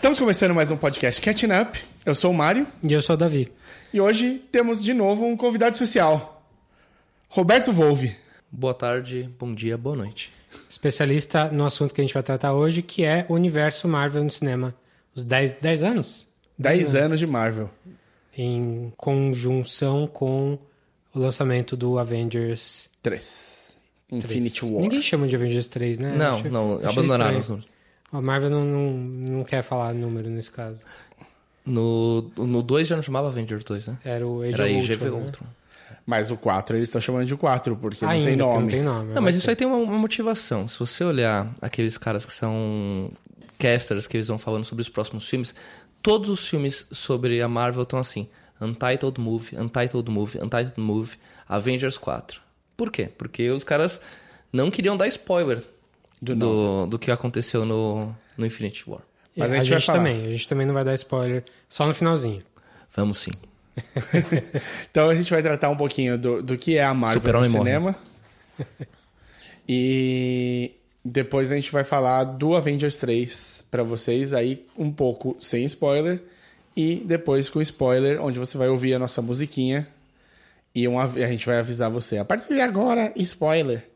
Estamos começando mais um podcast Catching Up. Eu sou o Mário E eu sou o Davi. e hoje temos de novo um convidado especial, Roberto Volve. Boa tarde, bom dia, boa noite. Especialista no assunto que a gente vai tratar hoje, que é o universo Marvel no cinema. Os 10, 10 anos? 10 anos de Marvel. Em conjunção com o lançamento do Avengers 3. 3. Infinity War. Ninguém chama de Avengers 3, né? não, Acho- não, achei abandonaram os números. A Marvel não, não, não quer falar número nesse caso. No, no 2 já não chamava Avengers 2, né? Era o Age Era of Ultron, né? Ultron. Mas o 4 eles estão chamando de 4 porque Ainda, não tem nome. Não tem nome. Não, mas isso aí tem uma, uma motivação. Se você olhar aqueles caras que são casters, que eles vão falando sobre os próximos filmes, todos os filmes sobre a Marvel estão assim: Untitled Movie, Untitled Movie, Untitled Movie, Avengers 4. Por quê? Porque os caras não queriam dar spoiler Do do, do, que aconteceu no, no Infinity War. Mas a a, gente vai gente também. A gente também não vai dar spoiler. Só no finalzinho. Vamos sim. Então a gente vai tratar um pouquinho do, do que é a Marvel no morre. cinema. e depois a gente vai falar do Avengers 3 pra vocês aí um pouco sem spoiler e depois com spoiler, onde você vai ouvir a nossa musiquinha e um a gente vai avisar você. A partir de agora, spoiler.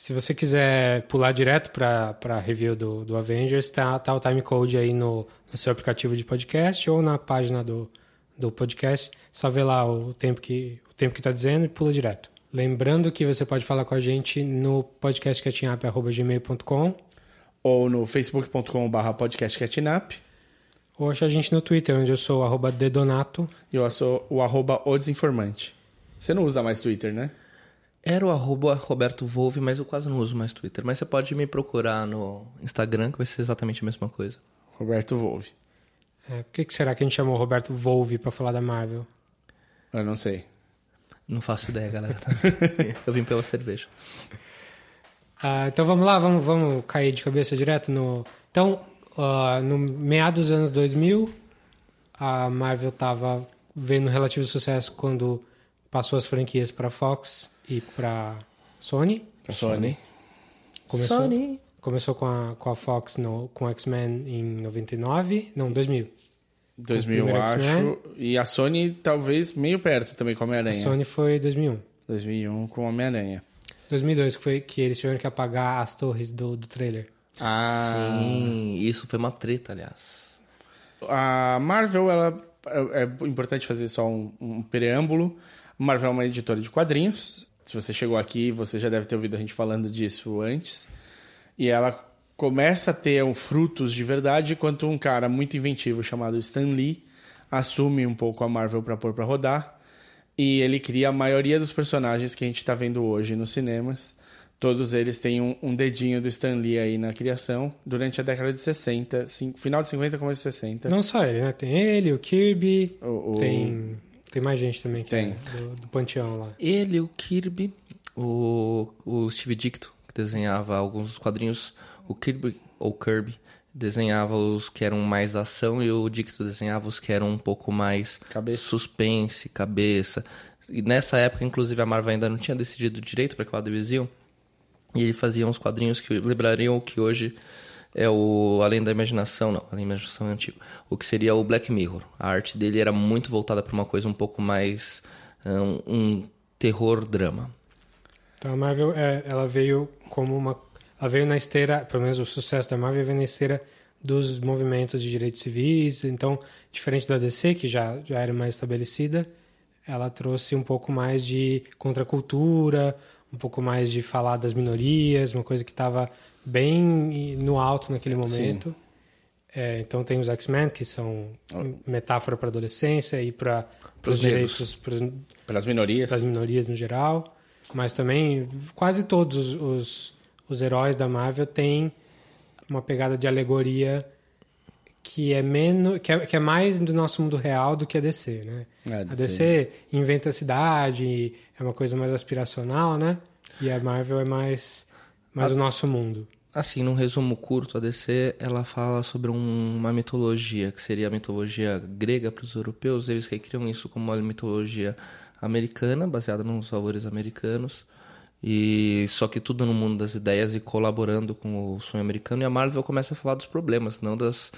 Se você quiser pular direto para a review do, do Avengers, tá, tá o timecode aí no, no seu aplicativo de podcast ou na página do, do podcast. Só vê lá o tempo que o tempo que está dizendo e pula direto. Lembrando que você pode falar com a gente no podcastcatchingup.gmail.com Ou no facebook.com.br podcastcatchingup. ou achar a gente no Twitter, onde eu sou arroba dedonato. E eu sou o arroba o desinformante. Você não usa mais Twitter, né? Era o arroba Roberto Volve, mas eu quase não uso mais Twitter. Mas você pode me procurar no Instagram, que vai ser exatamente a mesma coisa. Roberto Volve. É, por que, que será que a gente chamou Roberto Volve para falar da Marvel? Eu não sei. Não faço ideia, galera. eu vim pela cerveja. Ah, então vamos lá, vamos, vamos cair de cabeça direto no. Então, ah, no meados dos anos 2000, a Marvel estava vendo relativo sucesso quando passou as franquias para Fox e para Sony. A Sony. Começou, Sony. começou com a, com a Fox no, com X-Men em 99, não, 2000. 2000, eu acho. E a Sony, talvez, meio perto também com A Homem-Aranha. Sony foi 2001. 2001 com Homem-Aranha. 2002 que foi que eles tiveram que apagar as torres do, do trailer. Ah, Sim, isso foi uma treta, aliás. a Marvel, ela é, é importante fazer só um, um preâmbulo. A Marvel é uma editora de quadrinhos. Se você chegou aqui, você já deve ter ouvido a gente falando disso antes. E ela começa a ter frutos de verdade quando um cara muito inventivo chamado Stan Lee assume um pouco a Marvel para pôr para rodar. E ele cria a maioria dos personagens que a gente está vendo hoje nos cinemas. Todos eles têm um, um dedinho do Stan Lee aí na criação durante a década de 60, cin- final de 50, começo de 60. Não só ele, né? Tem ele, o Kirby, O- o- tem, tem mais gente também que Tem. é do, do panteão lá. Ele, o Kirby, o, o Steve Dicto, que desenhava alguns dos quadrinhos, o Kirby, ou Kirby, desenhava os que eram mais ação e o Dicto desenhava os que eram um pouco mais Cabeça. suspense, cabeça. E nessa época, inclusive, a Marvel ainda não tinha decidido direito para que lado eles iam. E ele fazia uns quadrinhos que lembrariam o que hoje é o Além da Imaginação, não, Além da Imaginação é antigo. O que seria o Black Mirror. A arte dele era muito voltada para uma coisa um pouco mais um, um terror-drama. Então a Marvel, é, ela veio como uma... Ela veio na esteira, pelo menos o sucesso da Marvel veio na esteira dos movimentos de direitos civis. Então, diferente da DC, que já, já era mais estabelecida, ela trouxe um pouco mais de contracultura, um pouco mais de falar das minorias, uma coisa que estava bem no alto naquele momento. É, então tem os X-Men, que são metáfora para adolescência e para os direitos pros, Pelas minorias. das minorias no geral, mas também quase todos os, os, heróis da Marvel têm uma pegada de alegoria que é menos que é, que é mais do nosso mundo real do que a DC, né? É, a DC. Inventa a cidade, é uma coisa mais aspiracional, né? E a Marvel é mais mais o nosso mundo. Assim, num resumo curto, a DC ela fala sobre um- uma mitologia que seria a mitologia grega para os europeus. Eles recriam isso como uma mitologia americana, baseada nos valores americanos. E só que tudo no mundo das ideias e colaborando com o sonho americano. E a Marvel começa a falar dos problemas, não das,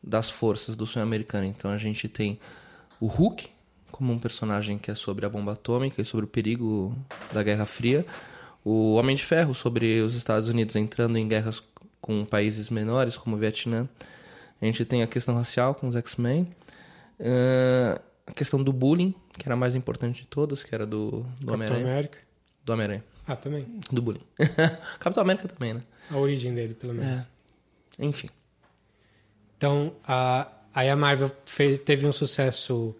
das forças do sonho americano. Então a gente tem o Hulk como um personagem que é sobre a bomba atômica e sobre o perigo da Guerra Fria, o Homem de Ferro sobre os Estados Unidos entrando em guerras com países menores como o Vietnã. A gente tem a questão racial com os X-Men. Uh, a questão do bullying, que era a mais importante de todas, que era do, do Homem-Aranha. América. Do Homem-Aranha. Ah, também. Do bullying. Capitão América também, né? A origem dele, pelo menos. É. Enfim. Então, a, aí a Marvel fez, teve um sucesso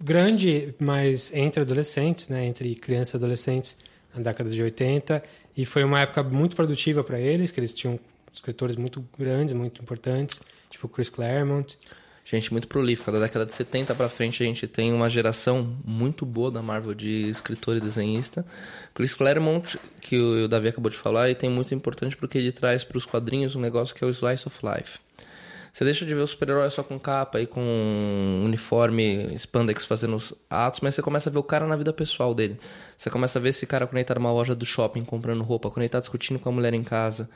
grande, mas entre adolescentes, né? Entre crianças e adolescentes na década de 80. E foi uma época muito produtiva para eles, que eles tinham escritores muito grandes, muito importantes, tipo Chris Claremont. Gente muito prolífica. Da década de 70 para frente a gente tem uma geração muito boa da Marvel de escritor e desenhista. Chris Claremont, que o Davi acabou de falar, e tem muito importante porque ele traz para os quadrinhos um negócio que é o Slice of Life. Você deixa de ver o super-herói só com capa e com uniforme, spandex fazendo os atos, mas você começa a ver o cara na vida pessoal dele. Você começa a ver esse cara tá numa loja do shopping comprando roupa, tá discutindo com a mulher em casa,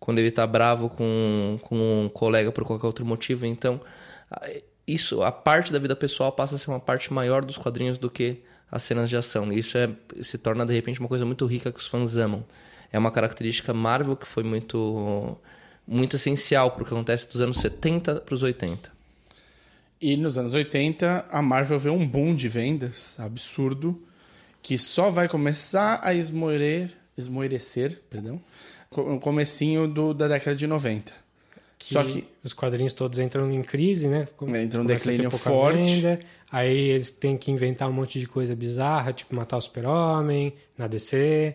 quando ele tá bravo com, com um colega por qualquer outro motivo. Então, isso, a parte da vida pessoal passa a ser uma parte maior dos quadrinhos do que as cenas de ação. E isso é, se torna, de repente, uma coisa muito rica que os fãs amam. É uma característica Marvel que foi muito muito essencial para o que acontece dos anos 70 para os 80. E nos anos 80, a Marvel vê um boom de vendas absurdo que só vai começar a esmorer, esmorecer, perdão, no comecinho do, da década de 90. Que só que os quadrinhos todos entram em crise, né? Entra um declínio forte. Venda, aí eles têm que inventar um monte de coisa bizarra, tipo matar o super-homem na DC.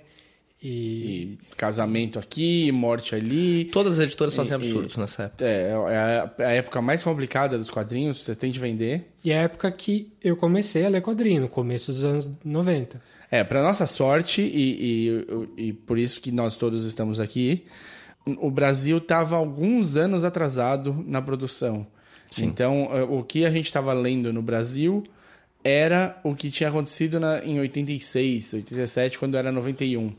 E... e... casamento aqui, morte ali. Todas as editoras fazem absurdos e, nessa época. É, é a, é a, época mais complicada dos quadrinhos, você tem de vender. E é a época que eu comecei a ler quadrinho, no começo dos anos 90. É, para nossa sorte, e, e, e por isso que nós todos estamos aqui, o Brasil estava alguns anos atrasado na produção. Sim. Então, eh, o que a gente estava lendo no Brasil era o que tinha acontecido na, em 86, 87, quando era 91.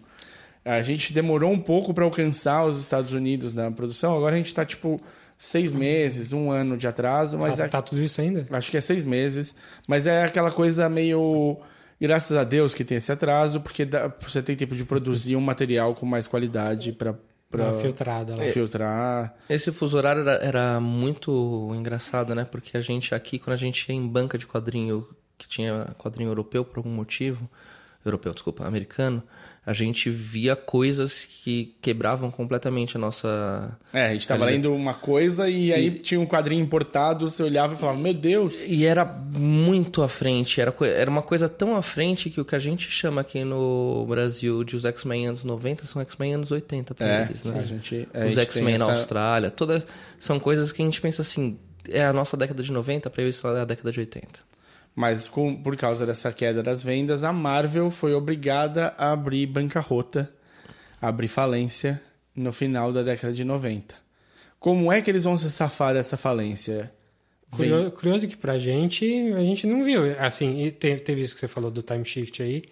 A gente demorou um pouco para alcançar os Estados Unidos na produção. Agora a gente está tipo seis meses, um ano de atraso, mas tá, é... tá tudo isso ainda? Acho que é seis meses, mas é aquela coisa meio graças a Deus que tem esse atraso, porque dá, você tem tempo de produzir um material com mais qualidade para para filtrada lá. filtrar. Esse fuso horário era, era, muito engraçado, né? Porque a gente aqui, quando a gente ia em banca de quadrinho, que tinha quadrinho europeu por algum motivo, europeu, desculpa, americano, a gente via coisas que quebravam completamente a nossa. É, a gente estava lendo uma coisa e aí e... tinha um quadrinho importado, você olhava e falava, meu Deus! E era muito à frente, era, era uma coisa tão à frente que o que a gente chama aqui no Brasil de os X-Men anos 90 são X-Men anos 80 pra é, eles, né? A gente, a os X-Men essa... na Austrália, todas são coisas que a gente pensa assim, é a nossa década de 90, para eles é a década de 80. Mas com, por causa dessa queda das vendas, a Marvel foi obrigada a abrir bancarrota, a abrir falência no final da década de 90. Como é que eles vão se safar dessa falência? Curioso, curioso que pra gente, a gente não viu. Assim, teve, teve isso que você falou do time shift aí,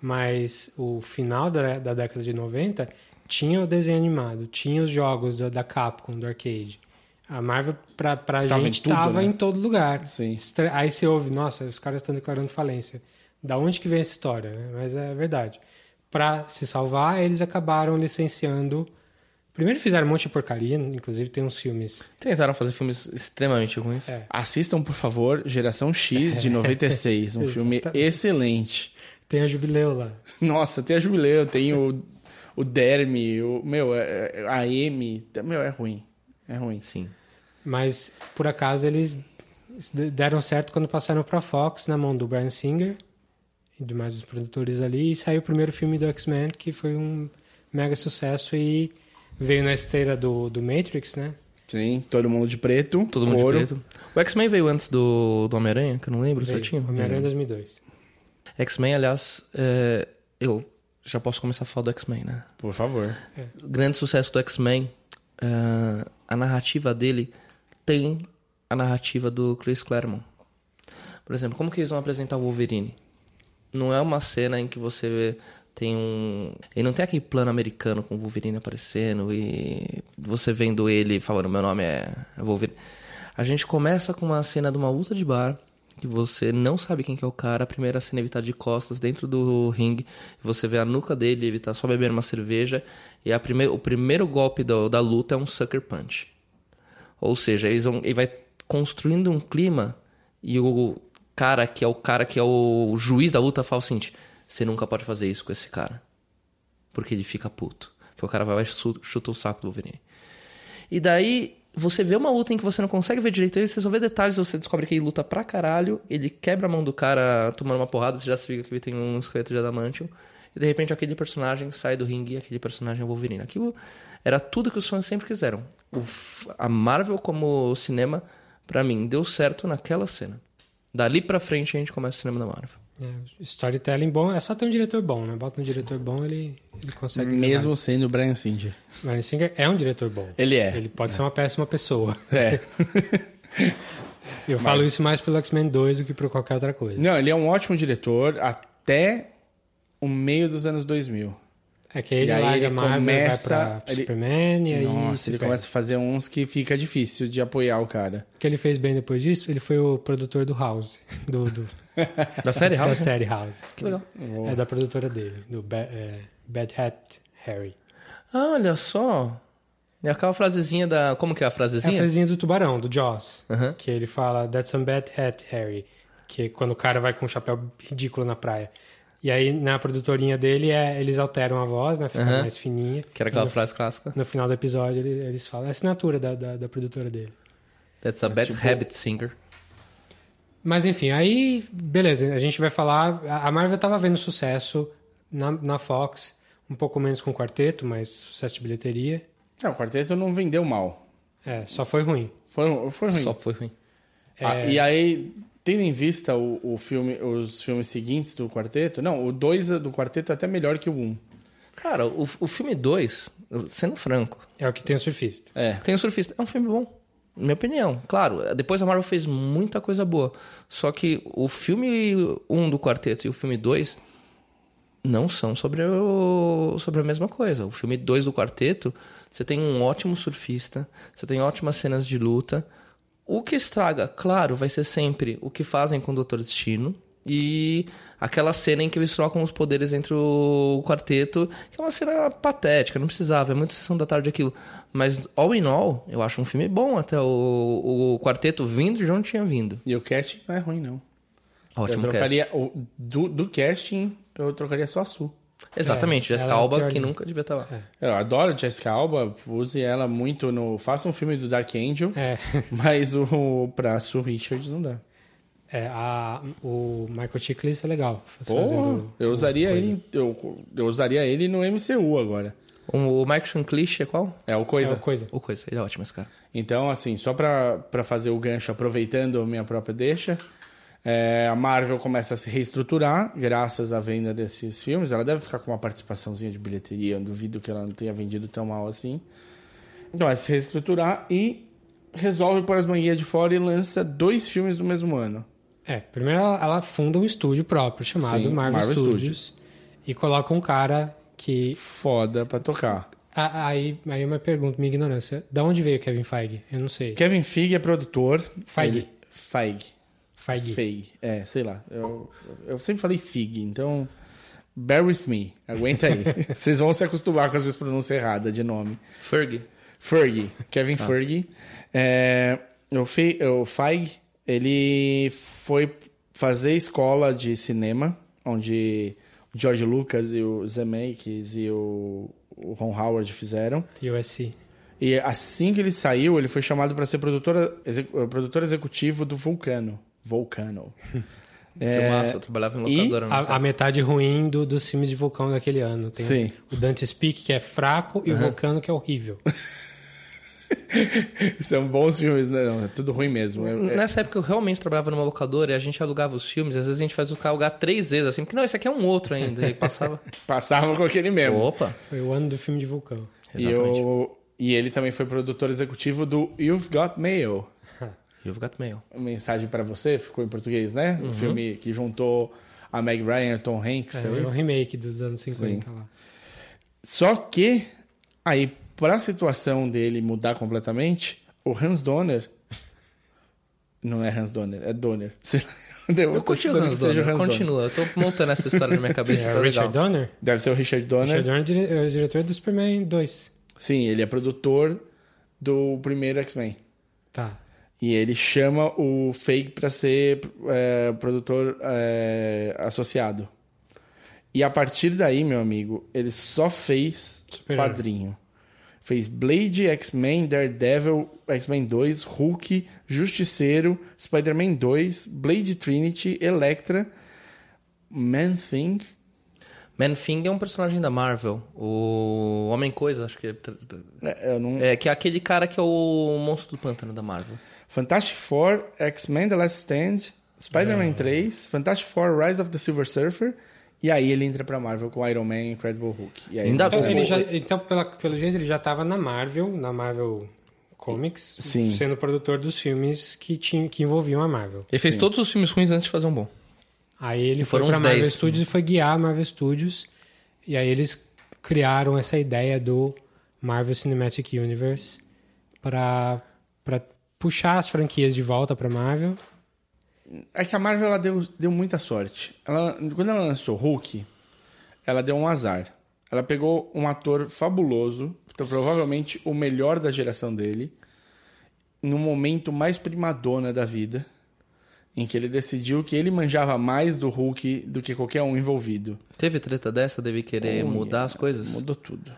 mas o final da, da década de 90 tinha o desenho animado, tinha os jogos da, da Capcom, do arcade. A Marvel, pra, pra tava gente, tudo, tava né? em todo lugar. Sim. Aí você ouve, nossa, os caras estão declarando falência. Da onde que vem essa história? Né? Mas é verdade. Para se salvar, eles acabaram licenciando. Primeiro fizeram um monte de porcaria, inclusive tem uns filmes. Tentaram fazer filmes extremamente ruins. É. Assistam, por favor, Geração X de 96. um filme excelente. Tem a Jubileu lá. Nossa, tem a Jubileu, tem o, o Derme, o. Meu, é, é, a M. Meu, é ruim. É ruim. Sim. Mas, por acaso, eles deram certo quando passaram para Fox, na mão do Brian Singer e demais produtores ali, e saiu o primeiro filme do X-Men, que foi um mega sucesso e veio na esteira do, do Matrix, né? Sim, todo mundo de preto. Todo mundo de preto. O X-Men veio antes do, do Homem-Aranha, que eu não lembro veio. certinho. Homem-Aranha 2002. X-Men, aliás, é, eu já posso começar a falar do X-Men, né? Por favor. É. Grande sucesso do X-Men. Uh, a narrativa dele tem a narrativa do Chris Claremont. Por exemplo, como que eles vão apresentar o Wolverine? Não é uma cena em que você Tem um. Ele não tem aquele plano americano com o Wolverine aparecendo e você vendo ele falando: meu nome é Wolverine. A gente começa com uma cena de uma luta de bar que você não sabe quem que é o cara. A primeira cena ele tá de costas dentro do ringue. Você vê a nuca dele, ele tá só bebendo uma cerveja. E a prime... o primeiro golpe do, da luta é um sucker punch. Ou seja, eles vão... ele vai construindo um clima e o cara que é o cara que é o juiz da luta fala o seguinte: você nunca pode fazer isso com esse cara. Porque ele fica puto. Que o cara vai lá e chuta o saco do Wolverine. E daí você vê uma luta em que você não consegue ver direito ele, você só vê detalhes, você descobre que ele luta pra caralho, ele quebra a mão do cara tomando uma porrada, você já se liga que ele tem um esqueleto de adamantium, e de repente aquele personagem sai do ringue e aquele personagem é o Wolverine. Aquilo era tudo que os fãs sempre quiseram. O, a Marvel como cinema, para mim, deu certo naquela cena. Dali pra frente a gente começa o cinema da Marvel. É, storytelling bom é só ter um diretor bom, né? Bota um diretor bom, ele, ele consegue. Mesmo sendo o Brian Singer. Brian Singer é um diretor bom. Ele é. Ele pode é. ser uma péssima pessoa. É. Eu Mas... falo isso mais pelo X-Men 2 do que por qualquer outra coisa. Não, ele é um ótimo diretor até o meio dos anos 2000. É que ele larga ele Marvel começa, vai pra ele... Superman e aí... Nossa, ele começa a fazer uns que fica difícil de apoiar o cara. O que ele fez bem depois disso, ele foi o produtor do House. Do, do... da série House? Da série House. Que legal. É da produtora dele, do ba é, Bad Hat Harry. Ah, olha só. E aquela frasezinha da... Como que é a frasezinha? É a frasezinha do tubarão, do Jaws. Uh -huh. Que ele fala, that's some bad hat, Harry. Que é quando o cara vai com um chapéu ridículo na praia. E aí, na produtorinha dele, é, eles alteram a voz, né? Fica uhum. mais fininha. Que era aquela no, frase clássica. No final do episódio, eles, eles falam. É a assinatura da, da, da, produtora dele. That's a bad tipo... habit singer. Mas enfim, aí, beleza. A gente vai falar... A Marvel estava vendo sucesso na, na Fox. Um pouco menos com o Quarteto, mas sucesso de bilheteria. Não, o Quarteto não vendeu mal. É, só foi ruim. Foi, foi ruim. Só foi ruim. É... Ah, e aí, tendo em vista o, o filme, os filmes seguintes do quarteto, não, o 2 do quarteto é até melhor que o 1. Um. Cara, o, o filme 2, sendo franco. É o que tem o surfista. É. Tem o surfista. É um filme bom. Minha opinião. Claro, depois a Marvel fez muita coisa boa. Só que o filme 1 um do quarteto e o filme 2 não são sobre, o, sobre a mesma coisa. O filme 2 do quarteto, você tem um ótimo surfista, você tem ótimas cenas de luta, o que estraga, claro, vai ser sempre o que fazem com o Doutor Destino e aquela cena em que eles trocam os poderes entre o quarteto, que é uma cena patética, não precisava, é muito sessão da tarde aquilo. Mas, all in all, eu acho um filme bom até o, o quarteto vindo de onde tinha vindo. E o casting não é ruim, não. Ótimo eu trocaria. O, do, do casting, eu trocaria só a Su. Exatamente, é, Jessica Alba, é que nunca devia estar lá. É. Eu adoro Jessica Alba, use ela muito no. Faça um filme do Dark Angel, é. mas o pra Sue Richards não dá. É, a, o Michael Chiklis é legal. Fazendo, eu usaria ele. Eu, eu usaria ele no MCU agora. O Michael Chiklis é qual? É o Coisa. É o Coisa. O Coisa, ele é ótimo esse cara. Então, assim, só pra, pra fazer o gancho, aproveitando a minha própria deixa, é, a Marvel começa a se reestruturar graças à venda desses filmes. Ela deve ficar com uma participaçãozinha de bilheteria. Eu duvido que ela não tenha vendido tão mal assim. Então, vai se reestruturar e resolve pôr as manguinhas de fora e lança dois filmes do mesmo ano. É, primeiro ela, ela funda um estúdio próprio chamado Sim, Marvel, Marvel Studios, Studios, e coloca um cara que. Foda pra tocar. Aí, aí eu me pergunto, minha ignorância, da onde veio Kevin Feige? Eu não sei. Kevin Feige é produtor. Feige. Ele... Feige. Feige. Feige. É, sei lá. Eu, eu sempre falei Fig, então. Bear with me. Aguenta aí. Vocês vão se acostumar com as vezes pronúncia errada de nome. Fergie. Fergie. Kevin ah. Fergie. É, o, Fe, o Feige, ele foi fazer escola de cinema, onde o George Lucas e o Zemeckis e o, o Ron Howard fizeram. USC. E assim que ele saiu, ele foi chamado para ser produtor, produtor executivo do Vulcano. Volcano. É, Filmaço, eu trabalhava em locadora. A, a, metade ruim do, dos filmes de Vulcão daquele ano. Tem Sim. O Dante Speak, que é fraco, e uhum. o Vulcano, que é horrível. São bons filmes, né? Não, é tudo ruim mesmo. É, é... Nessa época eu realmente trabalhava numa locadora e a gente alugava os filmes. Às vezes a gente faz o carro alugar três vezes, assim, porque não, esse aqui é um outro ainda. E passava. passava com aquele mesmo. Opa! Foi o ano do filme de Vulcão. Exatamente. E, eu... e ele também foi produtor executivo do You've Got Mail. You've Got Mail. Mensagem para você, ficou em português, né? Uhum. Um filme que juntou a Meg Ryan e o Tom Hanks. É, é é um remake dos anos 50 lá. Só que, aí, pra situação dele mudar completamente, o Hans Donner. Não é Hans Donner, é Donner. Eu, Eu tô curti o chutando Hans Donner. Hans Donner. Continua. Eu tô montando essa história na minha cabeça. É tá o Richard legal. Donner? Deve ser o Richard Donner. Richard Donner é dire- é o diretor do Superman 2. Sim, ele é produtor do primeiro X-Men. Tá. E ele chama o Fake pra ser é, produtor é, associado. E a partir daí, meu amigo, ele só fez quadrinho. Fez Blade, X-Men, Daredevil, X-Men 2, Hulk, Justiceiro, Spider-Man 2, Blade Trinity, Elektra, Man-Thing. Man-Thing é um personagem da Marvel. O Homem-Coisa, acho que é... É, eu não... É, que é aquele cara que é o monstro do pântano da Marvel. Fantastic Four, X-Men The Last Stand, É. Spider-Man 3, Fantastic Four, Rise of the Silver Surfer. E aí ele entra pra Marvel com Iron Man e Incredible Hulk. E aí Ainda ele Então, ele já, então pela- pelo jeito, ele já estava na Marvel, na Marvel Comics, Sim. sendo produtor dos filmes que, tinham, que envolviam a Marvel. Ele fez todos os filmes ruins antes de fazer um bom. Aí ele E foi foram pra Marvel 10. Studios e foi guiar a Marvel Studios. E aí eles criaram essa ideia do Marvel Cinematic Universe para puxar as franquias de volta pra Marvel. É que a Marvel ela deu, deu muita sorte. Ela, quando ela lançou Hulk, ela deu um azar. Ela pegou um ator fabuloso, então, provavelmente o melhor da geração dele, no momento mais primadona da vida, em que ele decidiu que ele manjava mais do Hulk do que qualquer um envolvido. Teve treta dessa? Deve querer mudar as coisas? Mudou tudo.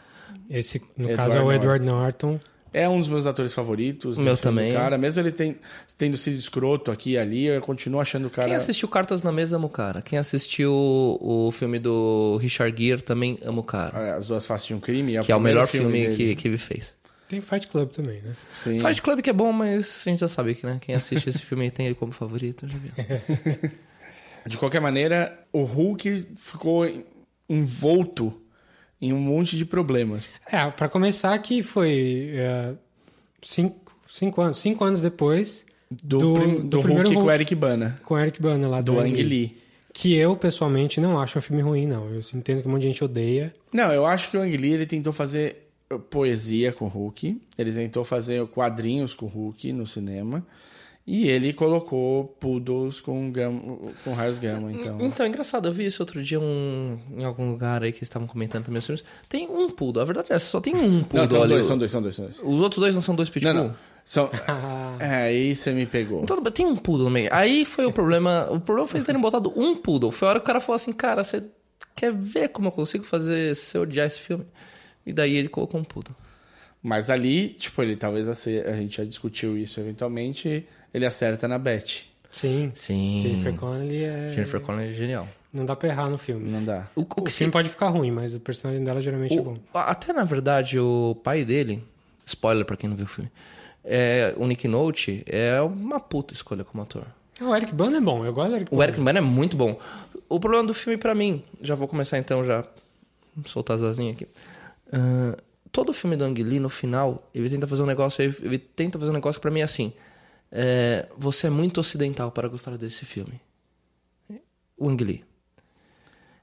Esse, no Edward caso, é o Edward Norton. É um dos meus atores favoritos. Meu filme também. Cara, mesmo ele tem, tendo sido escroto aqui e ali, eu continuo achando o cara. Quem assistiu Cartas na Mesa ama o cara. Quem assistiu o filme do Richard Gere também ama o cara. As duas faces de um crime. Que é o melhor filme, dele. que, que ele fez. Tem Fight Club também, né? Sim. Fight Club que é bom, mas a gente já sabe que, né? Quem assiste esse filme tem ele como favorito, já viu. De qualquer maneira, o Hulk ficou envolto em um monte de problemas. É, pra começar que foi é, cinco, cinco anos, cinco anos depois Do, Do- prim- do do primeiro Hulk com o Hulk. Eric Bana, com o Eric Bana lá do, do Ang Ang Lee. Que eu, pessoalmente, não acho um filme ruim, não. Eu entendo que um monte de gente odeia. Não, eu acho que o Ang Lee ele tentou fazer poesia com o Hulk, ele tentou fazer quadrinhos com o Hulk no cinema, e ele colocou poodles com, gama, com raios gama, então... Então, engraçado, eu vi isso outro dia um, em algum lugar aí que eles estavam comentando também os filmes. Tem um poodle, a verdade é essa, só tem um poodle Não, são ali. dois, são dois, são dois, são dois. Os outros dois não são dois pitbull? Não, não. São... É, aí você me pegou. Bem, tem um poodle no meio. Aí foi o problema. O problema foi terem botado um poodle. Foi a hora que o cara falou assim, cara, você quer ver como eu consigo fazer você odiar esse filme? E daí ele colocou um poodle. Mas ali, tipo, ele talvez a gente já discutiu isso eventualmente, ele acerta na Beth. Sim. Sim. Jennifer Connelly é... Jennifer Connelly é genial. Não dá pra errar no filme. Não dá. O, o O que filme se- pode ficar ruim, mas o personagem dela geralmente é bom. o- até na verdade, o pai dele, spoiler pra quem não viu o filme, é, o Nick Note é uma puta escolha como ator. Ah, O Eric Bana é bom, eu gosto do Eric O Bana. Eric Bana é muito bom. O problema do filme pra mim, já vou começar então já soltar as asinhas aqui. Ah, todo filme do Ang Lee, no final, ele tenta fazer um negócio, ele, ele tenta fazer um negócio pra mim assim. É, você é muito ocidental para gostar desse filme. O Ang Lee.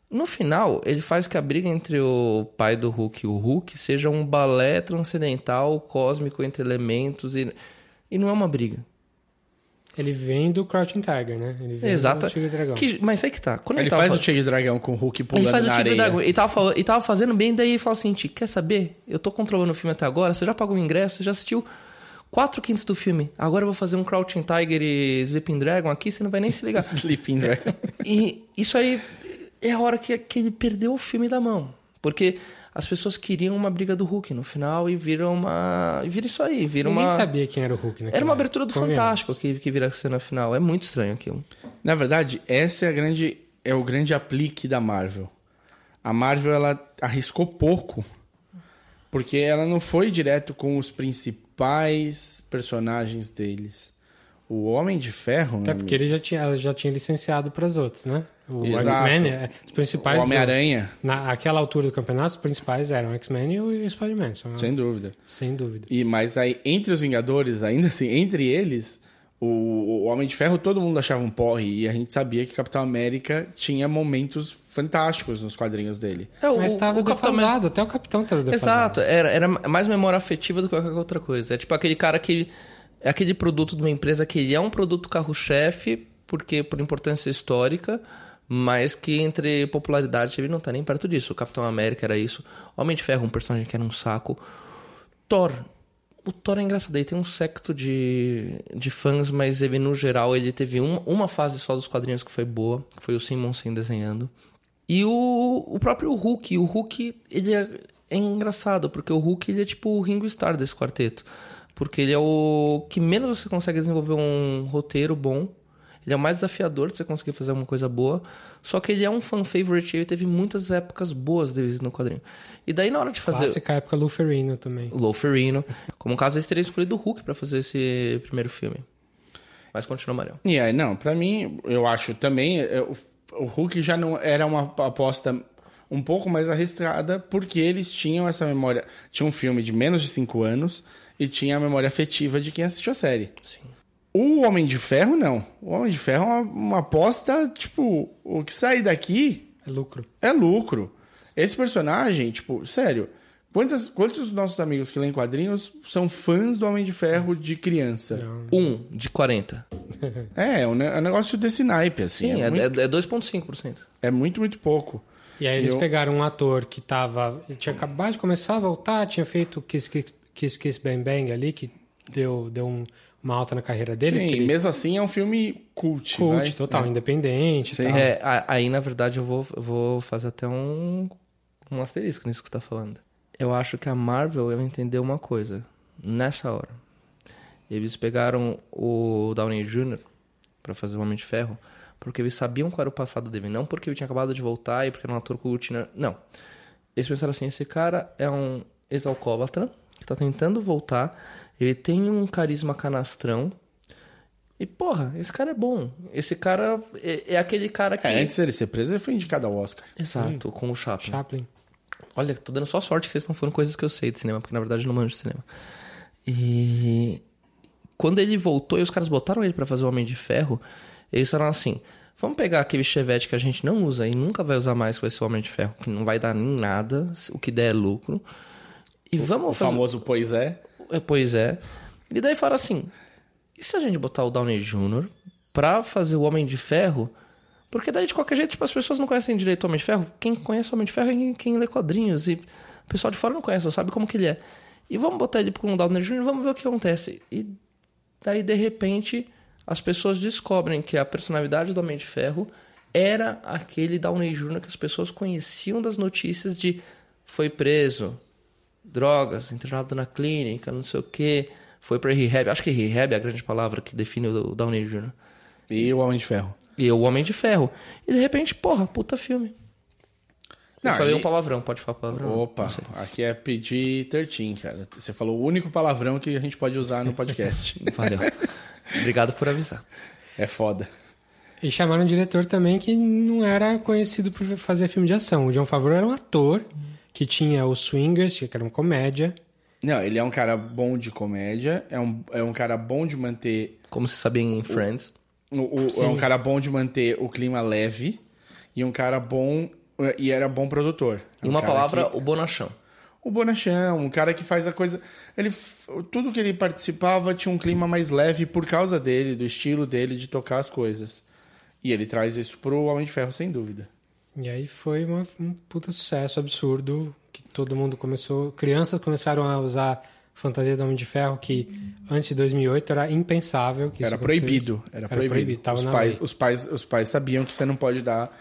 No final, ele faz que a briga entre o pai do Hulk e o Hulk seja um balé transcendental, cósmico entre elementos e, e não é uma briga. Ele vem do Crouching Tiger, né? Ele vem Exata. do Tigre e Dragão. Que- mas aí que tá. Quando ele, Ele tava faz faz o Tigre Dragão com o Hulk pulando Ele faz o na Tigre areia. Dragão. Ele tava, falando- ele tava fazendo bem, daí ele falou assim: "Ti, quer saber? Eu tô controlando o filme até agora, você já pagou o ingresso, você já assistiu quatro quintos do filme. Agora eu vou fazer um Crouching Tiger e Sleeping Dragon aqui, você não vai nem se ligar. Sleeping Dragon. e isso aí é a hora que, que ele perdeu o filme da mão. Porque as pessoas queriam uma briga do Hulk no final e viram uma. E vira isso aí, vira Ninguém uma. sabia quem era o Hulk naquela Era uma abertura do convenhamos. Fantástico que, que vira a cena final. É muito estranho aquilo. Na verdade, essa é a grande é o grande aplique da Marvel. A Marvel ela arriscou pouco porque ela não foi direto com os principais personagens deles. O Homem de Ferro, Até porque ele já tinha, já tinha licenciado para as outras, né? O. X-Men, é, os principais... o Homem-Aranha, Naquela altura do campeonato, os principais eram o X-Men e o Spider-Man. sem dúvida. Sem dúvida. E mas aí entre os Vingadores, ainda assim, entre eles, O, o Homem de Ferro todo mundo achava um porre e a gente sabia que Capitão América tinha momentos fantásticos nos quadrinhos dele. É, o- Mas estava o Capitão defasado, até o capitão estava defasado. Exato, era, era mais memória afetiva do que qualquer outra coisa. É tipo aquele cara que. É aquele produto de uma empresa que ele é um produto carro-chefe, porque por importância histórica, mas que entre popularidade ele não tá nem perto disso. O Capitão América era isso. Homem de Ferro, um personagem que era um saco. Thor. O Thor é engraçado, ele tem um secto de, de fãs, mas ele, no geral, ele teve uma, uma fase só dos quadrinhos que foi boa, que foi o Simonsen desenhando. E o, o próprio Hulk, o Hulk, ele é, é engraçado, porque o Hulk, ele é tipo o Ringo Starr desse quarteto. Porque ele é o que menos você consegue desenvolver um roteiro bom. Ele é o mais desafiador de você conseguir fazer uma coisa boa. Só que ele é um fan favorite e ele teve muitas épocas boas deles no quadrinho. E daí na hora de fazer... Clássica época Lou Ferrigno também. Lou Ferrino. Como caso, eles teriam escolhido o Hulk pra fazer esse primeiro filme. Mas continua, Mariel. E aí, não, pra mim, eu acho também, é, o, o Hulk já não era uma aposta um pouco mais arriscada, porque eles tinham essa memória. Tinha um filme de menos de 5 anos e tinha a memória afetiva de quem assistiu a série. Sim. O Homem de Ferro, não. O Homem de Ferro é uma, uma aposta, tipo, o que sair daqui É lucro. é lucro. Esse personagem, tipo, sério, quantos, quantos dos nossos amigos que leem quadrinhos são fãs do Homem de Ferro de criança? Um de 40. É, é um, é um negócio desse naipe, assim. Sim, é, é, muito, é, é 2,5%. é muito, muito pouco. E aí eles Eu- pegaram um ator que tava. Ele tinha acabado de começar a voltar, tinha feito Kiss Kiss, Kiss, Kiss Bang Bang ali, que deu, deu um- uma alta na carreira dele. Sim, ele- mesmo assim é um filme cult. cult, vai? total, É. independente. Sim. tal. É, a- aí, na verdade, eu vou, eu vou fazer até um, um asterisco nisso que você tá falando. Eu acho que a Marvel ela entendeu uma coisa. Nessa hora. Eles pegaram o Downey Jr. pra fazer o Homem de Ferro, porque eles sabiam qual era o passado dele. Não porque ele tinha acabado de voltar e porque era um ator cult. né? Não. Eles pensaram assim, esse cara é um ex-alcoólatra que tá tentando voltar. Ele tem um carisma canastrão. E, porra, esse cara é bom. Esse cara é, é aquele cara que... É, antes dele ser preso, ele foi indicado ao Oscar. Exato, com o Chaplin. Chaplin. Olha, tô dando só sorte que vocês estão falando coisas que eu sei de cinema, porque na verdade eu não manjo de cinema. E quando ele voltou e os caras botaram ele pra fazer o Homem de Ferro, eles falaram assim: vamos pegar aquele chevette que a gente não usa e nunca vai usar mais, que vai ser o Homem de Ferro, que não vai dar em nada, o que der é lucro. E vamos O fazer. famoso Pois é. É, Pois é. E daí fala assim: e se a gente botar o Downey Jr. pra fazer o Homem de Ferro? Porque daí, de qualquer jeito, tipo, as pessoas não conhecem direito o Homem de Ferro. Quem conhece o Homem de Ferro é quem, quem lê quadrinhos. E o pessoal de fora não conhece, não sabe como que ele é. E vamos botar ele com o Downey Jr. vamos ver o que acontece. E daí, de repente, as pessoas descobrem que a personalidade do Homem de Ferro era aquele Downey Jr. que as pessoas conheciam das notícias de foi preso, drogas, internado na clínica, não sei o que, foi pra rehab. Acho que rehab é a grande palavra que define o Downey Jr. E o Homem de Ferro. E o Homem de Ferro. E de repente, porra, puta filme. Não, eu falei e- um palavrão, pode falar palavrão? Opa, aqui é pedir 13, cara. Você falou o único palavrão que a gente pode usar no podcast. Valeu. Obrigado por avisar. é foda. E chamaram um diretor também que não era conhecido por fazer filme de ação. O John Favreau era um ator que tinha os Swingers, que era uma comédia. Não, ele é um cara bom de comédia, é um, é um cara bom de manter. Como se sabia em Friends. O, o- é um cara bom de manter o clima leve e um cara bom. E era bom produtor. Em um uma palavra, que- o bonachão. o Bonachão, um cara que faz a coisa. Ele, tudo que ele participava tinha um clima mais leve por causa dele, do estilo dele de tocar as coisas. E ele traz isso pro Homem de Ferro, sem dúvida. E aí foi uma- um puta sucesso absurdo, que todo mundo começou... Crianças começaram a usar fantasia do Homem de Ferro, que antes de 2008 era impensável. Que isso Era proibido. Era, proibido. tava os, na pais, lei. os, pais, os pais sabiam que você não pode dar.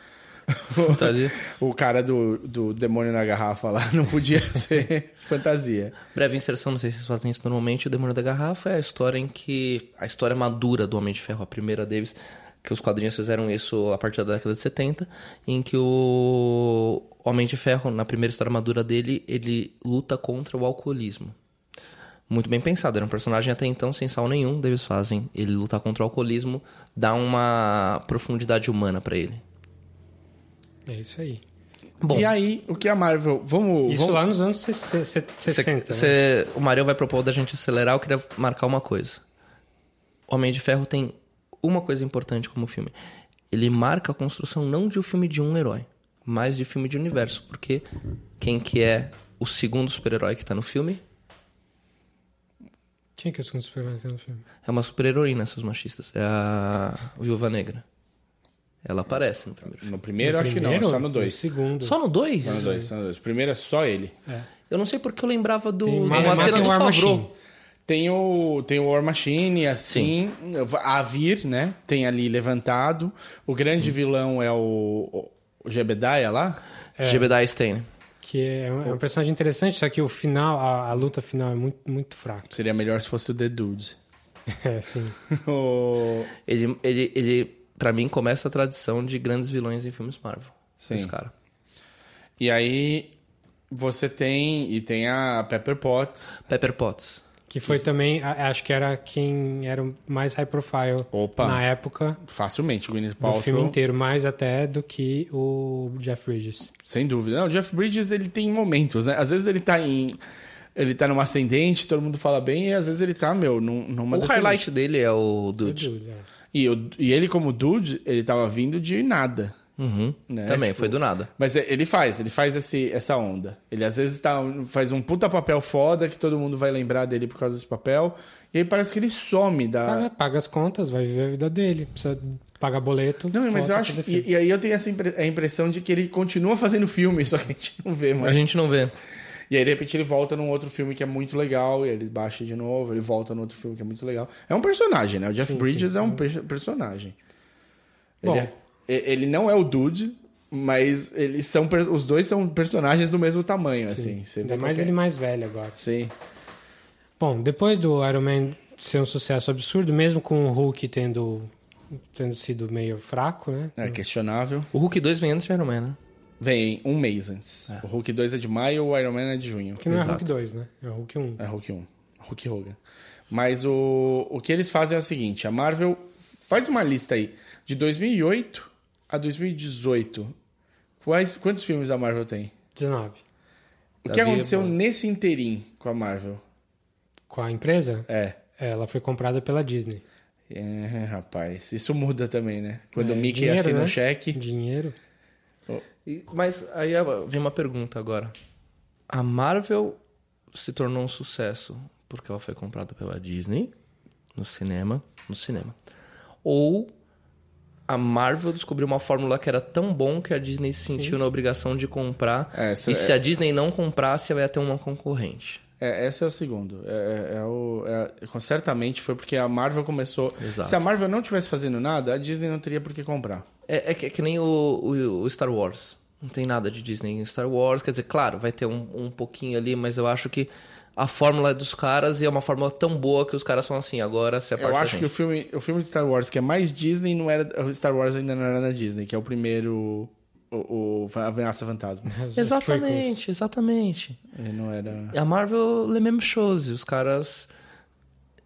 Fantasia. o cara do, do demônio na garrafa lá não podia ser fantasia. Breve inserção, não sei se vocês fazem isso normalmente. O Demônio da Garrafa é a história em que. A história madura do Homem de Ferro, a primeira deles, que os quadrinhos fizeram isso a partir da década de 70, em que o Homem de Ferro, na primeira história madura dele, ele luta contra o alcoolismo. Muito bem pensado, era um personagem até então sem sal nenhum, eles fazem ele lutar contra o alcoolismo, dá uma profundidade humana pra ele. É isso aí. Bom, E aí, o que a Marvel. Vamos. Isso vamos... lá nos anos 60, cê- 60 né? cê- o Mario vai propor da gente acelerar, eu queria marcar uma coisa. Homem de Ferro tem uma coisa importante como filme. Ele marca a construção não de um filme de um herói, mas de filme de universo. Porque quem que é o segundo super-herói que tá no filme Quem é que é o segundo Superman que tá no filme? é uma super-heroína, seus machistas. É a Viúva Negra. Ela aparece no primeiro filme. No primeiro, No acho que primeiro? não, só no dois. segundo. Só no dois? Só no dois, só no dois. O primeiro é só ele. É. Eu não sei porque eu lembrava do, Tem uma mais cena do Favreau. Tem o, tem o War Machine, assim, a vir, né? Tem ali levantado. O grande vilão é o, o Jebediah lá. É. Jebediah Stein. Que é um, é um personagem interessante, só que o final, a, a luta final é muito, muito fraca. Seria melhor se fosse o The Dude. É, sim. O- Ele, ele, ele, pra mim, começa a tradição de grandes vilões em filmes Marvel. Sim. Esse cara. E aí você tem. E tem a Pepper Potts. Pepper Potts. Que foi também, acho que era quem era o mais high profile Opa. na época Facilmente, Gwyneth do Paltrow. filme inteiro, mais até do que o Jeff Bridges. Sem dúvida. Não, o Jeff Bridges, ele tem momentos, né? Às vezes ele tá em... Ele tá numa ascendente, todo mundo fala bem, e às vezes ele tá, meu, num- numa o highlight dele é o Dude. Dude, é. E, o- e ele, como dude, ele tava vindo de nada. Uhum. Né? Também, Tipo, foi do nada. Mas é- ele faz, ele faz esse, essa onda. Ele às vezes tá, faz um puta papel foda que todo mundo vai lembrar dele por causa desse papel. E aí parece que ele some da. Paga, paga as contas, vai viver a vida dele. Precisa pagar boleto. Não, mas eu a acho. E, e aí eu tenho essa impre- a impressão de que ele continua fazendo filme, só que a gente não vê A mais. gente não vê. E aí, de repente, ele volta num outro filme que é muito legal, e ele baixa de novo, ele volta num outro filme que é muito legal. É um personagem, né? O Jeff Sim, Bridges sim. é um per- personagem. Bom. Ele, é- ele não é o Dude, mas eles são os dois são personagens do mesmo tamanho, assim. Você Ainda mais qualquer- ele mais velho agora. Sim. Bom, depois do Iron Man ser um sucesso absurdo, mesmo com o Hulk tendo, tendo sido meio fraco, né? É questionável. O Hulk 2 vem antes de Iron Man, né? Vem um mês antes. O Hulk 2 é de maio, o Iron Man é de junho. Que não Exato. é Hulk 2, né? É o Hulk 1. É Hulk 1. Hulk Hogan. Mas o, o que eles fazem é o seguinte: a Marvel faz uma lista aí. De 2008 a 2018. Quais, quantos filmes a Marvel tem? 19. O que Davi, aconteceu nesse inteirinho com a Marvel? Com a empresa, É. ela foi comprada pela Disney. É, rapaz. Isso muda também, né? Quando É, o Mickey dinheiro, assina né? o cheque. Dinheiro. E- mas aí vem uma pergunta agora. A Marvel se tornou um sucesso porque ela foi comprada pela Disney no cinema, no cinema. Ou a Marvel descobriu uma fórmula que era tão bom que a Disney se sentiu na obrigação de comprar. É, essa e é- se a Disney não comprasse, ela ia ter uma concorrente. É, esse é o segundo. É, é- é o, é- certamente foi porque a Marvel começou. Exato. Se a Marvel não tivesse fazendo nada, a Disney não teria por que comprar. É, é que, é que nem o, o- o Star Wars. Não tem nada de Disney em Star Wars. Quer dizer, claro, vai ter um, um pouquinho ali, mas eu acho que a fórmula é dos caras e é uma fórmula tão boa que os caras são assim, agora se é parte Eu da acho que o filme, o filme de Star Wars que é mais Disney não era. O Star Wars ainda não era da Disney, que é o primeiro. O, o A Ameaça Fantasma. Exatamente, exatamente. Ele não era. A Marvel lê mesmo chose. Os caras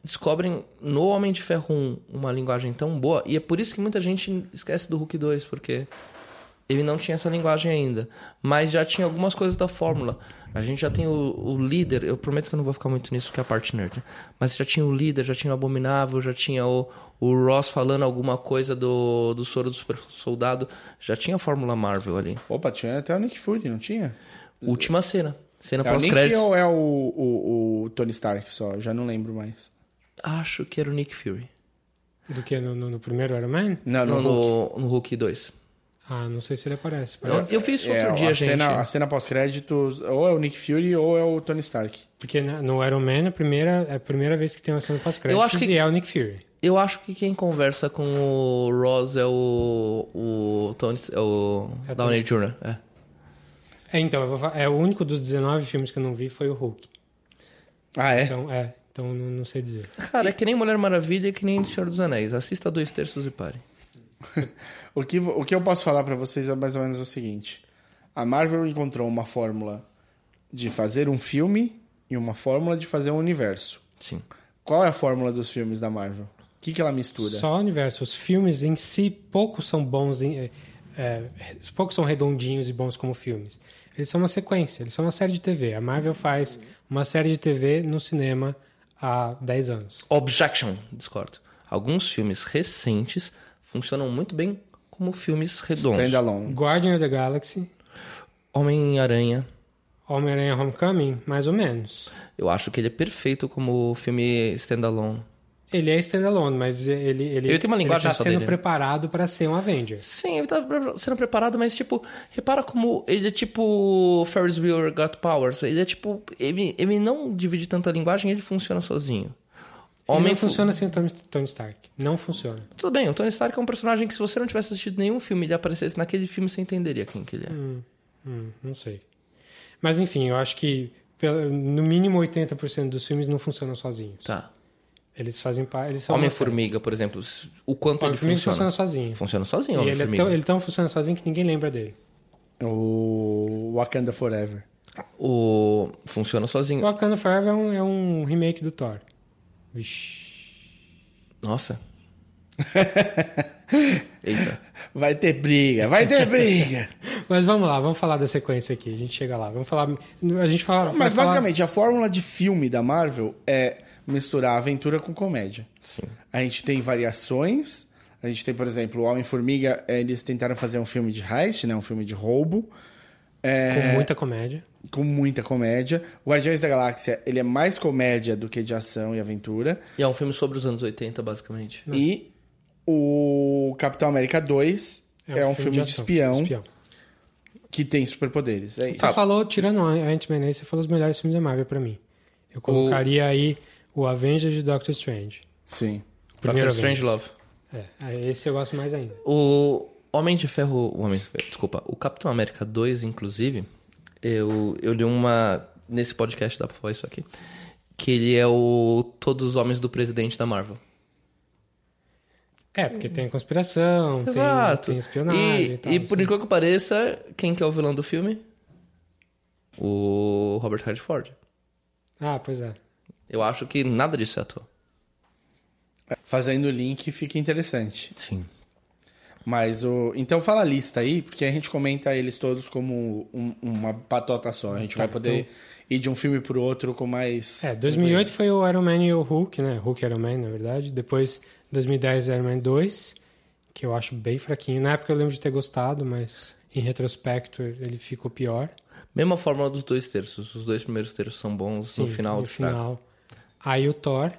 descobrem no Homem de Ferro 1 uma linguagem tão boa. E é por isso que muita gente esquece do Hulk 2, porque ele não tinha essa linguagem ainda. Mas já tinha algumas coisas da fórmula. A gente já tem o, o líder, eu prometo que eu não vou ficar muito nisso, porque é a parte nerd. né? Mas já tinha o líder, já tinha o Abominável, já tinha o, o Ross falando alguma coisa do, do soro do super soldado. Já tinha a fórmula Marvel ali. Opa, tinha até o Nick Fury, não tinha? Última cena. Cena É o Nick pós-crédito. ou é o, o, o Tony Stark só? Eu Já não lembro mais. Acho que era o Nick Fury. Do que no, no- no primeiro Iron Man? Não, no, No, Hulk. no, no Hulk 2. Ah, não sei se ele aparece. Eu, eu fiz isso outro É, dia, a gente. cena, a cena pós-créditos ou é o Nick Fury ou é o Tony Stark. Porque na- no Iron Man a primeira, é a primeira vez que tem uma cena pós-créditos Eu acho que- e é o Nick Fury. Eu acho que quem conversa com o Ross é o. O Tony. É o. É o Downey Tony Jr. É. É, então, eu vou é o único dos 19 filmes que eu não vi foi o Hulk. Ah, é? Então, é, então não, não sei dizer. Cara, é que nem Mulher Maravilha e que nem Senhor dos Anéis. Assista dois terços e pare. O que, o que eu posso falar pra vocês é mais ou menos o seguinte: a Marvel encontrou uma fórmula de fazer um filme e uma fórmula de fazer um universo. Sim. Qual é a fórmula dos filmes da Marvel? O que, que ela mistura? Só o universo. Os filmes em si, poucos são bons, em, é, é, poucos são redondinhos e bons como filmes. Eles são uma sequência, eles são uma série de TV. A Marvel faz uma série de TV no cinema há 10 anos. Objection. Discordo. Alguns filmes recentes funcionam muito bem como filmes redondos. Standalone. Guardian of the Galaxy, Homem-Aranha, Homem-Aranha Homecoming, mais ou menos. eu acho que ele é perfeito como filme standalone. Ele é standalone, mas ele ele Ele tem uma linguagem ele tá só sendo dele. preparado para ser um Avengers. Sim, ele tá sendo preparado, mas tipo, repara como ele é tipo Ferris Bueller Got Powers. Ele é tipo, ele, ele não divide tanta linguagem, ele funciona sozinho. Homem não fu- funciona sem o Tony, Tony Stark. Não funciona. Tudo bem, o Tony Stark é um personagem que se você não tivesse assistido nenhum filme e ele aparecesse naquele filme, você entenderia quem que ele é. Hum, não sei. Mas enfim, eu acho que no mínimo 80% dos filmes não funcionam sozinhos. Tá. Eles fazem parte. Eles são uma Homem-Formiga, por exemplo, o quanto série. ele Homem-Formiga funciona. funciona sozinho. Funciona sozinho, E ele é, Homem-Formiga. tão, ele tão funciona sozinho que ninguém lembra dele. O Wakanda Forever. O... Funciona sozinho. Wakanda Forever é um, é um remake do Thor. Vixe. Nossa. Eita. Vai ter briga, vai ter briga. Mas vamos lá, vamos falar da sequência aqui. A gente chega lá. Vamos falar. A gente fala. Mas falar- basicamente, a fórmula de filme da Marvel é misturar aventura com comédia. Sim. A gente tem variações. A gente tem, por exemplo, o Homem-Formiga, eles tentaram fazer um filme de heist, né? Um filme de roubo. É, Com muita comédia. com muita comédia. O Guardiões da Galáxia, ele é mais comédia do que de ação e aventura. E é um filme sobre os anos 80, basicamente. E o Capitão América 2 é um, filme, de, ação, espião, que tem superpoderes. É isso. Você falou, tirando a Ant-Man aí, você falou os melhores filmes da Marvel pra mim. Eu colocaria aí o Avengers de Doctor Strange. Sim. Doctor Primeiro Strange. Love. É, aí esse eu gosto mais ainda. O Homem de Ferro. O Homem, desculpa, o Capitão América 2, inclusive, eu, eu li uma. Nesse podcast dá pra falar isso aqui. Que ele é o. Todos os homens do presidente da Marvel. É, porque tem conspiração, tem, Exato. tem espionagem e, E, tal. e por assim. incrível que pareça, quem que é o vilão do filme? O Robert Redford. Ah, pois é. Eu acho que nada disso é à toa. Fazendo o link fica interessante. Sim. Mas o. Então fala a lista aí, porque a gente comenta eles todos como um- uma patota só. A gente vai poder ir de um filme pro outro com mais. É, 2008 foi o Iron Man e o Hulk, né? Hulk e Iron Man, na verdade. Depois, 2010, Iron Man 2, que eu acho bem fraquinho. Na época eu lembro de ter gostado, mas em retrospecto ele ficou pior. Mesma fórmula dos dois terços. Os dois primeiros terços são bons, no Sim, final no final. Aí o Thor,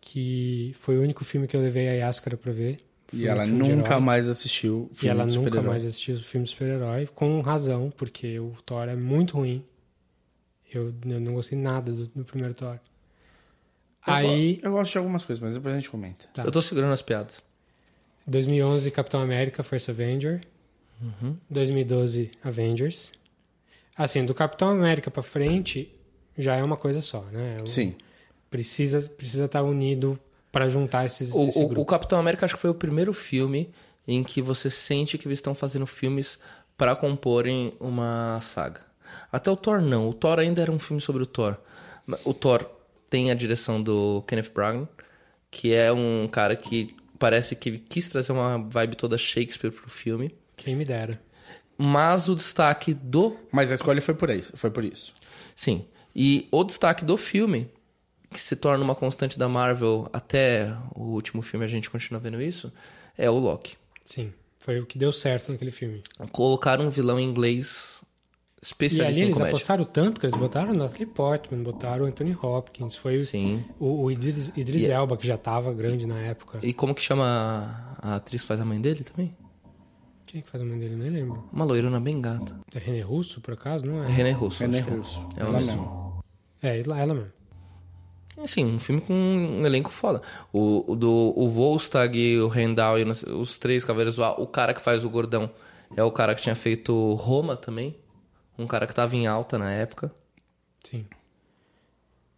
que foi o único filme que eu levei a Yáscara pra ver. E ela nunca mais assistiu E filme ela de nunca mais assistiu o filme de super-herói, com razão, porque o Thor é muito ruim. Eu, eu não gostei nada do, do primeiro Thor. Eu Aí, go- Eu gosto de algumas coisas, mas depois a gente comenta. Tá. Eu tô segurando as piadas. 2011, Capitão América, First Avenger. Uhum. 2012, Avengers. Assim, do Capitão América pra frente, já é uma coisa só, né? O- Sim. Precisa precisa estar unido pra juntar esses, O, esse o- grupo. o Capitão América acho que foi o primeiro filme em que você sente que eles estão fazendo filmes pra comporem uma saga. Até o Thor não. O Thor ainda era um filme sobre o Thor. O Thor tem a direção do Kenneth Branagh, que é um cara que parece que quis trazer uma vibe toda Shakespeare pro filme. Quem me dera. Mas o destaque do Mas a escolha foi por aí, foi por isso. Sim. E o destaque do filme, que se torna uma constante da Marvel até o último filme, a gente continua vendo isso, é o Loki. Sim, foi o que deu certo naquele filme. Colocaram um vilão em inglês E especialista ali em eles comédia. apostaram tanto que eles botaram o Natalie Portman, botaram o Anthony Hopkins, foi o- Sim. o, o Idris, Idris E- Elba, que já tava grande na época. E como que chama a- atriz que faz a mãe dele também? Quem que faz a mãe dele? Nem lembro. Uma loirona bem gata. É René Russo, por acaso? Não É é? René Russo. René é. Russo. É Ela o mesmo. É, ela ela mesmo. Assim, um filme com um elenco foda. O, o do o Volstagg, o Rendal e os- três cavaleiros lá, o cara que faz o gordão é o cara que tinha feito Roma também. Um cara que tava em alta na época. Sim.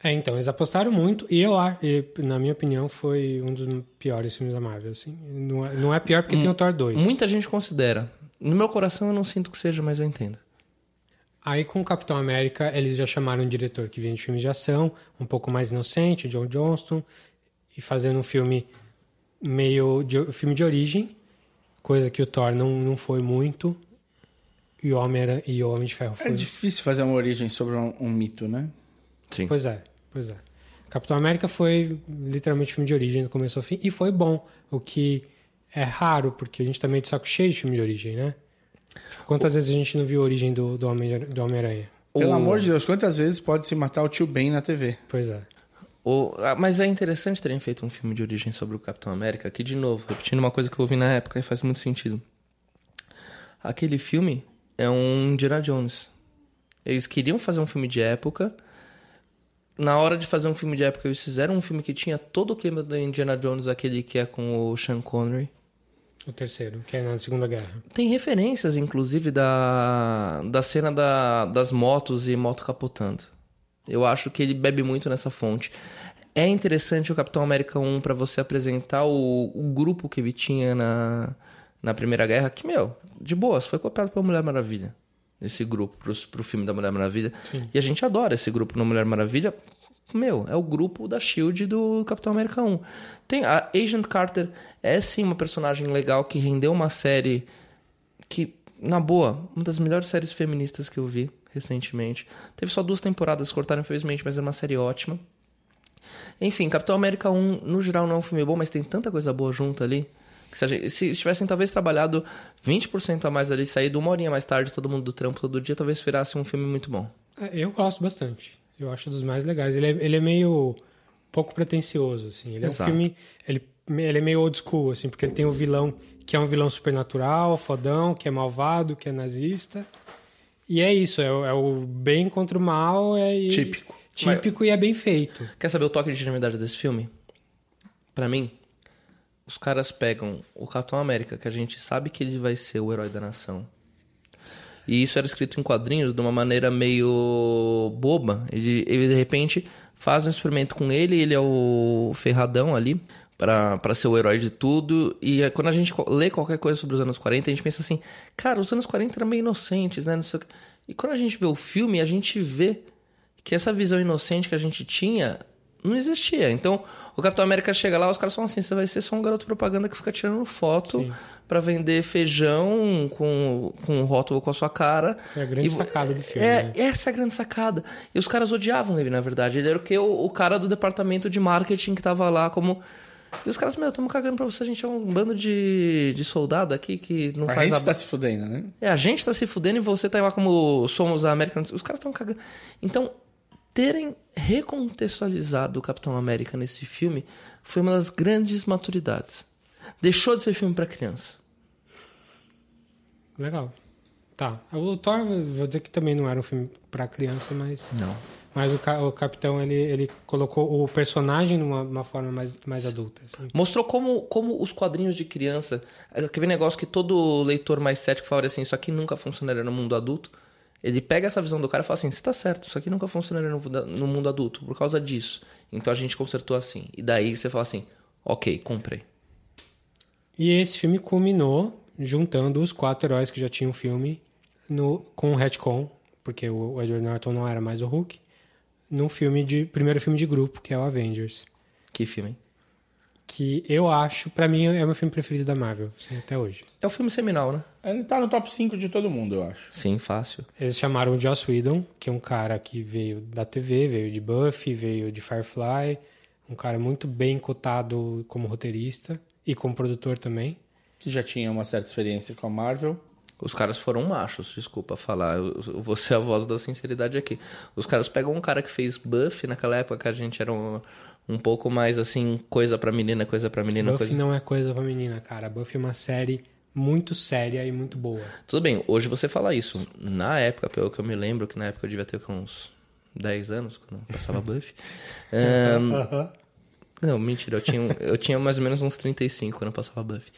É, então, eles apostaram muito e eu acho, e, na minha opinião, foi um dos piores filmes da Marvel, assim. Não é, não é pior porque tem o Thor 2. Muita gente considera. No meu coração eu não sinto que seja, mas eu entendo. Aí com o Capitão América, eles já chamaram um diretor que vinha de filmes de ação, um pouco mais inocente, John Johnston, e fazendo um filme meio de, filme de origem, coisa que o Thor não, não foi muito, e o Homem Era- e o Homem de Ferro É foi. difícil fazer uma origem sobre um, um mito, né? Sim. Pois é, pois é. Capitão América foi literalmente filme de origem do começo ao fim e foi bom, o que é raro, porque a gente tá meio de saco cheio de filme de origem, né? Quantas vezes a gente não viu a origem do, do Homem- do Homem-Aranha? Pelo O- amor de Deus, quantas vezes pode se matar o tio Ben na TV? pois é. O- ah, mas é interessante terem feito um filme de origem sobre o Capitão América, que, de novo, repetindo uma coisa que eu ouvi na época e faz muito sentido. Aquele filme é um Indiana Jones. Eles queriam fazer um filme de época. Na hora de fazer um filme de época, eles fizeram um filme que tinha todo o clima do Indiana Jones, aquele que é com o Sean Connery. O terceiro, que é na Segunda Guerra. Tem referências, inclusive, da, da cena da- das motos e moto capotando. Eu acho que ele bebe muito nessa fonte. É interessante o Capitão América 1 pra você apresentar o, o grupo que ele tinha na, na Primeira Guerra, que, meu, de boas, foi copiado pela Mulher Maravilha. Esse grupo, pro, pro filme da Mulher Maravilha. E a gente adora esse grupo na Mulher Maravilha. Meu, é o grupo da SHIELD do Capitão América 1. Tem a Agent Carter é sim uma personagem legal que rendeu uma série que, na boa, uma das melhores séries feministas que eu vi recentemente. Teve só duas temporadas, cortaram infelizmente, mas é uma série ótima. Enfim, Capitão América 1, no geral, não é um filme bom, mas tem tanta coisa boa junto ali. Que se, gente- se tivessem talvez trabalhado 20% a mais ali, saído uma horinha mais tarde, todo mundo do trampo todo dia, talvez virasse um filme muito bom. É, Eu gosto bastante. Eu acho dos mais legais. Ele é, ele é meio pouco pretencioso, assim. Ele Exato. é um filme. Ele, ele é meio old school, assim, porque ele tem o vilão que é um vilão supernatural, fodão, que é malvado, que é nazista. E é isso, é, o- é o bem contra o mal. É, e- Típico. Típico e é bem feito. Quer saber o toque de genialidade desse filme? Pra mim, os caras pegam o Capitão América, que a gente sabe que ele vai ser o herói da nação. E isso era escrito em quadrinhos de uma maneira meio boba. Ele, ele, de repente faz um experimento com ele, ele é o ferradão ali pra pra ser o herói de tudo. E aí, quando a gente lê qualquer coisa sobre os anos 40, a gente pensa assim, cara, os anos 40 eram meio inocentes, né? Não sei o quê. E quando a gente vê o filme, a gente vê que essa visão inocente que a gente tinha não existia. Então, o Capitão América chega lá, os caras falam assim: você vai ser só um garoto propaganda que fica tirando foto pra vender feijão com, com um rótulo com a sua cara. Foi a grande E sacada do filme, É, né? essa é a grande sacada. E os caras odiavam ele, na verdade. Ele era o que? O, o cara do departamento de marketing que tava lá como. E os caras, meu, estamos cagando pra você, a gente é um bando de, de soldado aqui que não A faz gente a tá se fudendo, né? é, a gente tá se fudendo e você tá lá como somos a América. Os caras estão cagando. Então, terem recontextualizado o Capitão América nesse filme foi uma das grandes maturidades. Deixou de ser filme pra criança. Legal. Tá. O Thor, vou dizer que também não era um filme pra criança, mas. Não. Mas o, ca- o Capitão, ele, ele colocou o personagem numa uma forma mais, mais adulta. assim. Mostrou como, como os quadrinhos de criança, aquele negócio que todo leitor mais cético falaria assim, isso aqui nunca funcionaria no mundo adulto. Ele pega essa visão do cara e fala assim, você tá certo, isso aqui nunca funcionaria no, mundo- no mundo adulto, por causa disso. Então a gente consertou assim. E daí você fala assim, ok, comprei. E esse filme culminou juntando os quatro heróis que já tinham o filme no, com o retcon, porque o Edward Norton não era mais o Hulk, num filme de primeiro filme de grupo, que é o Avengers. Que filme, hein? Que eu acho, pra mim, é o meu filme preferido da Marvel, assim, até hoje. É o filme seminal, né? Ele tá no top 5 de todo mundo, eu acho. Sim, fácil. Eles chamaram o Joss Whedon, que é um cara que veio da TV, veio de Buffy, veio de Firefly, um cara muito bem cotado como roteirista e como produtor também. Que já tinha uma certa experiência com a Marvel. Os caras foram machos, desculpa falar. Eu, eu vou ser a voz da sinceridade aqui. Os caras pegam um cara que fez Buffy naquela época que a gente era um, um pouco mais assim, coisa pra menina, coisa pra menina, Buffy coisa. não é coisa pra menina, cara. Buffy é uma série muito séria e muito boa. Tudo bem, hoje você fala isso. Na época, pelo que eu me lembro, que na época eu devia ter com uns 10 anos, quando passava Buffy. Ahn, não, mentira, eu tinha, um- eu tinha mais ou menos uns 35 quando eu passava Buffy.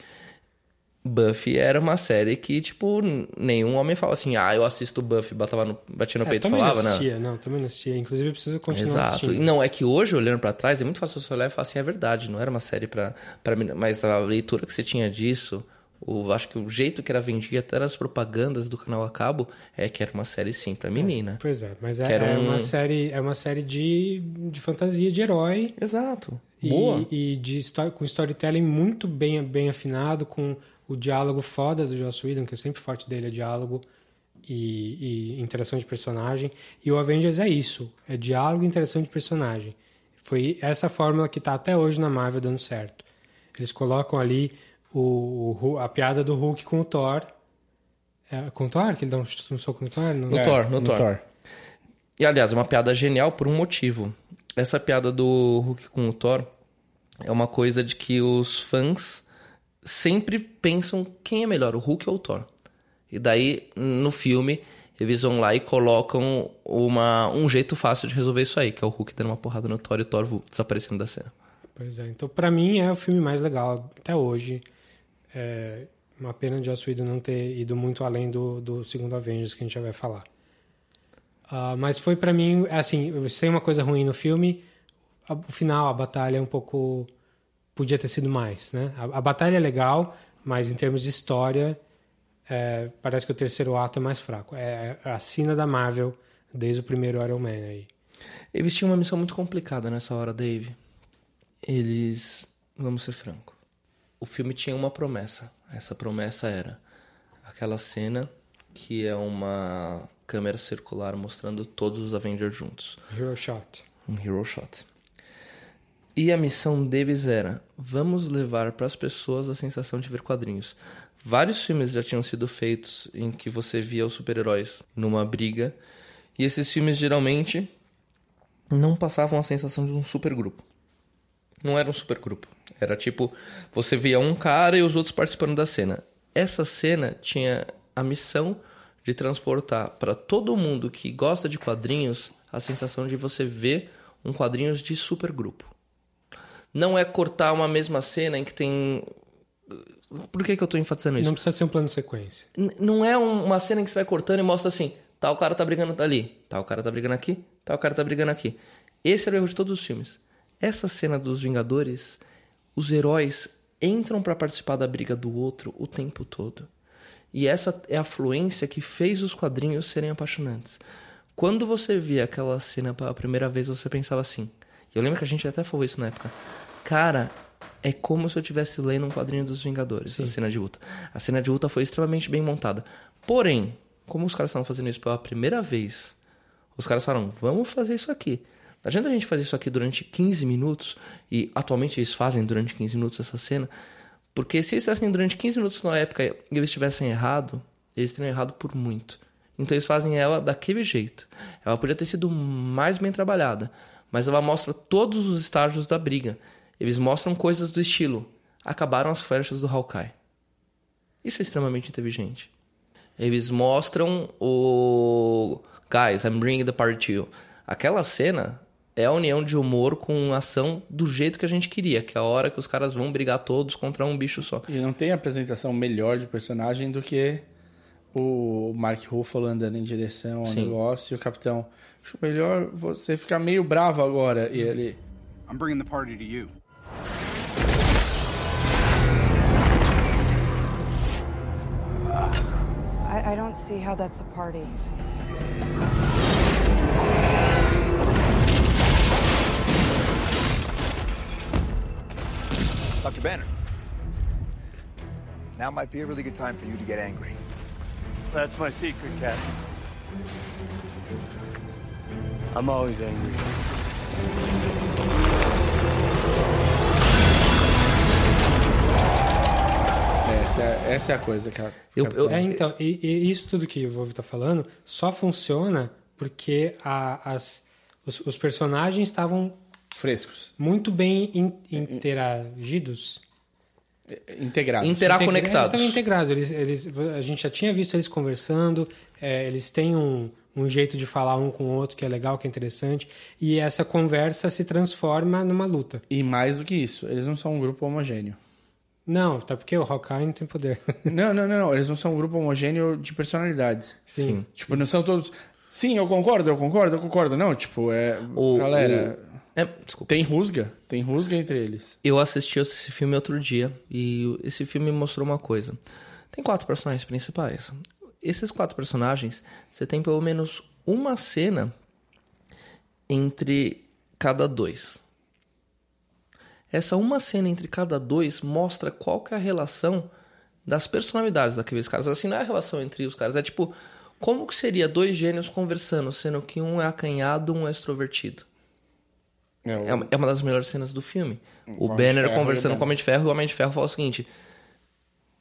Buffy era uma série que, tipo, nenhum homem fala assim, ah, eu assisto Buffy, batava no, batia no É, peito e falava, não né? assistia, não, também não assistia. Inclusive, eu preciso continuar Exato. assistindo. E não, é que hoje, olhando pra trás, é muito fácil você olhar e falar assim, é verdade, não era uma série pra, pra mim. Mas a leitura que você tinha disso, o, acho que o jeito que era vendido até nas propagandas do canal a cabo, é que era uma série sim pra menina. Pois é, mas é, é um- uma série, é uma série de, de fantasia de herói Exato. e, Boa. e de com storytelling muito bem, bem afinado, com o diálogo foda do Joss Whedon, que é sempre forte dele é diálogo e, e interação de personagem. E o Avengers é isso, é diálogo e interação de personagem. Foi essa fórmula que está até hoje na Marvel dando certo. Eles colocam ali o, o- a piada do Hulk com o Thor. É, com o Thor? Que ele dá um, um soco no Thor? No- No É, Thor, no Thor. E aliás, é uma piada genial por um motivo. Essa piada do Hulk com o Thor é uma coisa de que os fãs sempre pensam quem é melhor, o Hulk ou o Thor. E daí, no filme, eles vão lá e colocam uma, um jeito fácil de resolver isso aí, que é o Hulk dando uma porrada no Thor e o Thor desaparecendo da cena. Pois é. Então, pra mim, é o filme mais legal até hoje. É uma pena de Joss não ter ido muito além do, do segundo Avengers, que a gente já vai falar. Ah, mas foi pra mim, assim, se tem uma coisa ruim no filme, o final, a batalha é um pouco... Podia ter sido mais, né? A, a batalha é legal, mas em termos de história, é, parece que o terceiro ato é mais fraco. É a cena da Marvel desde o primeiro Iron Man aí. Eles tinham uma missão muito complicada nessa hora, Dave. Eles. Vamos ser franco. O filme tinha uma promessa. Essa promessa era aquela cena que é uma câmera circular mostrando todos os Avengers juntos. Hero Shot. Um hero shot. E a missão deles era: vamos levar para as pessoas a sensação de ver quadrinhos. Vários filmes já tinham sido feitos em que você via os super-heróis numa briga, e esses filmes geralmente não passavam a sensação de um supergrupo. Não era um supergrupo. Era tipo, você via um cara e os outros participando da cena. Essa cena tinha a missão de transportar para todo mundo que gosta de quadrinhos a sensação de você ver um quadrinhos de supergrupo. Não é cortar uma mesma cena em que tem. Por que, que eu tô enfatizando isso? Não precisa ser um plano de sequência. N- não é um- uma cena em que você vai cortando e mostra assim, tal cara tá brigando ali, tal cara tá brigando aqui, tal cara tá brigando aqui. Esse era o erro de todos os filmes. Essa cena dos Vingadores, os heróis entram pra participar da briga do outro o tempo todo. E essa é a fluência que fez os quadrinhos serem apaixonantes. Quando você via aquela cena pela primeira vez, você pensava assim. Eu lembro que a gente até falou isso na época. Cara, é como se eu estivesse lendo um quadrinho dos Vingadores, a cena de luta. A cena de luta foi extremamente bem montada. Porém, como os caras estavam fazendo isso pela primeira vez, os caras falaram: vamos fazer isso aqui. Não adianta a gente fazer isso aqui durante 15 minutos, e atualmente eles fazem durante 15 minutos essa cena, porque se eles fizessem durante 15 minutos na época e eles tivessem errado, eles teriam errado por muito. Então eles fazem ela daquele jeito. Ela podia ter sido mais bem trabalhada, mas ela mostra todos os estágios da briga. Eles mostram coisas do estilo: acabaram as flechas do Hawkeye. Isso é extremamente inteligente. Eles mostram o. Guys, I'm bringing the party to you. Aquela cena é a união de humor com ação do jeito que a gente queria, que é a hora que os caras vão brigar todos contra um bicho só. E não tem apresentação melhor de personagem do que o Mark Ruffalo andando em direção ao Sim. negócio e o capitão. Acho melhor você ficar meio bravo agora. E ele. I'm bringing the party to you. I, I don't see how that's a party. Dr. Banner. Now might be a really good time for you to get angry. That's my secret, Cap. I'm always angry. Essa é, essa é a coisa, cara. Eu- eu- É, então, e, e isso tudo que o Wolf tá falando só funciona porque a- as, os, os personagens estavam Frescos. muito bem in- interagidos. Integrados. Interar Integra- conectados. Eles estavam integrados. Eles, eles, a gente já tinha visto eles conversando. é, eles têm um, um jeito de falar um com o outro que é legal, que é interessante. E essa conversa se transforma numa luta. E mais do que isso, eles não são um grupo homogêneo. Não, tá porque o Hawkeye não tem poder. Não, não, não, não. Eles não são um grupo homogêneo de personalidades. Sim. Tipo, não são todos. Sim, eu concordo, eu concordo, eu concordo. Não, tipo, é. O- Galera, É, tem rusga. Tem rusga entre eles. Eu assisti esse filme outro dia e esse filme mostrou uma coisa. Tem quatro personagens principais. Esses quatro personagens, você tem pelo menos uma cena entre cada dois. Essa uma cena entre cada dois mostra qual que é a relação das personalidades daqueles caras. Assim, não é a relação entre os caras, é tipo, como que seria dois gênios conversando, sendo que um é acanhado, um é extrovertido? É, o- É uma, é uma das melhores cenas do filme. O de Banner Ferro o conversando Banner. com o Homem de Ferro e o Homem de Ferro fala o seguinte: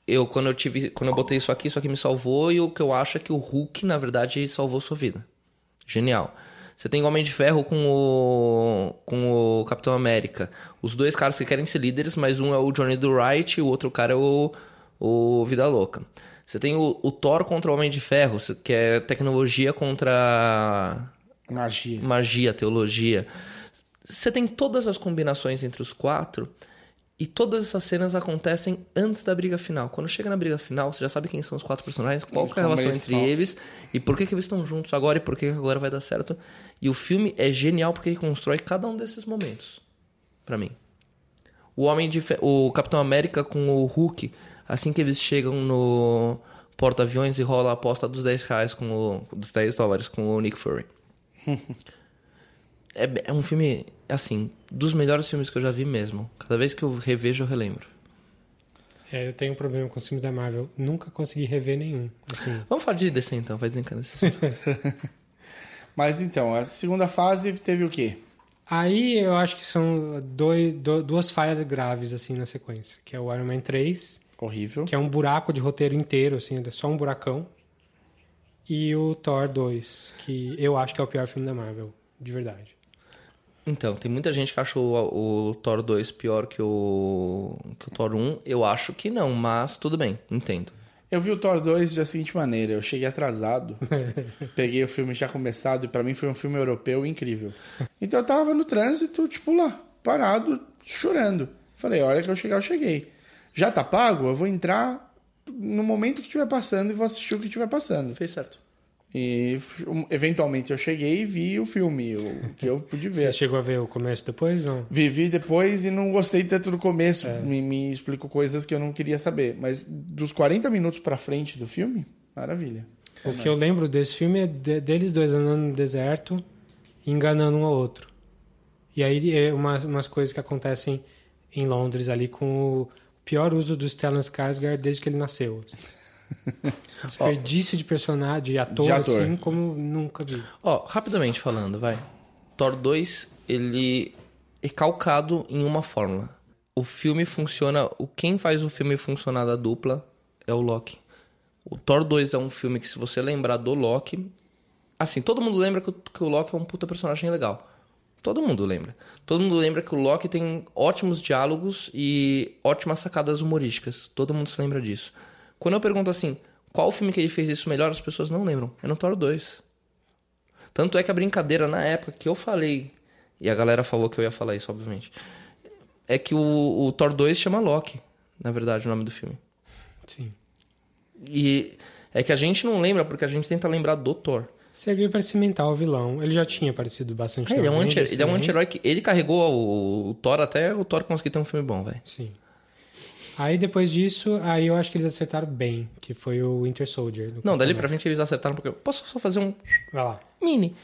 eu quando eu tive, quando eu botei isso aqui, isso aqui me salvou e o que eu acho é que o Hulk na verdade salvou sua vida. Genial. Você tem o Homem de Ferro com o com o Capitão América. Os dois caras que querem ser líderes, mas um é o Johnny do Wright e o outro cara é o, o Vida Louca. Você tem o, o Thor contra o Homem de Ferro, que é tecnologia contra Magia. magia, teologia. Você tem todas as combinações entre os quatro e todas essas cenas acontecem antes da briga final. Quando chega na briga final, você já sabe quem são os quatro personagens, qual é a relação entre eles e por que, que eles estão juntos agora e por que, que agora vai dar certo. E o filme é genial porque ele constrói cada um desses momentos. Pra mim. O Homem de Fe- o Capitão América com o Hulk, assim que eles chegam no porta-aviões e rola a aposta dos 10 reais com o. dos 10 dólares com o Nick Fury. é, é um filme, assim, dos melhores filmes que eu já vi mesmo. Cada vez que eu revejo, eu relembro. É, eu tenho um problema com os filmes da Marvel. Nunca consegui rever nenhum. Assim, Vamos falar de DC então, vai desencanar esse. Mas então, a segunda fase teve o quê? Aí eu acho que são dois, do- duas falhas graves assim na sequência, que é o Iron Man 3, Horrível. que é um buraco de roteiro inteiro, assim, é só um buracão, e o Thor 2, que eu acho que é o pior filme da Marvel, de verdade. Então, tem muita gente que achou o, o Thor 2 pior que o, que o Thor 1. Eu acho que não, mas tudo bem, entendo. Eu vi o Thor 2 da seguinte maneira, eu cheguei atrasado, peguei o filme já começado e pra mim foi um filme europeu incrível. Então eu tava no trânsito, tipo lá, parado, chorando. Falei, a hora que eu chegar, eu cheguei. Já tá pago? Eu vou entrar no momento que estiver passando e vou assistir o que estiver passando. Fez certo. E eventualmente eu cheguei e vi o filme, o que eu pude Você ver. chegou a ver o começo depois, não? Vivi depois e não gostei tanto do começo. É. Me, me explicou coisas que eu não queria saber. Mas dos 40 minutos pra frente do filme, maravilha. O que eu lembro desse filme é de- deles dois andando no deserto e enganando um ao outro. E aí é umas, umas coisas que acontecem em Londres ali com o pior uso do Stellan Skarsgård desde que ele nasceu. Desperdício de personagem, de ator, De ator. assim, como nunca vi. Ó, rapidamente falando, vai. Thor 2, ele é calcado em uma fórmula. O filme funciona. O quem faz o filme funcionar da dupla é o Loki. O Thor 2 é um filme que, se você lembrar do Loki. Assim, todo mundo lembra que o, que o Loki é um puta personagem legal. Todo mundo lembra. Todo mundo lembra que o Loki tem ótimos diálogos e ótimas sacadas humorísticas. Todo mundo se lembra disso. Quando eu pergunto assim, qual filme que ele fez isso melhor, as pessoas não lembram. É no Thor 2. Tanto é que a brincadeira na época que eu falei, e a galera falou que eu ia falar isso, obviamente, é que o, o Thor 2 chama Loki, na verdade, o nome do filme. Sim. E é que a gente não lembra porque a gente tenta lembrar do Thor. Serviu para cimentar o vilão. Ele já tinha aparecido bastante É, ele é um anti- ele é um anti-herói que ele carregou o, o Thor até o Thor conseguir ter um filme bom, velho. Sim. Aí depois disso, aí eu acho que eles acertaram bem, que foi o Winter Soldier. do Não, dali pra frente eles acertaram porque. Posso só fazer um. Vai lá. mini?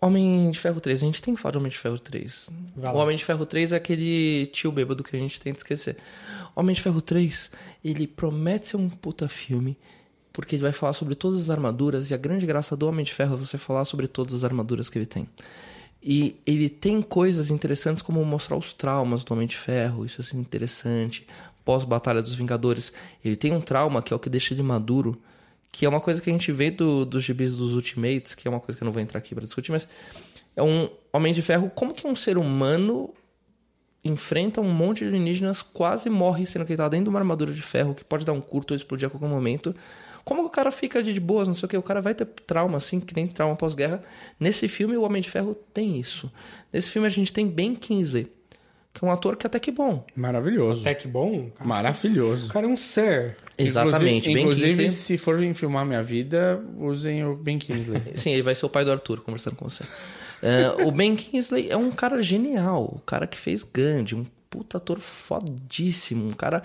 Homem de Ferro 3, a gente tem que falar de Homem de Ferro 3. Vai o lá. Homem de Ferro 3 é aquele tio bêbado que a gente tenta esquecer. Homem de Ferro 3, ele promete ser um puta filme, porque ele vai falar sobre todas as armaduras, e a grande graça do Homem de Ferro é você falar sobre todas as armaduras que ele tem. E ele tem coisas interessantes como mostrar os traumas do Homem de Ferro, isso é assim, interessante. Pós-Batalha dos Vingadores, ele tem um trauma que é o que deixa ele maduro, que é uma coisa que a gente vê do, dos gibis dos Ultimates, que é uma coisa que eu não vou entrar aqui para discutir, mas é um Homem de Ferro. Como que um ser humano enfrenta um monte de alienígenas, quase morre, sendo que ele tá dentro de uma armadura de ferro que pode dar um curto ou explodir a qualquer momento. Como que o cara fica de boas, não sei o que, o cara vai ter trauma, assim, que nem trauma pós-guerra. Nesse filme, o Homem de Ferro tem isso. Nesse filme, a gente tem Ben Kingsley, que é um ator que até que bom. Maravilhoso. Até que bom. Cara. Maravilhoso. O cara é um sir. Exatamente, Inclusive, Ben inclusive Kingsley. se forem filmar minha vida, usem o Ben Kingsley. Sim, ele vai ser o pai do Arthur conversando com você. É, o Ben Kingsley é um cara genial, o cara que fez Gandhi, um puta ator fodíssimo, um cara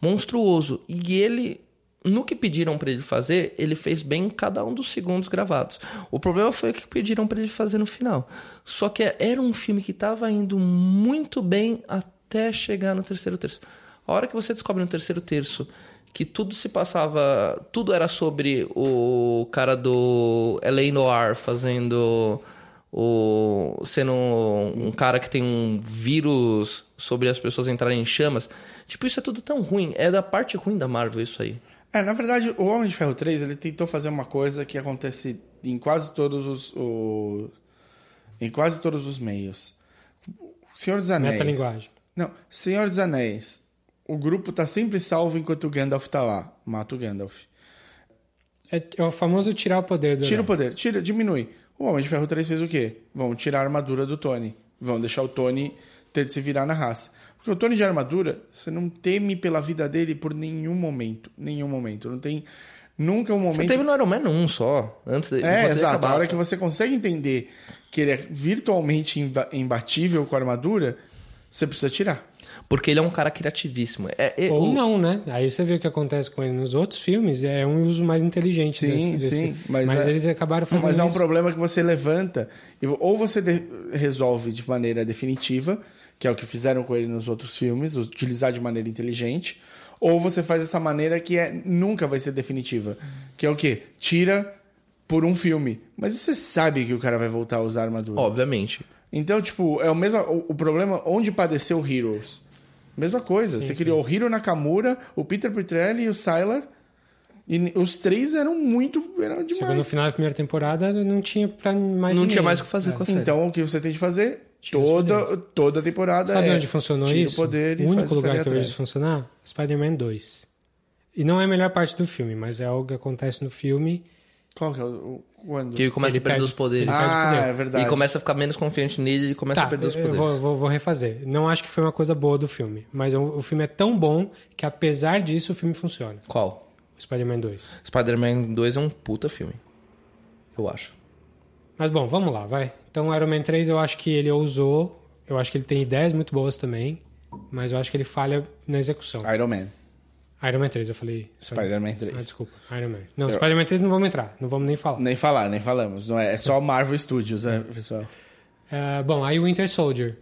monstruoso. E ele, no que pediram pra ele fazer, ele fez bem em cada um dos segundos gravados. O problema foi o que pediram pra ele fazer no final. Só que era um filme que tava indo muito bem até chegar no terceiro terço. A hora que você descobre no terceiro terço que tudo se passava. Tudo era sobre o cara do L.A. Noir fazendo o sendo um cara que tem um vírus sobre as pessoas entrarem em chamas. Tipo, isso é tudo tão ruim. É da parte ruim da Marvel isso aí. É, na verdade, o Homem de Ferro 3, ele tentou fazer uma coisa que acontece em quase todos os... o- em quase todos os meios. Senhor dos Anéis... Metalinguagem. Não, Senhor dos Anéis. O grupo tá sempre salvo enquanto o Gandalf tá lá. Mata o Gandalf. É, é o famoso tirar o poder do Tira o poder, tira, diminui. O Homem de Ferro 3 fez o quê? Vão tirar a armadura do Tony. Vão deixar o Tony ter de se virar na raça. Porque o Tony de armadura, você não teme pela vida dele por nenhum momento. Nenhum momento. Não tem nunca um Você momento. teve no Iron Man 1 só, antes de É, exato. A acabava. hora que você consegue entender que ele é virtualmente imba- imbatível com a armadura, você precisa tirar. Porque ele é um cara criativíssimo. É, é- Ou o- não, né? Aí você vê o que acontece com ele nos outros filmes, é um uso mais inteligente Sim, desse, desse- sim, mas é- eles acabaram fazendo Mas é um isso. problema que você levanta, ou você de- resolve de maneira definitiva, que é o que fizeram com ele nos outros filmes, utilizar de maneira inteligente, ou você faz essa maneira que é, nunca vai ser definitiva, que é o quê? Tira por um filme. Mas você sabe que o cara vai voltar a usar armadura. Obviamente. Então, tipo, é o mesmo o, o problema onde padeceu o Heroes. Mesma coisa. você criou o Hiro Nakamura, o Peter Petrelli e o Sylar. E os três eram muito. eram demais. Chegou no final da primeira temporada, não tinha pra mais Não ninguém. tinha mais o que fazer É. com a série. Então, o que você tem que fazer? Tira Toda, toda temporada Sabe é... onde funcionou tira isso? o poder o único lugar que eu vejo funcionar? Spider-Man 2. E não é a melhor parte do filme, mas é algo que acontece no filme. Qual que é o... Quando? Que ele começa Ele a perder perde- os poderes. ah, poder. é verdade. E começa a ficar menos confiante nele e começa a Tá, perder os eu poderes. vou, vou- vou refazer. Não acho que foi uma coisa boa do filme, mas o, o filme é tão bom que apesar disso o filme funciona. Qual? O Spider-Man 2. Spider-Man 2 é um puta filme. Eu acho. Mas bom, vamos lá, vai. Então, Iron Man 3 eu acho que ele ousou, eu acho que ele tem ideias muito boas também, mas eu acho que ele falha na execução. Iron Man. Iron Man 3, eu falei. Spider-Man 3. Ah, desculpa. Iron Man. Não, Spider-Man 3 não vamos entrar, não vamos nem falar. Nem falar, nem falamos. Não é, é só Marvel Studios, né, pessoal? Ah, bom, aí o Winter Soldier,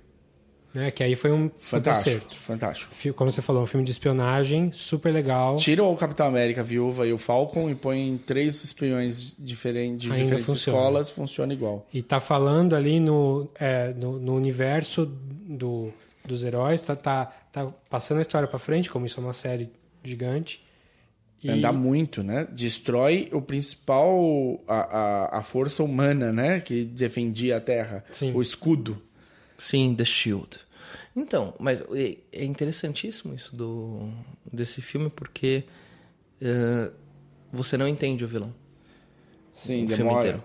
né? Que aí foi um Fantástico, acerto. fantástico. Como você falou, um filme de espionagem, super legal. Tira o Capitão América, a Viúva e o Falcon e põe em três espiões diferentes, de Ainda diferentes funciona. escolas, funciona igual. E tá falando ali no, é, no, no universo do, dos heróis, tá, tá, tá passando a história pra frente, como isso é uma série gigante. E Andar muito, né? Destrói o principal, a, a, a força humana, né? Que defendia a Terra. Sim. O escudo. Sim, The Shield. Então, mas é- interessantíssimo isso do, desse filme porque eh, você não entende o vilão. Sim, O filme demora. inteiro.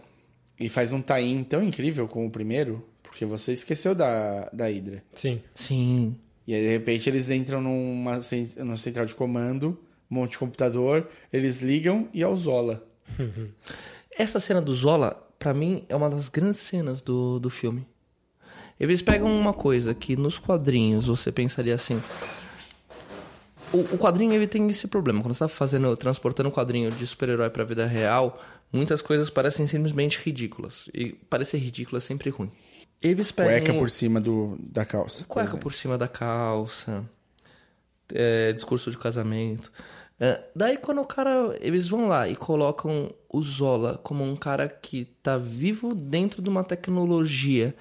E faz um tie tão incrível com o primeiro, porque você esqueceu da, da Hydra. Sim. Sim. E aí, de repente, eles entram numa, numa central de comando, um monte de computador, eles ligam e é o Zola. Essa cena do Zola, pra mim, é uma das grandes cenas do, do filme. Eles pegam uma coisa que nos quadrinhos você pensaria assim. O, o quadrinho ele tem esse problema. Quando você tá fazendo, transportando o quadrinho de super-herói pra vida real, muitas coisas parecem simplesmente ridículas. E parecer ridículo é sempre ruim. Eles pegam. Cueca por cima do, da calça. por Cueca exemplo. por cima da calça. é, discurso de casamento. É, daí quando o cara. Eles vão lá e colocam o Zola como um cara que tá vivo dentro de uma tecnologia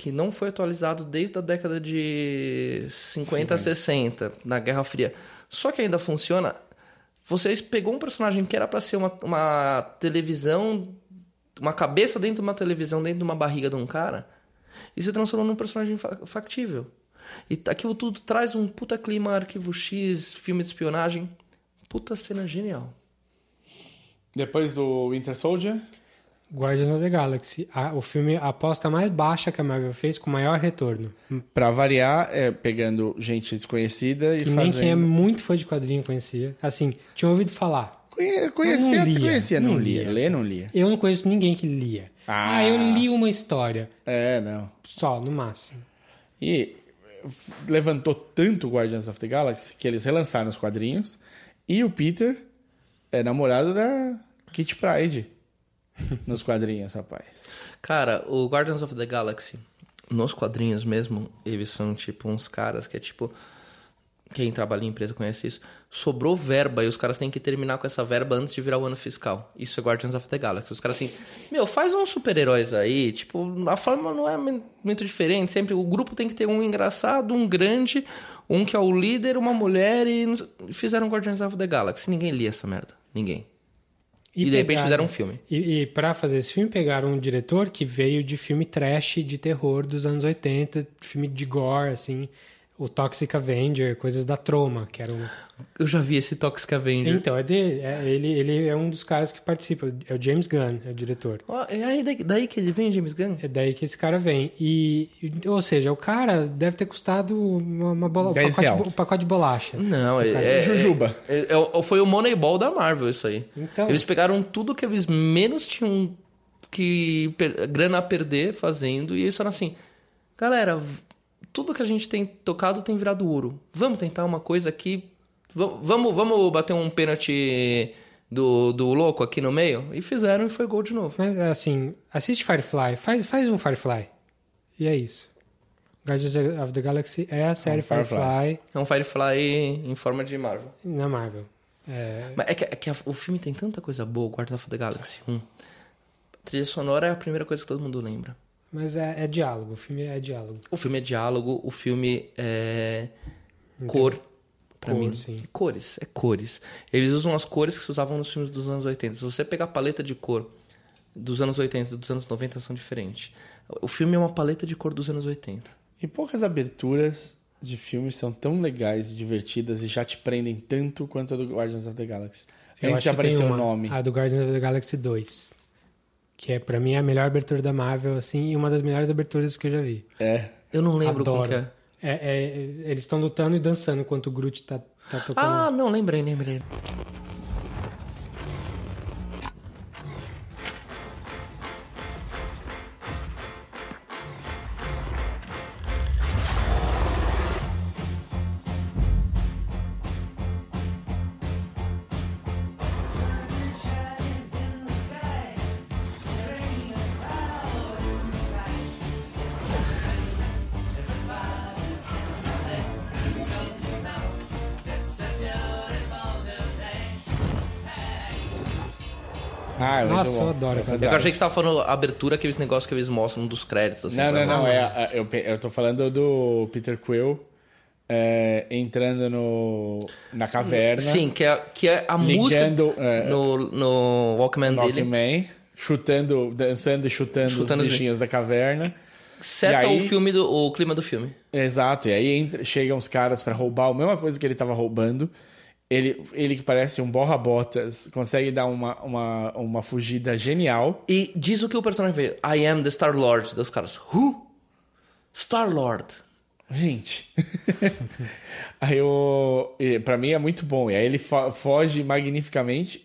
que não foi atualizado desde a década de 50, 60, na Guerra Fria. Só que ainda funciona. Vocês pegou um personagem que era pra ser uma, uma televisão, uma cabeça dentro de uma televisão, dentro de uma barriga de um cara, e se transformou num personagem fa- factível. E aquilo tudo traz um puta clima arquivo X, filme de espionagem. Puta cena genial. Depois do Winter Soldier, Guardians of the Galaxy. A- o filme, a aposta mais baixa que a Marvel fez com maior retorno. pra variar, é pegando gente desconhecida e Que nem quem é fazendo... muito fã de quadrinho conhecia. Assim, tinha ouvido falar. Conhe- Conhecia, Não lia, conhecia, não, não lia. lia. Ler, não lia. Eu não conheço ninguém que lia. Ah. ah eu li uma história. É, não. Só, no máximo. E f- levantou tanto Guardians of the Galaxy que eles relançaram os quadrinhos. E o Peter é namorado da Kit Pride nos quadrinhos, rapaz. Cara, o Guardians of the Galaxy, nos quadrinhos mesmo, eles são tipo uns caras que é tipo. quem trabalha em empresa conhece isso, sobrou verba e os caras têm que terminar com essa verba antes de virar o ano fiscal. Isso é Guardians of the Galaxy. Os caras assim, meu, faz uns super-heróis aí, tipo, a forma não é mu- muito diferente, sempre o grupo tem que ter um engraçado, um grande, um que é o líder, uma mulher e fizeram Guardians of the Galaxy. Ninguém lia essa merda, ninguém. E, de repente fizeram um filme. E, e para fazer esse filme, pegaram um diretor que veio de filme trash de terror dos anos 80, filme de gore, assim, o Toxic Avenger, coisas da Troma, que era um... Eu já vi esse Toxic Avenger. Então, é dele, é, ele, ele é um dos caras que participa, é o James Gunn, é o diretor. Ó, É aí daí, daí que ele vem, James Gunn? É daí que esse cara vem. E, ou seja, o cara deve ter custado uma, uma bola, um pacote, um pacote de bolacha. Não, é, é- Jujuba. é- é o- foi o Moneyball da Marvel isso aí. Então. Eles pegaram tudo que eles menos tinham que per- grana a perder fazendo e eles falaram assim, galera, tudo que a gente tem tocado tem virado ouro. Vamos tentar uma coisa aqui, vamos, vamos bater um pênalti do, do louco aqui no meio? E fizeram e foi gol de novo. Mas, assim, assiste Firefly, faz, faz um Firefly. E é isso. Guardians of the Galaxy é a série Um Firefly. Firefly É um Firefly em forma de Marvel. na Marvel. É, Mas é que, é que a- o filme tem tanta coisa boa, Guardians of the Galaxy 1. A trilha sonora é a primeira coisa que todo mundo lembra. Mas é, é diálogo, o filme é diálogo. O filme é diálogo, o filme é cor. Pra Cor, mim, sim. cores, é cores. Eles usam as cores que se usavam nos filmes dos anos 80. Se você pegar a paleta de cor dos anos 80 e dos anos 90 são diferentes. O filme é uma paleta de cor dos anos 80. E poucas aberturas de filmes são tão legais e divertidas e já te prendem tanto quanto a do Guardians of the Galaxy. Eu Antes acho de aparecer o nome. A do Guardians of the Galaxy 2. Que é, pra mim, a melhor abertura da Marvel, assim, e uma das melhores aberturas que eu já vi. É. Eu não lembro Adoro. que é. É, é, eles estão lutando e dançando enquanto o Groot tá, tá tocando. Ah, não, lembrei, lembrei. Adoro. É Eu achei que você tava falando abertura, aqueles negócios que eles mostram dos créditos. Assim, Não, não, não. É, a- eu, eu tô falando do Peter Quill é, entrando no, na caverna. Sim, que é, que é a Ligando, música é, no, no Walkman dele. Walkman, chutando, dançando e chutando, Chutando os os bichinhos da caverna. Seta aí- o filme do o clima do filme. Exato, e aí entra, chegam os caras pra roubar a mesma coisa que ele tava roubando. Ele, ele que parece um borra-botas, consegue dar uma, uma, uma fugida genial. E diz o que o personagem vê. I am the Star Lord dos caras. Who? Star Lord. Gente. aí o. e Pra mim é muito bom. E aí ele fo- foge magnificamente.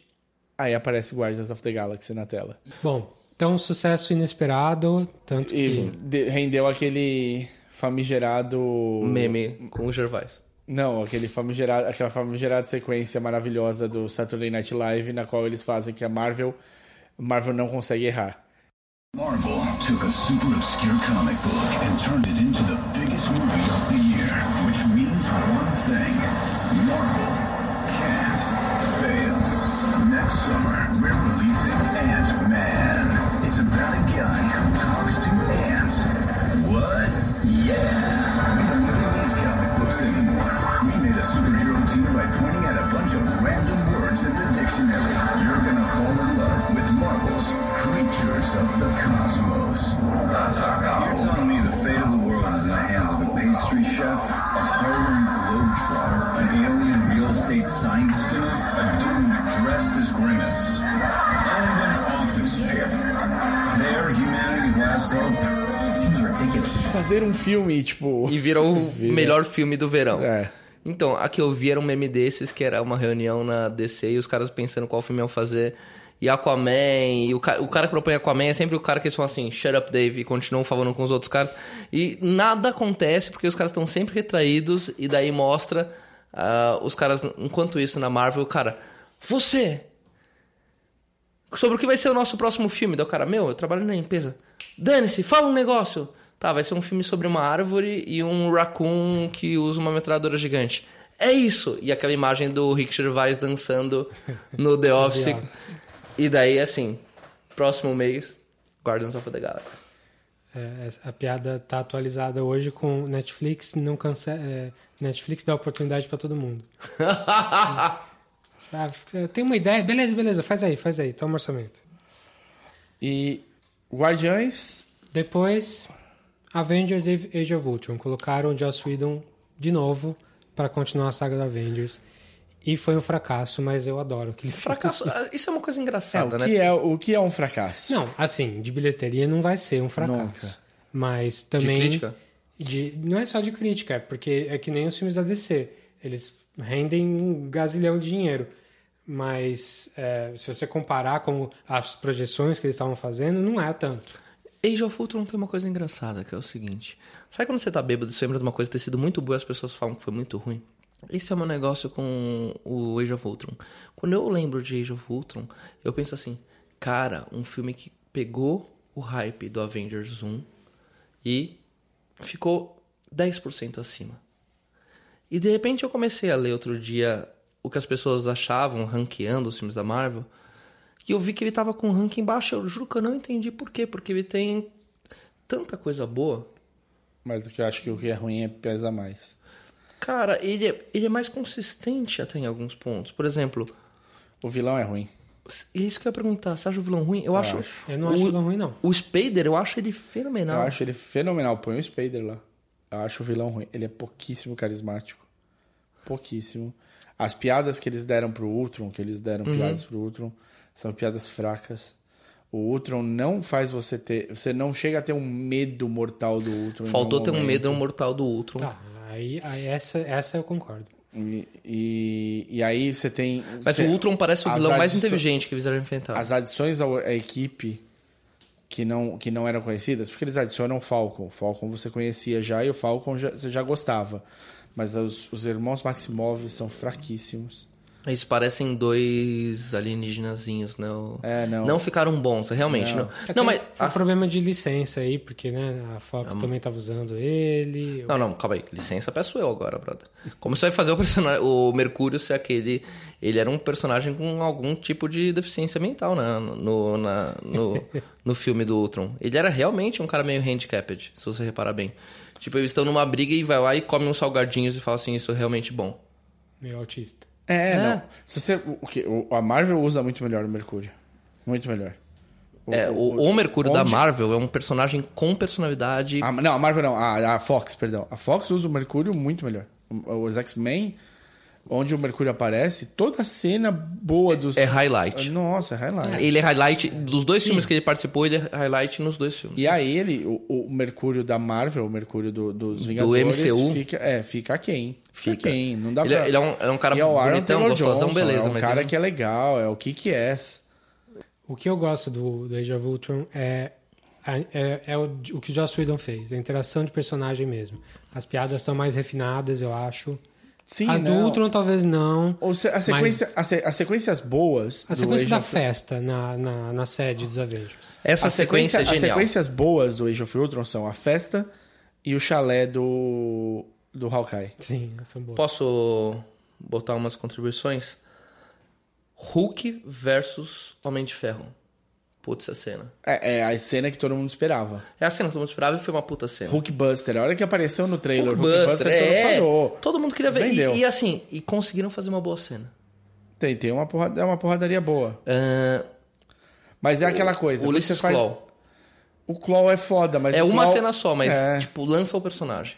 Aí aparece Guardians of the Galaxy na tela. Bom, então sucesso inesperado, tanto E que... de- rendeu aquele famigerado. Meme com o Gervais. Não, aquele famigerado, aquela famigerada sequência maravilhosa do Saturday Night Live, na qual eles fazem que a Marvel, Marvel não consegue errar. Marvel took a super obscure comic book and turned it into the biggest movie of the year, which means one thing. Of the Cosmos. You're telling me the fate of the world is in the hands of a pastry chef, a Harlem globetrotter, an alien real estate sign spinner, a dude dressed as Grimace, and an office chick. They're humanity's last hope. Fazer um filme, tipo. E virou o Vira. melhor filme do verão. É. Então, aqui eu vi era um meme desses, que era uma reunião na DC e os caras pensando qual filme iam fazer. E Aquaman, e o, ca- o cara que propõe Aquaman é sempre o cara que eles falam assim, shut up Dave, e continuam falando com os outros caras. E nada acontece porque os caras estão sempre retraídos e daí mostra ah, os caras, enquanto isso na Marvel, o cara, você, sobre o que vai ser o nosso próximo filme. Daí o cara, meu, eu trabalho na empresa. Dane-se, fala um negócio. Tá, vai ser um filme sobre uma árvore e um raccoon que usa uma metralhadora gigante. é isso! E aquela imagem do Rick Gervais dançando no The Office. E daí, assim, próximo mês, Guardians of the Galaxy. É, a piada tá atualizada hoje com Netflix não canse... é, Netflix dá oportunidade pra todo mundo. Ah, eu tenho uma ideia, beleza, beleza, faz aí, faz aí, toma orçamento. E Guardiões, Depois, Avengers Age of Ultron. Colocaram o Joss Whedon de novo para continuar a saga do Avengers. E foi um fracasso, mas eu adoro que ele Fracasso. ah, Isso é uma coisa é, engraçada, o, né? que é, o que é um fracasso? Não, assim, de bilheteria não vai ser um fracasso. Nunca. Mas também. crítica? de- não é só de crítica, é porque é que nem os filmes da DC. Eles rendem um gazilhão de dinheiro. Mas é, se você comparar com as projeções que eles estavam fazendo, não é tanto. Age of Ultron tem uma coisa engraçada, que é o seguinte. Sabe quando você tá bêbado e você lembra de uma coisa ter sido muito boa e as pessoas falam que foi muito ruim? Esse é o meu negócio com o Age of Ultron. Quando eu lembro de Age of Ultron, eu penso assim, cara, um filme que pegou o hype do Avengers 1 e ficou 10% acima. E de repente eu comecei a ler outro dia o que as pessoas achavam ranqueando os filmes da Marvel. E eu vi que ele tava com um ranking baixo. Eu juro que eu não entendi por quê. Porque ele tem tanta coisa boa. Mas o que eu acho que o que é ruim é pesa mais. Cara, ele é, ele é mais consistente até em alguns pontos. Por exemplo, O vilão é ruim. é isso que eu ia perguntar. Você acha o vilão ruim? Eu, acho. acho. Eu não acho o, vilão ruim, não. O Spader, eu acho ele fenomenal. Eu acho ele fenomenal. Põe o Spader lá. Eu acho o vilão ruim. Ele é pouquíssimo carismático. Pouquíssimo. As piadas que eles deram pro Ultron, que eles deram Uhum. piadas pro Ultron, são piadas fracas. O Ultron não faz você ter. Você não chega a ter um medo mortal do Ultron. Faltou ter um medo mortal do Ultron. Tá, aí, aí essa, essa eu concordo. E, e, e aí você tem. Mas você- o Ultron parece o vilão mais inteligente que eles fizeram inventar. As adições à equipe que não, que não eram conhecidas, porque eles adicionam o Falcon. O Falcon você conhecia já e o Falcon já- você já gostava. Mas os, os irmãos Maximov são fraquíssimos. Eles parecem dois alienígenazinhos, né? O- É, não. Não ficaram bons, realmente. Não, É não, mas. Foi um problema de licença aí, porque né, a Fox também tava usando ele. Não, não, calma aí. Licença, peço eu agora, brother. Como você vai fazer o personagem, o Mercúrio ser aquele. Ele era um personagem com algum tipo de deficiência mental né, no, na, no, no filme do Ultron. Ele era realmente um cara meio handicapped, se você reparar bem. Tipo, eles estão numa briga e vai lá e come uns salgadinhos e fala assim: Isso é realmente bom. Meio autista. É, não. Se você, o, o que, o- a Marvel usa muito melhor o Mercúrio. Muito melhor. é, o, o Mercúrio da onde- Marvel é um personagem com personalidade. A- não, a Marvel não. A, a Fox, perdão. A Fox usa o Mercúrio muito melhor. O- Os X-Men, onde o Mercúrio aparece, toda a cena boa dos. É highlight. Nossa, é highlight. Ele é highlight dos dois filmes que ele participou, ele é highlight nos dois filmes. E aí ele, o, o Mercúrio da Marvel, o Mercúrio do, dos Vingadores, MCU. fica, é, fica quem? Fica quem? Não dá Ele é- pra... ele é um- é um cara e é o bonitão, gostosão, beleza, É um mas cara ele- que é legal, é o que que é. O que eu gosto do, do Age of Ultron é, é, é o, o que o Joss Whedon fez, a interação de personagem mesmo. As piadas estão mais refinadas, eu acho. Sim, As do não. Ultron talvez não. Ou se- a sequência, mas as, se- as sequências boas. a do sequência da of- festa na, na, na sede dos Avengers. Essa a sequência, é As genial. sequências boas do Age of Ultron são a festa e o chalé do, do Hawkeye. Sim, são boas. Posso botar umas contribuições? Hulk versus Homem de Ferro. Putz, essa cena. É, é a cena que todo mundo esperava. É a cena que todo mundo esperava e foi uma puta cena. Hulkbuster, a hora que apareceu no trailer, Hulkbuster, é. parou. Todo mundo queria ver. E, e assim, e conseguiram fazer uma boa cena. Tem, tem uma, porrada, é uma porradaria boa. Ah, Mas é aquela coisa. o você faz... Claw. O Claw é foda, mas É o uma Claw- cena só, mas, É. tipo, lança o personagem.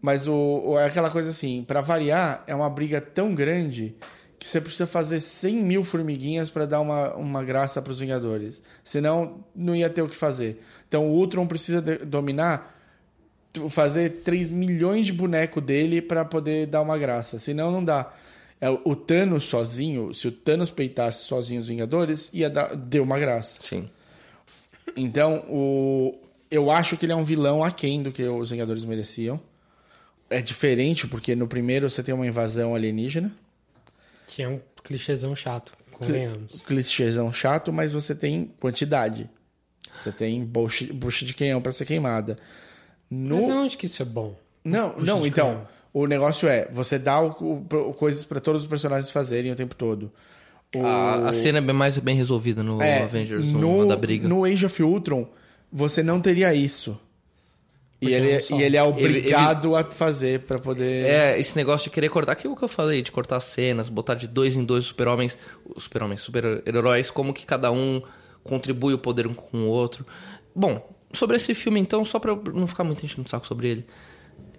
Mas o, o- é aquela coisa assim, pra variar, é uma briga tão grande que você precisa fazer 100 mil formiguinhas pra dar uma, uma graça pros Vingadores. Senão, não ia ter o que fazer. Então, o Ultron precisa de- dominar, fazer 3 milhões de boneco dele pra poder dar uma graça. Senão, não dá. É, o Thanos sozinho, se o Thanos peitasse sozinho os Vingadores, ia dar, deu uma graça. Sim. Então, o... eu acho que ele é um vilão aquém do que os Vingadores mereciam. É diferente, porque no primeiro você tem uma invasão alienígena. Que é um clichêzão chato, convenhamos. Clichêzão chato, mas você tem quantidade. Você tem bucha, bucha de canhão pra ser queimada. No... Mas onde que isso é bom? Não, Bucha não, então. canhão. O negócio é, você dá o- o- coisas pra todos os personagens fazerem o tempo todo. O- A, a cena é bem mais bem resolvida no é, Avengers 1, no, a da briga. No Age of Ultron, você não teria isso. E ele, é só. e ele é obrigado a fazer pra poder... É, esse negócio de querer cortar, aquilo que eu falei, de cortar cenas, botar de dois em dois super-homens, os super-homens, super-heróis, como que cada um contribui o poder um com o outro. Bom, sobre esse filme então, só pra eu não ficar muito enchendo o saco sobre ele.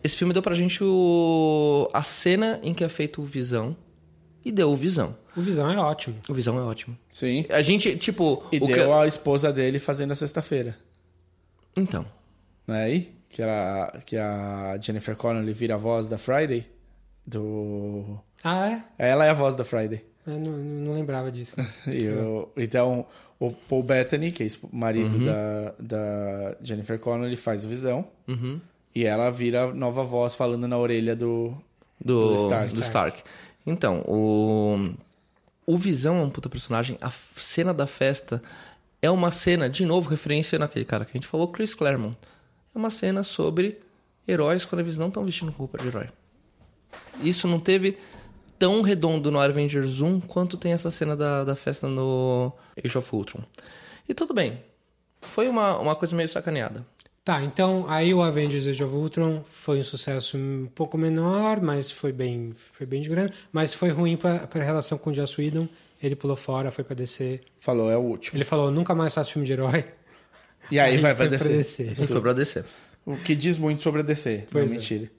Esse filme deu pra gente o... a cena em que é feito o Visão e deu o Visão. O Visão é ótimo. O Visão é ótimo. Sim. A gente, tipo... E o deu que... a esposa dele fazendo a sexta-feira. Então, Não é aí? Que a, que a Jennifer Connelly vira a voz da Friday. Do... Ah, é? Ela é a voz da Friday. Eu não, não lembrava disso. E o- então, o Paul Bettany, que é o marido da, da Jennifer Connelly, faz o Visão. E ela vira a nova voz falando na orelha do... do, Do Stark. do Stark. Então, o, o Visão é um puta personagem. A cena da festa é uma cena, de novo, referência naquele cara que a gente falou, Chris Claremont. É uma cena sobre heróis quando eles não estão vestindo roupa de herói. Isso não teve tão redondo no Avengers 1 quanto tem essa cena da, da festa no Age of Ultron. E tudo bem. Foi uma, uma coisa meio sacaneada. Tá, então aí o Avengers Age of Ultron foi um sucesso um pouco menor, mas foi bem, foi bem de grande. Mas foi ruim para a relação com o Joss Whedon. Ele pulou fora, foi para DC. Falou, é o último. Ele falou, nunca mais faço filme de herói. E aí, Aí vai pra DC. DC. Isso foi pra descer. O que diz muito sobre a DC. Pois não, é. mentira.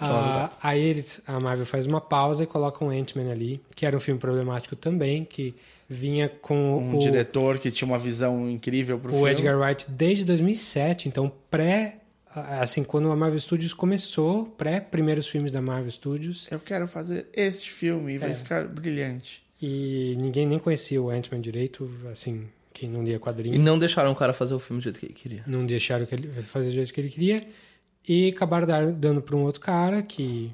Ah, aí eles, a Marvel faz uma pausa e coloca um Ant-Man ali, que era um filme problemático também, que vinha com Um o, diretor que tinha uma visão incrível pro o filme. Edgar Wright desde 2007, então pré assim quando a Marvel Studios começou, pré primeiros filmes da Marvel Studios, Eu quero fazer este filme e vai É. ficar brilhante. e ninguém nem conhecia o Ant-Man direito, assim, quem não lia E não deixaram o cara fazer o filme do jeito que ele queria. não deixaram que ele fazer do jeito que ele queria e acabaram dando para um outro cara que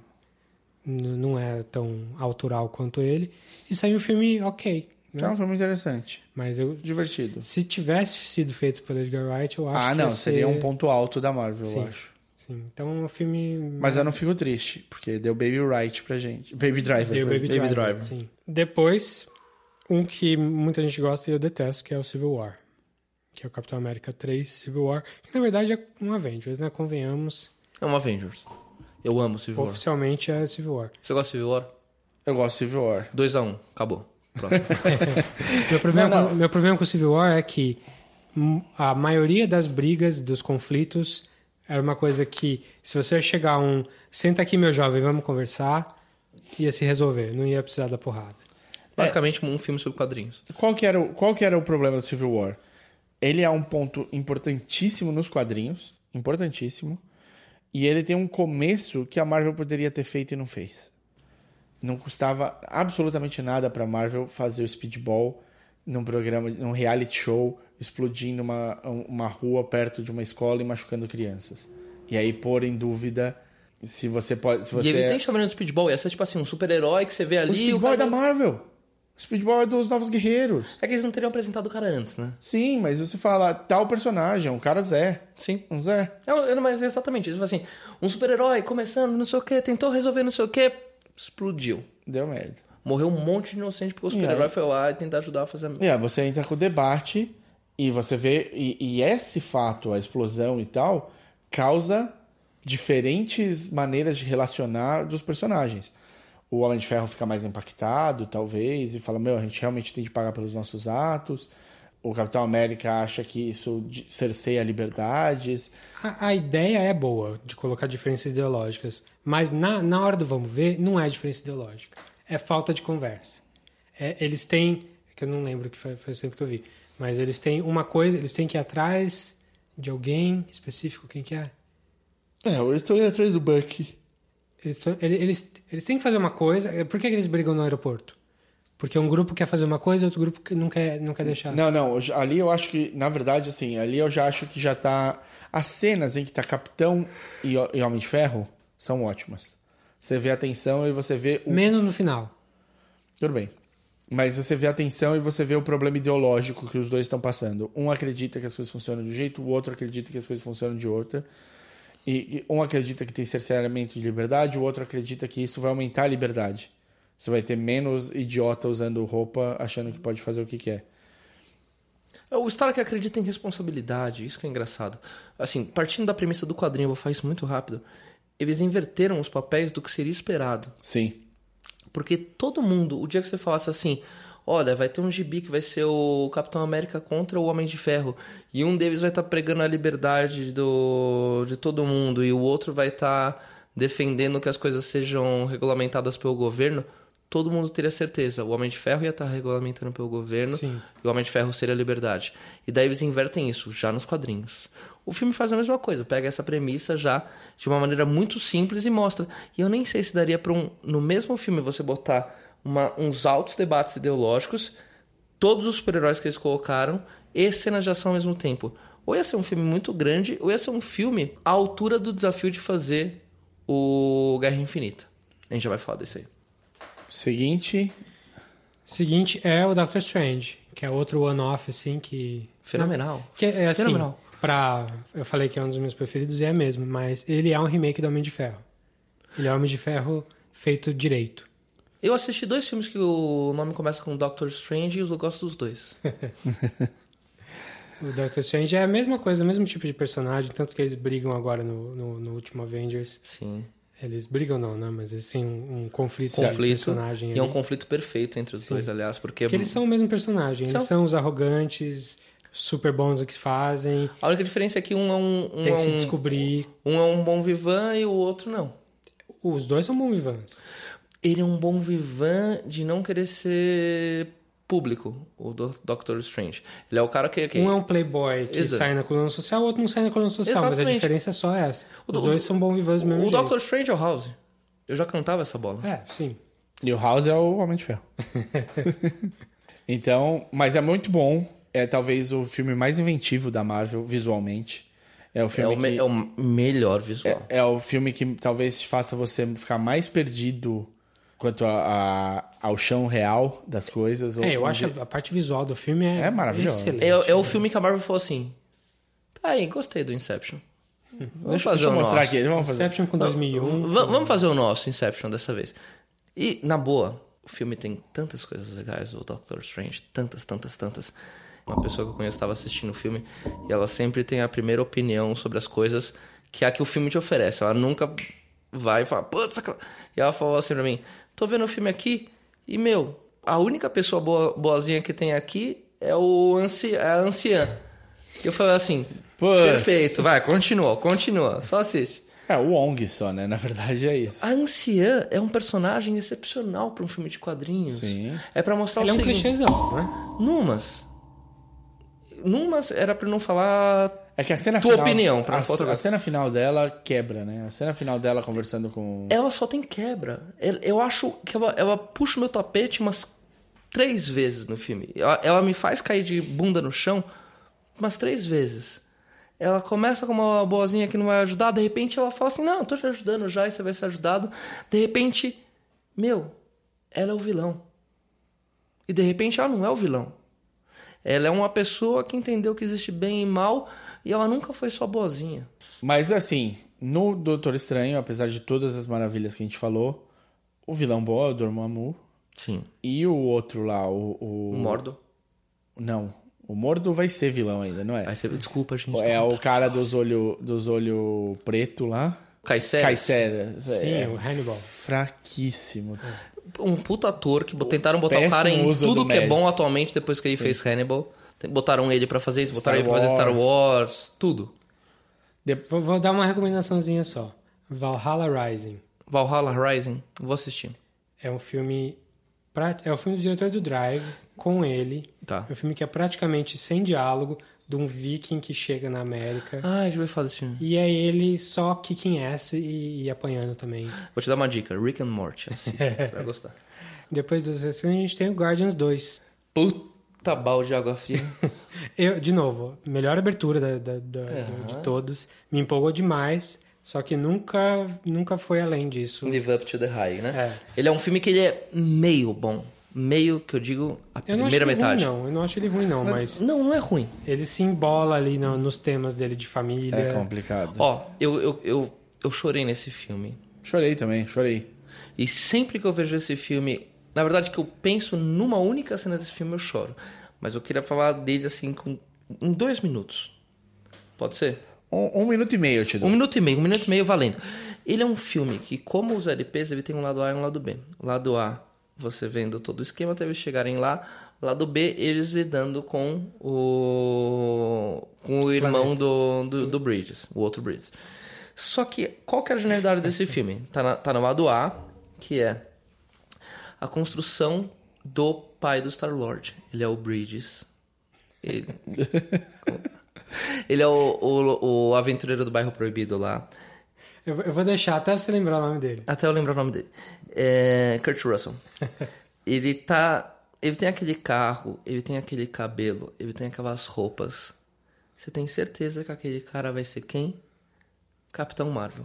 não é tão autoral quanto ele e saiu um filme ok, né? Que é um filme interessante. mas eu Divertido. Se tivesse sido feito pelo Edgar Wright, eu acho Ah, que não. ia Seria ser- um ponto alto da Marvel, Sim. eu acho. Sim, então é um filme. Mas eu não fico triste, porque deu Baby Right pra gente. Baby Driver. Deu pra Baby, gente. Baby Driver. Driver. Sim. Depois, um que muita gente gosta e eu detesto, que é o Civil War. Que é o Capitão América 3 Civil War. Que na verdade é um Avengers, né? Convenhamos. É um Avengers. Eu amo Civil War. Oficialmente é Civil War. Você gosta de Civil War? Eu gosto de Civil War. 2x1, acabou. Próximo. Meu problema, Não, não. Com, meu problema com o Civil War é que a maioria das brigas, dos conflitos, era uma coisa que, se você chegar um. Senta aqui, meu jovem, vamos conversar, ia se resolver, não ia precisar da porrada. Basicamente um filme sobre quadrinhos. Qual que, era o, qual que era o problema do Civil War? Ele é um ponto importantíssimo nos quadrinhos. Importantíssimo. E ele tem um começo que a Marvel poderia ter feito e não fez. Não custava absolutamente nada pra Marvel fazer o Speedball num programa, num reality show, explodindo uma, uma rua perto de uma escola e machucando crianças. E aí pôr em dúvida se você pode. Se você E eles é- nem chamaram de Speedball, ia ser tipo assim, um super-herói que você vê ali. O Speedball é cara- da Marvel. Speedball é dos Novos Guerreiros. É que eles não teriam apresentado o cara antes, né? Sim, mas você fala tal personagem, um cara Zé. Sim. Um Zé. É, é, mas é exatamente isso. Assim, um super-herói começando, não sei o que, tentou resolver não sei o que, explodiu. Deu merda. Morreu um monte de inocente porque o super-herói foi lá e tentar ajudar a fazer a aí você entra com o debate e você vê. E, e esse fato, a explosão e tal, causa diferentes maneiras de relacionar dos personagens. O Homem de Ferro fica mais impactado, talvez, e fala: Meu, a gente realmente tem de pagar pelos nossos atos. O Capitão América acha que isso de- cerceia liberdades. A, a ideia é boa de colocar diferenças ideológicas, mas na, na hora do vamos ver, não é diferença ideológica. É falta de conversa. É, eles têm, que eu não lembro que faz, faz tempo que eu vi, mas eles têm uma coisa, eles têm que ir atrás de alguém específico, quem que é? É, eles estão indo atrás do Bucky. Eles, eles, eles têm que fazer uma coisa. Por que eles brigam no aeroporto? Porque um grupo quer fazer uma coisa e outro grupo não quer, não quer deixar. Não, não, ali eu acho que, na verdade, assim, ali eu já acho que já tá. As cenas em que tá Capitão e, e Homem de Ferro são ótimas. Você vê a tensão e você vê o. Menos no final. Tudo bem. Mas você vê a tensão e você vê o problema ideológico que os dois estão passando. Um acredita que as coisas funcionam de um jeito, o outro acredita que as coisas funcionam de outra. E um acredita que tem cerceamento de liberdade, o outro acredita que isso vai aumentar a liberdade. Você vai ter menos idiota usando roupa achando que pode fazer o que quer. O Stark acredita em responsabilidade, isso que é engraçado. Assim, partindo da premissa do quadrinho, eu vou fazer isso muito rápido. Eles inverteram os papéis do que seria esperado. Sim. Porque todo mundo, o dia que você falasse assim, olha, vai ter um gibi que vai ser o Capitão América contra o Homem de Ferro, e um deles vai estar pregando a liberdade do, de todo mundo, e o outro vai estar defendendo que as coisas sejam regulamentadas pelo governo, todo mundo teria certeza. O Homem de Ferro ia estar regulamentando pelo governo, Sim. e o Homem de Ferro seria a liberdade. E daí eles invertem isso, já nos quadrinhos. O filme faz a mesma coisa, pega essa premissa já de uma maneira muito simples e mostra. E eu nem sei se daria para um, no mesmo filme você botar uma- uns altos debates ideológicos, todos os super-heróis que eles colocaram, e cenas de ação ao mesmo tempo. Ou ia ser um filme muito grande, ou ia ser um filme à altura do desafio de fazer o Guerra Infinita. A gente já vai falar desse aí. Seguinte, Seguinte é o Doctor Strange, que é outro one-off, assim, que... Fenomenal. Que é assim, Fenomenal. pra... Eu falei que é um dos meus preferidos e é mesmo, mas ele é um remake do Homem de Ferro. Ele é o Homem de Ferro feito direito. Eu assisti dois filmes que o nome começa com Doctor Strange e eu gosto dos dois. O Doctor Strange é a mesma coisa, o mesmo tipo de personagem, tanto que eles brigam agora no, no, no último Avengers. Sim. Eles brigam não, né? Mas eles têm um, um conflito, de conflito. personagem E é um conflito perfeito entre os dois, aliás, porque, Porque eles são o mesmo personagem. São. Eles são os arrogantes, super bons no que fazem, a única diferença é que um é um, um, tem é que se um, descobrir. um é um bom vivan e o outro não. Os dois são bons vivans. Ele é um bom vivan de não querer ser público, o do Doctor Strange. Ele é o cara que... que... Um é um playboy que Exato. sai na coluna social, o outro não sai na coluna social, mas a Exatamente. diferença é só essa. O Os do- dois são bons vivans do mesmo O jeito. Doctor Strange é o House. Eu já cantava essa bola. É, sim. e o House é o Homem de Ferro. então, mas é muito bom. É talvez o filme mais inventivo da Marvel visualmente. É o É filme o, me- que é o melhor visual. é, é o filme que talvez faça você ficar mais perdido quanto a, a- ao chão real das coisas. ou- É, eu acho de- a parte visual do filme é, É maravilhoso. excelente. É, é o filme que a Marvel falou assim: tá aí, gostei do Inception. Vamos fazer Deixa eu o mostrar nosso. aqui. Vamos fazer. Inception com 2001. Va- vamos fazer o nosso Inception dessa vez. E, na boa, o filme tem tantas coisas legais, o Doctor Strange, tantas, tantas, tantas. Uma pessoa que eu conheço estava assistindo o filme e ela sempre tem a primeira opinião sobre as coisas que é a que o filme te oferece. Ela nunca vai e fala, putz, aquela-" e ela falou assim pra mim: tô vendo o filme aqui e, meu, a única pessoa boa, boazinha que tem aqui é o anci é a anciã. E eu falei assim: Putz. perfeito, vai, continua, continua, só assiste. É, o Wong só, né? Na verdade é isso. A anciã é um personagem excepcional para um filme de quadrinhos. Sim. É para mostrar Ele é o um seguinte. clichêzão, né? Numas. Numas era para não falar. É que a cena Tua final. opinião, pra a, a cena final dela quebra, né? A cena final dela conversando com. Ela só tem quebra. Eu acho que ela, ela puxa o meu tapete umas três vezes no filme. Ela, ela me faz cair de bunda no chão umas três vezes. Ela começa com uma boazinha que não vai ajudar, de repente ela fala assim: Não, tô te ajudando já e você vai ser ajudado. De repente, meu, ela é o vilão. E de repente ela não é o vilão. Ela é uma pessoa que entendeu que existe bem e mal e ela nunca foi só boazinha. Mas assim, no Doutor Estranho, apesar de todas as maravilhas que a gente falou, o vilão bom é o Dormammu. Sim. E o outro lá, o. o... O Mordo. Não. O Mordo vai ser vilão ainda, não é? Aí você, desculpa, gente. É o cara dos olhos dos olho preto lá. Caicera. Caicera. Sim, é o Hannibal. fraquíssimo. Um puta ator que tentaram botar o cara em tudo do que é bom Mads. atualmente depois que ele fez Hannibal. Botaram ele pra fazer isso, Star botaram ele pra fazer Star Wars. Wars, tudo. Vou, vou dar uma recomendaçãozinha só. Valhalla Rising. Valhalla Rising, vou assistir. É um filme. pra- É o filme do diretor do Drive, com ele. Tá. É um filme que é praticamente sem diálogo, de um viking que chega na América. Ah, já ouvi falar desse filme. E é ele só kicking ass e, e apanhando também. Vou te dar uma dica, Rick and Morty, assista, você vai gostar. Depois dos filmes, a gente tem o Guardians 2. Puta balde de água fria. Eu, de novo, melhor abertura da, da- da- do- de todos. Me empolgou demais, só que nunca, nunca foi além disso. Live Up to the High, né? É. Ele é um filme que ele é meio bom. Meio que eu digo a Eu primeira metade. ruim, não. Eu não acho ele ruim, não, mas Não, não é ruim. ele se embola ali no- nos temas dele de família. É complicado. Ó, eu, eu, eu, eu chorei nesse filme. Chorei também, chorei. E sempre que eu vejo esse filme, na verdade que eu penso numa única cena desse filme, eu choro. Mas eu queria falar dele assim com, em dois minutos. Pode ser? Um, um minuto e meio eu te dou. Um minuto e meio, um minuto e meio valendo. Ele é um filme que, como os LPs, ele tem um lado A e um lado B. O lado A, você vendo todo o esquema até eles chegarem lá. O lado B, eles lidando com o, com o irmão do, do, do Bridges, o outro Bridges. Só que, qual que é a genialidade desse filme? Tá, na, tá no lado A, que é a construção do pai do Star-Lord. Ele é o Bridges. Ele, ele é o, o, o aventureiro do bairro proibido lá. Eu, vou- eu vou deixar até você lembrar o nome dele. Até eu lembrar o nome dele. É Kurt Russell. ele tá. Ele tem aquele carro, ele tem aquele cabelo, ele tem aquelas roupas. Você tem certeza que aquele cara vai ser quem? Capitão Marvel.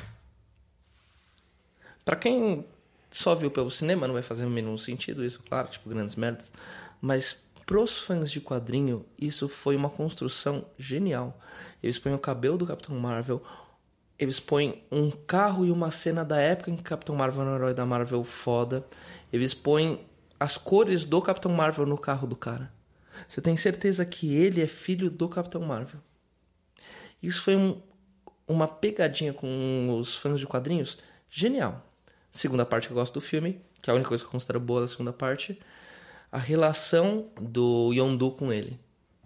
Pra quem só viu pelo cinema, não vai fazer nenhum sentido isso, claro, tipo, grandes merdas. Mas pros fãs de quadrinho, isso foi uma construção genial. Eles põem o cabelo do Capitão Marvel, eles põem um carro e uma cena da época em que Capitão Marvel era um herói da Marvel foda. Eles põem as cores do Capitão Marvel no carro do cara. Você tem certeza que ele é filho do Capitão Marvel. Isso foi um- uma pegadinha com os fãs de quadrinhos genial. Segunda parte que eu gosto do filme, que é a única coisa que eu considero boa da segunda parte, a relação do Yondu com ele.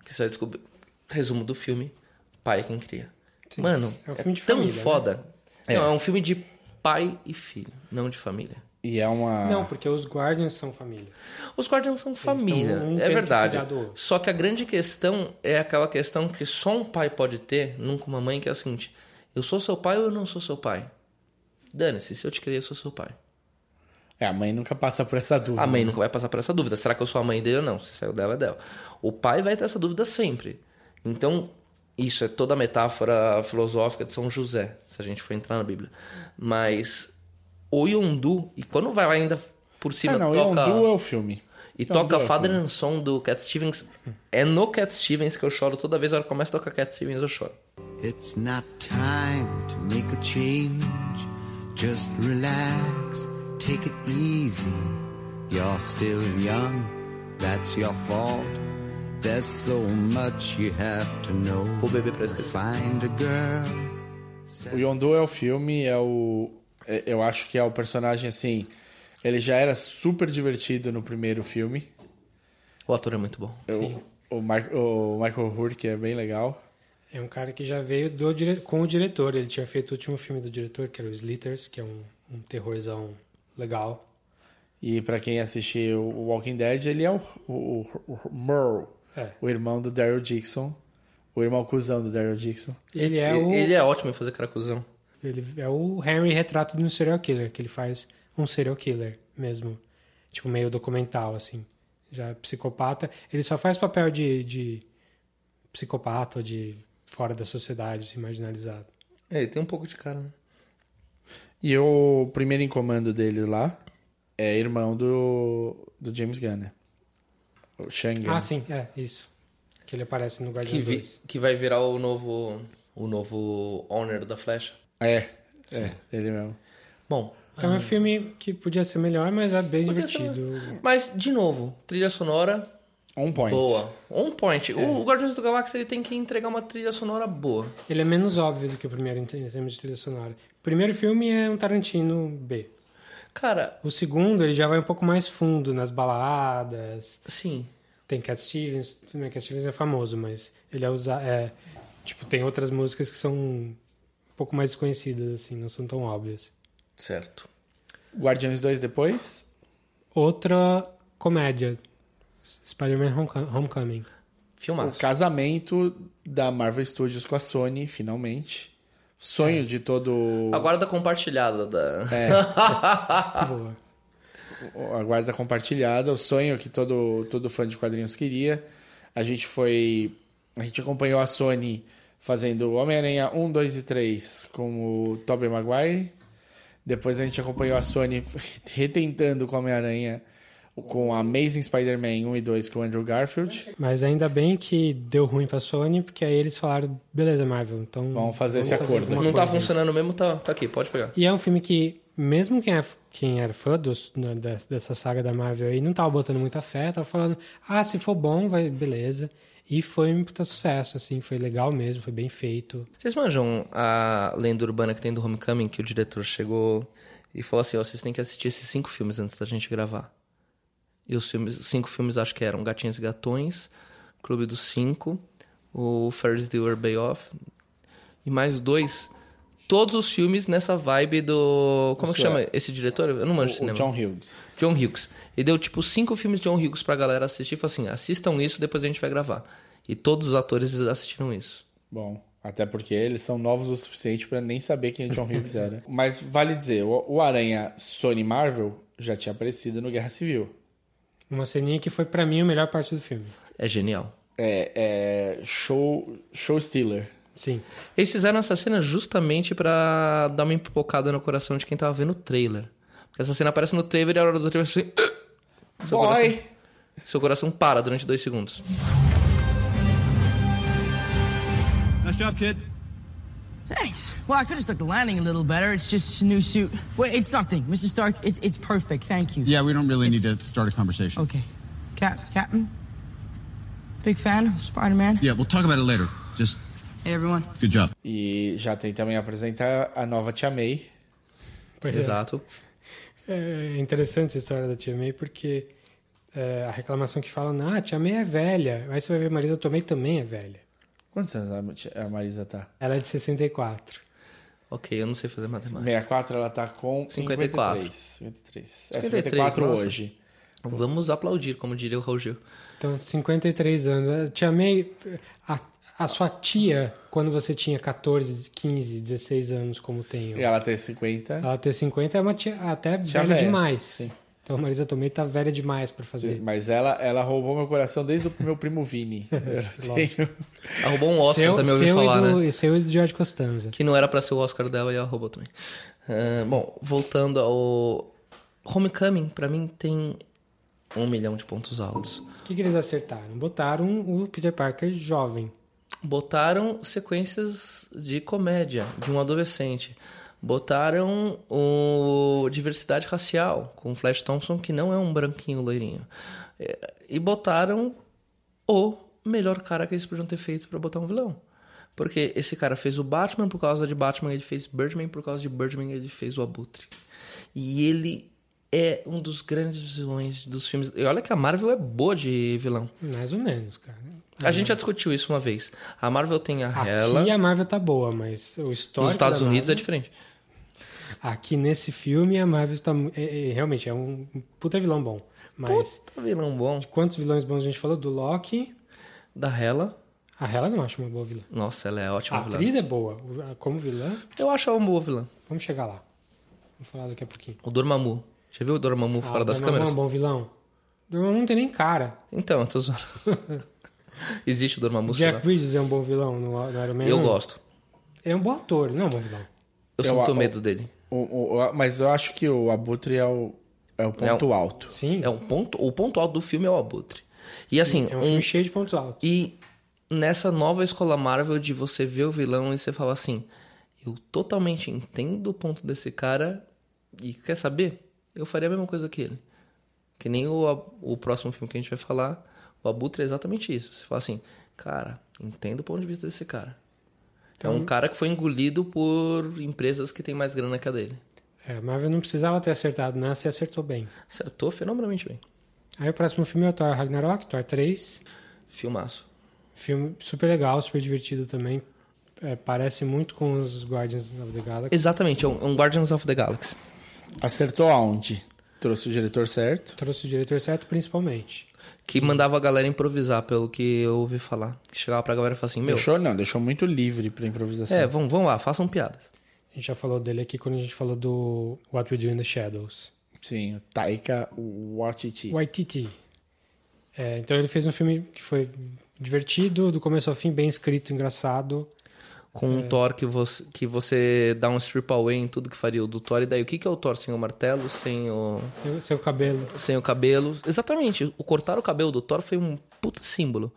Que você vai descobrir. Resumo do filme: pai é quem cria. Mano, É é, um filme de tão família, né? foda. Não, é um filme de pai e filho, não de família. E é uma. Não, porque os Guardians são família. Os Guardians são família, um é que verdade. Só que a grande questão é aquela questão que só um pai pode ter, nunca uma mãe, que é a seguinte: eu sou seu pai ou eu não sou seu pai? Dane-se, se eu te criei, eu sou seu pai. É, a mãe nunca passa por essa dúvida. A mãe nunca vai passar por essa dúvida. Será que eu sou a mãe dele ou não? Se saiu dela, é dela. O pai vai ter essa dúvida sempre. Então, isso é toda a metáfora filosófica de São José, se a gente for entrar na Bíblia. Mas o Yondu, e quando vai lá ainda por cima, Ah, não, toca... Yondu é o filme. E Yondu toca é o Father and Son do Cat Stevens. É no Cat Stevens que eu choro toda vez que começa a tocar Cat Stevens, eu choro. It's not time to make a change. Just relax, take it easy. You're still young, that's your fault. There's so much you have to know. Vou beber pra esquecer. Find a girl. O Yondu é o filme, é o. é- Eu acho que é o personagem assim. Ele já era super divertido no primeiro filme. O ator é muito bom. Eu- o, Mi- o Michael Hurk é bem legal. É um cara que já veio do dire... com o diretor. Ele tinha feito o último filme do diretor, que era o Slitters, que é um, um terrorzão legal. E pra quem assistiu o Walking Dead, ele é o, o, o, o Merle, É. o irmão do Daryl Dixon. O irmão cuzão do Daryl Dixon. Ele é o Ele é ótimo em fazer caracuzão. ele é o Henry retrato de um serial killer, que ele faz um serial killer mesmo, tipo meio documental assim. Já psicopata, ele só faz papel de, de psicopata ou de fora da sociedade, assim, marginalizado. É, ele tem um pouco de cara, né? E o primeiro em comando dele lá é irmão do, do James Gunn, né? O Shangan. Ah, sim, é, isso. Que ele aparece no Que, Guardiões vi- 2. que vai virar o novo o novo owner da Flecha. É, é, ele mesmo. Bom, É um filme que podia ser melhor, mas é bem Podia ser divertido. mas de novo, trilha sonora On point. boa. On point. O, o Guardiões do Galáxia ele tem que entregar uma trilha sonora boa. Ele é menos óbvio do que o primeiro em termos de trilha sonora. O primeiro filme é um Tarantino B. Cara, O segundo, ele já vai um pouco mais fundo nas baladas. sim. Tem Cat Stevens, bem, Cat Stevens é famoso, mas ele é usar. É, tipo, tem outras músicas que são um pouco mais desconhecidas, assim, não são tão óbvias. Certo. Guardiões 2 depois. Outra comédia, Spider-Man Homecom- Homecoming. O Filmaço. casamento da Marvel Studios com a Sony, finalmente. Sonho de todo. A guarda compartilhada da. Boa. a guarda compartilhada, o sonho que todo, todo fã de quadrinhos queria. A gente foi. A gente acompanhou a Sony fazendo Homem-Aranha 1, 2 e 3 com o Tobey Maguire. Depois a gente acompanhou a Sony retentando com o Homem-Aranha com Amazing Spider-Man 1 e 2 com o Andrew Garfield. Mas ainda bem que deu ruim pra Sony, porque aí eles falaram, beleza, Marvel, então... Vamos fazer esse acordo. alguma Não tá coisa. funcionando mesmo, tá, tá aqui, pode pegar. E é um filme que, mesmo quem, é, quem era fã dos, no- da- dessa saga da Marvel aí, não tava botando muita fé, tava falando, ah, se for bom, vai, beleza. E foi um puta sucesso, assim, foi legal mesmo, foi bem feito. Vocês manjam a lenda urbana que tem do Homecoming, que o diretor chegou e falou assim, ó, vocês têm que assistir esses cinco filmes antes da gente gravar. E os filmes, cinco filmes acho que eram Gatinhos e Gatões, Clube dos Cinco, o Ferris Bueller Bay Off e mais dois. Todos os filmes nessa vibe do... Como que Isso chama é. esse diretor? Eu não manjo O cinema. John Hughes. John Hughes. E deu tipo cinco filmes de John Hughes pra galera assistir. Falou assim: assistam isso, depois a gente vai gravar. E todos os atores assistiram isso. Bom, até porque eles são novos o suficiente pra nem saber quem John Hughes era. Mas vale dizer, o, o Aranha Sony Marvel já tinha aparecido no Guerra Civil. Uma ceninha que foi pra mim a melhor parte do filme. É genial. É, é show, show Stealer. Sim. Eles fizeram essa cena justamente pra dar uma empocada no coração de quem tava vendo o trailer. Porque essa cena aparece no trailer e a hora do trailer assim. Seu Boy! coração, seu coração para durante dois segundos. Nice job, kid. Thanks. Well, I could have stuck the landing a little better. It's just a new suit. Wait, it's nothing, Mr. Stark. It's it's perfect. Thank you. Yeah, we don't really need to start a conversation. Okay. Cap, Captain. Big fan of Spider-Man. Yeah, we'll talk about it later. Just Hey, everyone. good job. E já tem também apresentar a nova Tia May. Pois é. Exato. É interessante essa história da Tia May, porque é, a reclamação que falam, ah, a Tia May é velha. Aí você vai ver, Marisa Tomei também é velha. Quantos anos a Marisa tá? Ela é de 64. Ok, eu não sei fazer matemática. 64, ela tá com 54. 53. 53. É 53, 54 nossa. hoje. Vamos aplaudir, como diria o Raul Gil. Então, 53 anos. A Tia May, a, a sua tia, quando você tinha 14, 15, 16 anos, como tem E ela tem 50. ela ter 50 é uma tia até Tia velha, velha, demais. sim. Então, a Marisa Tomei tá velha demais pra fazer. Mas ela, ela roubou meu coração desde o meu primo Vini. Eu tenho... Ela roubou um Oscar, seu, também ouvi seu falar, e do, né? Seu e do George Costanza. Que não era pra ser o Oscar dela e ela roubou também. Ah, bom, voltando ao. Homecoming, pra mim, tem um milhão de pontos altos. O que, que eles acertaram? Botaram o Peter Parker jovem. Botaram sequências de comédia de um adolescente. Botaram o diversidade racial com o Flash Thompson, que não é um branquinho loirinho. É, E botaram o melhor cara que eles podiam ter feito pra botar um vilão. Porque esse cara fez o Batman por causa de Batman, ele fez Birdman por causa de Birdman, ele fez o Abutre. E ele é um dos grandes vilões dos filmes. E olha que a Marvel é boa de vilão. Mais ou menos, cara. A gente já discutiu isso uma vez. A Marvel tem a Hela. Aqui a Marvel tá boa, mas o histórico Nos Estados Unidos é Marvel- diferente. Aqui nesse filme a Marvel está é- é- realmente é um puta vilão bom. Mas Puta vilão bom. quantos vilões bons a gente falou? Do Loki. Da Hela. A Hela não acho uma boa vilã. Nossa, ela é ótima A vilã. atriz é boa. O- a- Como vilã, Eu acho ela uma boa vilã. vamos chegar lá. Vamos falar daqui a pouquinho. O Dormammu. Já viu o Dormammu fora Ah, das Dormammu câmeras? é um bom vilão. Dormammu não tem nem cara. Então, eu tô zoando. Existe o Dormammu, Jeff lá. Bridges é um bom vilão no, no Iron Man. Eu 1. gosto. Ele é um bom ator, não é um bom vilão. Eu, Eu- sinto o- medo dele. O- o- o- mas eu acho que o Abutre é o, é o ponto É o- alto. Sim. É um ponto, o ponto alto do filme é o Abutre. E assim, É um um- filme cheio de pontos altos. e nessa nova escola Marvel de você ver o vilão e você fala assim, eu totalmente entendo o ponto desse cara e quer saber? Eu faria a mesma coisa que ele. Que nem o, o próximo filme que a gente vai falar, o Abutre é exatamente isso. Você fala assim, cara, entendo o ponto de vista desse cara. É um cara que foi engolido por empresas que têm mais grana que a dele. É, a Marvel não precisava ter acertado nessa e acertou bem. Acertou fenomenalmente bem. Aí o próximo filme é o Thor Ragnarok, Thor 3. Filmaço. Filme super legal, super divertido também. É, parece muito com os Guardians of the Galaxy. Exatamente, é um, é um Guardians of the Galaxy. Acertou aonde? Trouxe o diretor certo. Trouxe o diretor certo, principalmente. Que mandava a galera improvisar, pelo que eu ouvi falar. Que chegava pra galera e falava assim, meu... Deixou, não, deixou muito livre pra improvisação. É, vão, vão lá, façam piadas. A gente já falou dele aqui quando a gente falou do What We Do in the Shadows. Sim, o Taika Waititi. Waititi. É, então ele fez um filme que foi divertido, do começo ao fim, bem escrito, engraçado. Com um Thor que você, que você dá um strip away em tudo que faria o do Thor. E daí, o que, que é o Thor sem o martelo, sem o, Seu, seu cabelo. sem o cabelo? Exatamente. O cortar o cabelo do Thor foi um puta símbolo.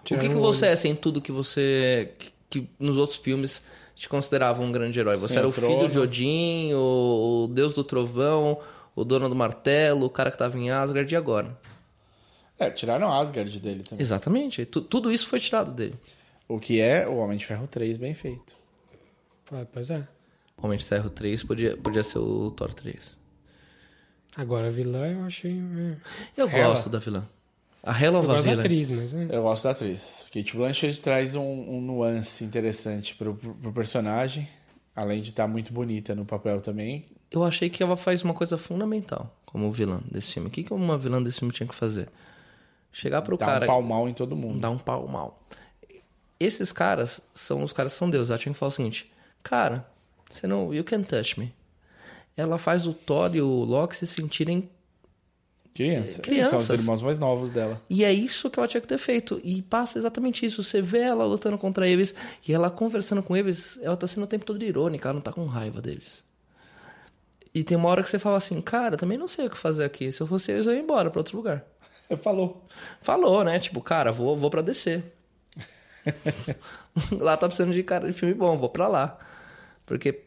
o que, que o você olho. é sem tudo que você... Que, que nos outros filmes te considerava um grande herói? Você Sem era o o filho trono. de Odin, o, o deus do trovão, o dono do martelo, o cara que tava em Asgard. E agora? É, tiraram Asgard dele também. Exatamente. Tu- tudo isso foi tirado dele. O que é o Homem de Ferro 3 bem feito. Pô, Pois é. Homem de Ferro 3 podia, podia ser o Thor 3. Agora a vilã eu achei. é. Eu Hela. gosto da vilã. A Hell Eu gosto da atriz, mas. é. Eu gosto da atriz. Kate Blanchett traz um, um nuance interessante pro, pro, pro personagem. Além de estar muito bonita no papel também. Eu achei que ela faz uma coisa fundamental como vilã desse filme. O que, que uma vilã desse filme tinha que fazer? Chegar pro Dá cara. um pau mal em todo mundo. Dar um pau mal. Esses caras são os caras que são deuses. Ela tinha que falar o seguinte: Cara, você não. You can touch me. Ela faz o Thor e o Loki se sentirem Criança. Crianças. São os irmãos mais novos dela. E é isso que ela tinha que ter feito. E passa exatamente isso. Você vê ela lutando contra eles e ela conversando com eles, ela tá sendo o tempo todo irônica, ela não tá com raiva deles. E tem uma hora que você fala assim, cara, também não sei o que fazer aqui. Se eu fosse eles, eu ia embora pra outro lugar. Falou. Falou, né? Tipo, cara, vou, vou pra DC. lá tá precisando de cara de filme bom, vou pra lá. Porque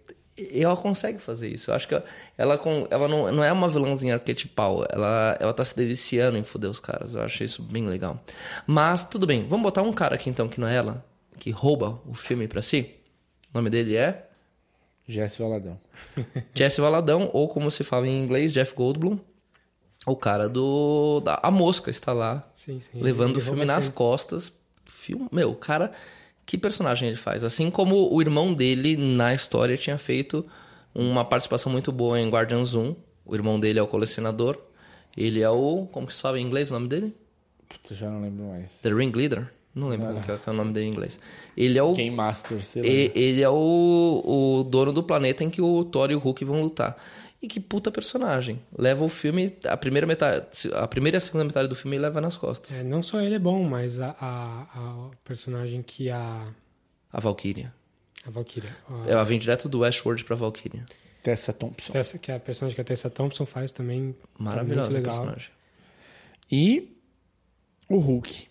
ela consegue fazer isso. Eu acho que ela, ela, ela não, não é uma vilãzinha arquetipal. Ela, ela tá se deliciando em foder os caras. Eu achei isso bem legal. Mas, tudo bem. Vamos botar um cara aqui, então, que não é ela, que rouba o filme pra si. O nome dele é Jesse Valadão. Jesse Valadão, ou como se fala em inglês, Jeff Goldblum. O cara do... Da, a Mosca está lá, Sim, sim. levando Ele o filme nas sempre. costas. Filme, meu, o cara, que personagem ele faz? Assim como o irmão dele na história tinha feito uma participação muito boa em Guardians 1. O irmão dele é o colecionador. Ele é o. Como que se fala em inglês o nome dele? Putz, eu já não lembro mais. The Ringleader? Não lembro como que é, que é o nome dele em inglês. Ele é o. Game Master, sei lá. Ele é o, o dono do planeta em que o Thor e o Hulk vão lutar. E que puta personagem. Leva o filme. A primeira metade. A primeira e a segunda metade do filme ele leva nas costas. É, não só ele é bom, mas a, a, a personagem que a. A Valkyria. A Valkyria. a- Ela vem direto do Westworld pra Valkyria. Tessa Thompson. Tessa, que é a personagem que a Tessa Thompson faz também. tá Maravilhosa legal. personagem. E o Hulk.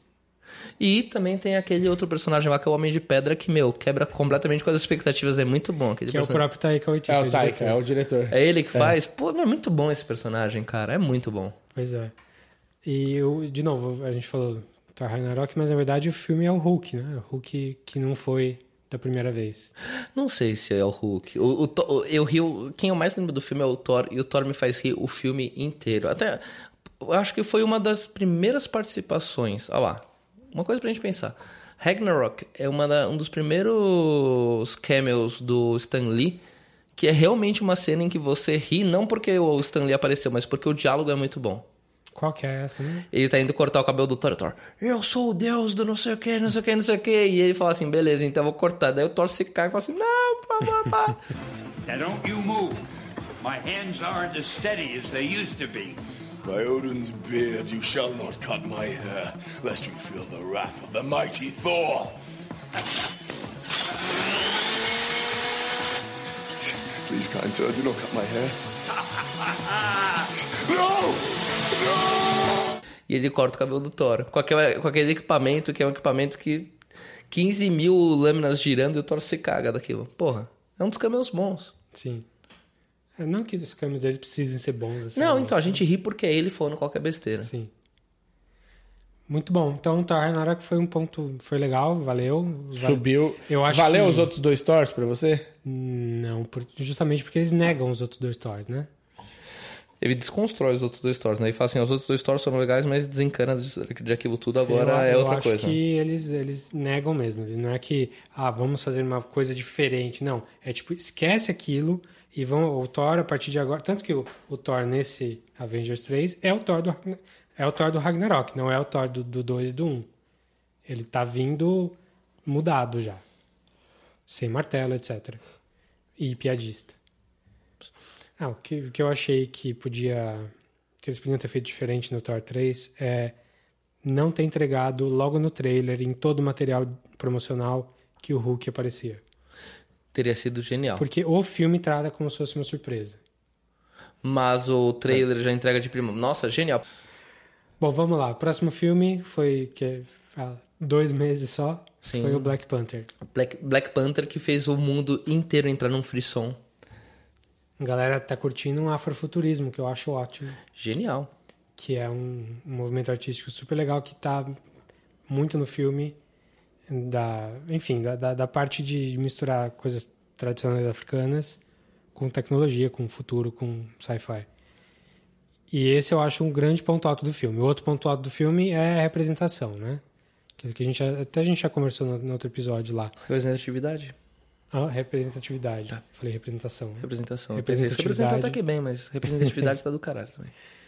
E também tem aquele outro personagem lá que é o Homem de Pedra que, meu, quebra completamente com as expectativas. É muito bom aquele Que é o personagem. próprio Taika Waititi. É o diretor. Taika, é o diretor. É ele que faz? Pô, é muito bom esse personagem, cara. É muito bom. Pois é. E, o- de novo, a gente falou do Thor Ragnarok, mas na verdade o filme é o Hulk, né? O Hulk que não foi da primeira vez. Não sei se é o Hulk. O, o- eu rio. Quem eu mais lembro do filme é o Thor, e o Thor me faz rir o filme inteiro. Até. Eu acho que foi uma das primeiras participações. Olha lá. Uma coisa pra gente pensar. Ragnarok é uma da- um dos primeiros cameos do Stan Lee. Que é realmente uma cena em que você ri, não porque o Stan Lee apareceu, mas porque o diálogo é muito bom. Qual que é essa, né? Ele tá indo cortar o cabelo do Thor, o Thor, eu sou o deus do não sei o que, não sei o que, não sei o que. E ele fala assim, beleza, então eu vou cortar. Daí o Thor se cai e fala assim, não, pá, pá, pá. Now don't you move. My hands aren't as steady as they used to be. By Odin's beard, you shall not cut my hair, lest you feel the wrath of the mighty Thor. Please, kind sir, do not cut my hair. no! E ele corta o cabelo do Thor. Com aquele, com aquele equipamento, que é um equipamento que 15 mil lâminas girando e o Thor se caga daquilo. Porra, é um dos cameos bons. Sim. É, não que os câmeras dele precisem ser bons assim. Não, então a gente ri porque é ele falando qualquer besteira. Sim. Muito bom. Então, Thor Ragnarok foi um ponto... Foi legal, valeu. Vale- Subiu. Eu acho Valeu que- os outros dois Thors pra você? Não, por- justamente porque eles negam os outros dois Thors, né? Ele desconstrói os outros dois Thors, né? E fala assim, os outros dois Thors foram legais, mas desencana de, de aquilo tudo, agora eu, é eu outra acho coisa. que eles, eles negam mesmo. Não é que, ah, vamos fazer uma coisa diferente. Não. É tipo, esquece aquilo e vão, o Thor, a partir de agora. Tanto que o, o Thor nesse Avengers 3 é o Thor do, é o Thor do Ragnarok, não é o Thor do, do 2 e do 1. Ele tá vindo mudado já. Sem martelo, etc. E piadista. Ah, o que, o que eu achei que podia. que eles podiam ter feito diferente no Thor 3 é não ter entregado logo no trailer, em todo o material promocional, que o Hulk aparecia. Teria sido genial. Porque o filme trata como se fosse uma surpresa. Mas o trailer já entrega de prima. Nossa, genial. Bom, vamos lá. O próximo filme foi que há dois meses só. Sim. Foi o Black Panther. Black, Black Panther que fez o mundo inteiro entrar num frisson. A galera tá curtindo um afrofuturismo, que eu acho ótimo. Genial. Que é um, um movimento artístico super legal que tá muito no filme. Da, enfim, da, da, da parte de misturar coisas tradicionais africanas com tecnologia, com futuro, com sci-fi. E esse eu acho um grande ponto alto do filme. O outro ponto alto do filme é a representação, né? Que a gente, até a gente já conversou no, no outro episódio lá. Representatividade. Ah, representatividade. Falei representação. né? Representação. Representou até que bem, mas representatividade tá do caralho também.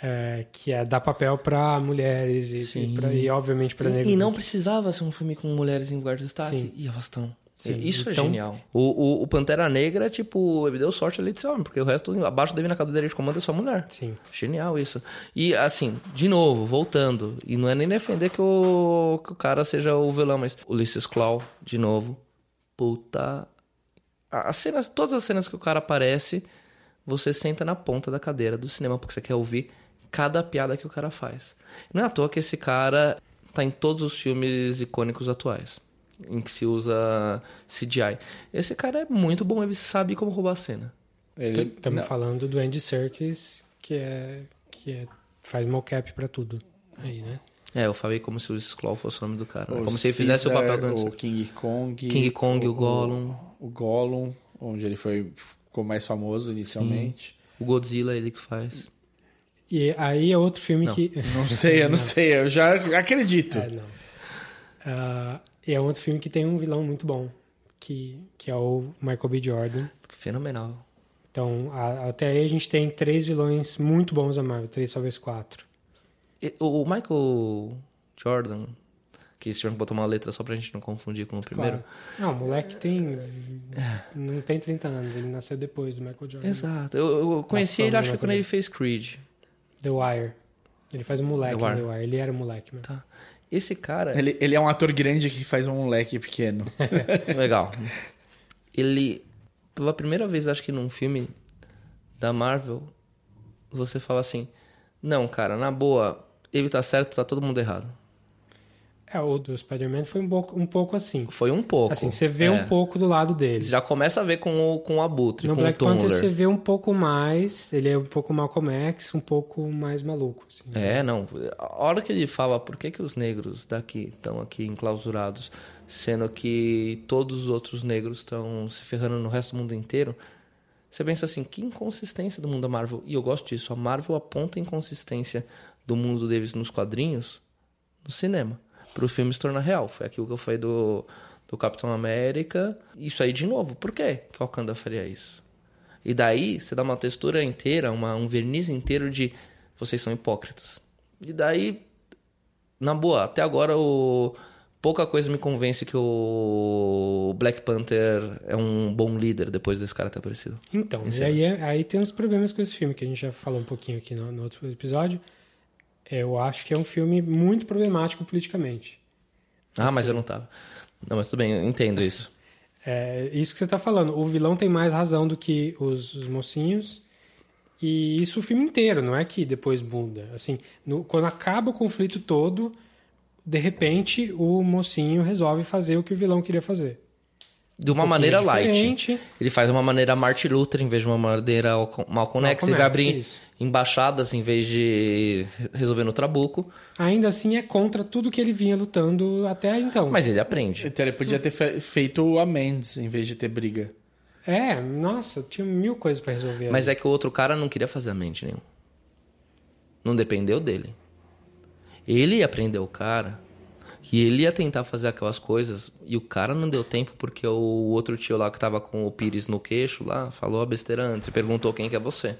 É, que é dar papel para mulheres e, e, pra- e, obviamente para negros. E, não precisava ser um filme com mulheres em lugar de destaque. Sim. E elas estão. Sim, Isso então- é genial. O, o, o Pantera Negra, tipo, ele deu sorte ali de ser homem, porque o resto, abaixo dele na cadeira de comando, é só mulher. Sim. Genial isso. E, assim, de novo, voltando, e não é nem defender que o, que o cara seja o vilão, mas Ulysses Claw, de novo, puta... As cenas, todas as cenas que o cara aparece, você senta na ponta da cadeira do cinema, porque você quer ouvir cada piada que o cara faz. Não é à toa que esse cara tá em todos os filmes icônicos atuais, em que se usa CGI. Esse cara é muito bom, ele sabe como roubar a cena. Estamos falando do Andy Serkis, que é que é, faz mocap para tudo. Aí, né? É, eu falei como se o Skrull fosse o nome do cara. né? O Como se ele fizesse o papel do Andy O King Kong. King Kong, o Gollum. O Gollum, onde ele foi, ficou mais famoso inicialmente. O Godzilla, ele que faz. E aí é outro filme Não. que. Não sei, eu não sei, eu já acredito. É, não. E é outro filme que tem um vilão muito bom, que, que é o Michael B. Jordan. Fenomenal. Então, a- até aí a gente tem três vilões muito bons da Marvel, três, talvez quatro. E- O Michael Jordan, que esse que botar uma letra só pra gente não confundir com o primeiro. Claro. Não, o moleque tem. Não tem 30 anos, ele nasceu depois do Michael Jordan. Exato. Eu, eu conheci Da ele, acho que quando ele fez Creed. The Wire. Ele faz um moleque The no Wire. The Wire. Ele era um moleque mesmo. Tá. Esse cara. Ele, ele é um ator grande que faz um moleque pequeno. Legal. Ele, pela primeira vez, acho que num filme da Marvel, você fala assim: Não, cara, na boa, ele tá certo, tá todo mundo errado. É, o do Spider-Man foi um pouco, um pouco assim. Foi um pouco. Assim, você vê É. um pouco do lado dele. Você já começa a ver com o, com o Abutre, No com Black o Panther Tumblr. você vê um pouco mais, ele é um pouco Malcolm X, um pouco mais maluco. Assim. É, não. A hora que ele fala por que, que os negros daqui estão aqui enclausurados, sendo que todos os outros negros estão se ferrando no resto do mundo inteiro, você pensa assim, que inconsistência do mundo da Marvel. E eu gosto disso. A Marvel aponta a inconsistência do mundo deles nos quadrinhos no cinema. Para o filme se tornar real. Foi aquilo que eu falei do, do Capitão América. Isso aí de novo. Por quê que o Wakanda faria isso? E daí você dá uma textura inteira, uma, um verniz inteiro de vocês são hipócritas. E daí, na boa, até agora o pouca coisa me convence que o Black Panther é um bom líder depois desse cara ter aparecido. Então, e é. aí, aí tem uns problemas com esse filme, que a gente já falou um pouquinho aqui no, no outro episódio. Eu acho que é um filme muito problemático politicamente. Ah, mas Assim. eu não tava. Não, mas tudo bem, eu entendo isso. É isso que você tá falando. O vilão tem mais razão do que os, os mocinhos. E isso o filme inteiro, não é que depois muda. Assim, no- quando acaba o conflito todo, de repente o mocinho resolve fazer o que o vilão queria fazer. De uma Um maneira light. diferente. Ele faz uma maneira Martin Luther em vez de uma maneira Malcolm X. Ele vai abrir isso. embaixadas em vez de resolver no trabuco. Ainda assim é contra tudo que ele vinha lutando até então. Mas ele aprende. Então ele podia ter fe- feito amends em vez de ter briga. É, nossa, tinha mil coisas pra resolver. Mas ali. é que o outro cara não queria fazer a mente nenhum. Não dependeu dele. Ele ia prender o cara. E ele ia tentar fazer aquelas coisas. E o cara não deu tempo porque o outro tio lá que tava com o pires no queixo lá falou a besteira antes e perguntou quem que é você.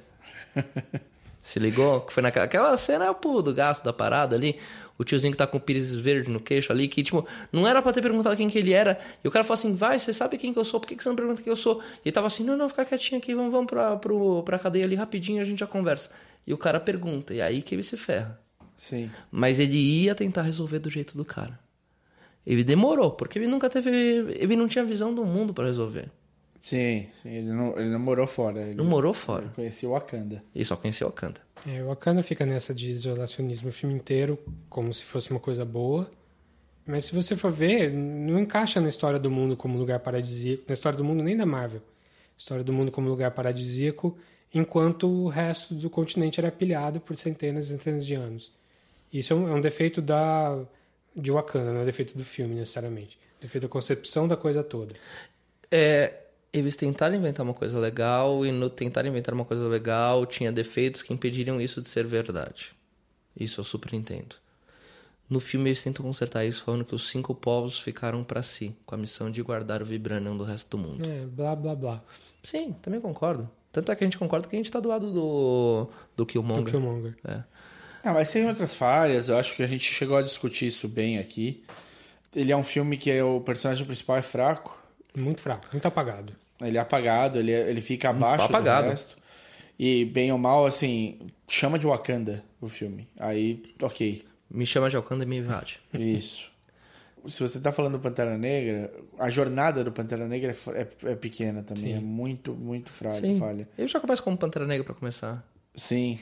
Se ligou? Que foi naquela aquela cena é o pulo do gasto da parada ali. O tiozinho que tá com o pires verde no queixo ali, que, tipo, não era pra ter perguntado quem que ele era. E o cara falou assim: vai, você sabe quem que eu sou, por que, que você não pergunta quem eu sou? E ele tava assim: não, não, fica quietinho aqui, vamos, vamos pra, pro, pra cadeia ali rapidinho, a gente já conversa. E o cara pergunta, e aí que ele se ferra. Sim. Mas ele ia tentar resolver do jeito do cara. Ele demorou, porque ele nunca teve. Ele não tinha visão do mundo pra resolver. Sim, sim, ele não, ele não morou fora. Ele Não morou fora. Ele conhecia o Wakanda. E só conheceu Wakanda. É, o Wakanda fica nessa de isolacionismo o filme inteiro, como se fosse uma coisa boa. Mas se você for ver, não encaixa na história do mundo como lugar paradisíaco. Na história do mundo nem da Marvel. História do mundo como lugar paradisíaco, enquanto o resto do continente era pilhado por centenas e centenas de anos. Isso é um, é um defeito da de Wakanda, não é defeito do filme necessariamente. Defeito da concepção da coisa toda. É, eles tentaram inventar uma coisa legal e no tentar inventar uma coisa legal tinha defeitos que impediriam isso de ser verdade. Isso eu super entendo. No filme eles tentam consertar isso falando que os cinco povos ficaram para si, com a missão de guardar o Vibranium do resto do mundo. É, blá blá blá. Sim, também concordo. Tanto é que a gente concorda que a gente tá do lado do, do Killmonger. Do Killmonger. É. Ah, mas tem outras falhas, eu acho que a gente chegou a discutir isso bem aqui. Ele é um filme que é- o personagem principal é fraco, Muito fraco, muito apagado. ele é apagado, ele, ele fica abaixo apagado. do resto. E bem ou mal, assim, chama de Wakanda o filme. Aí, ok. Me chama de Wakanda e me invade. Isso. Se você tá falando do Pantera Negra, a jornada do Pantera Negra é é, é pequena também. Sim. É muito, muito. Sim. falha. Ele já começa como Pantera Negra pra começar. Sim.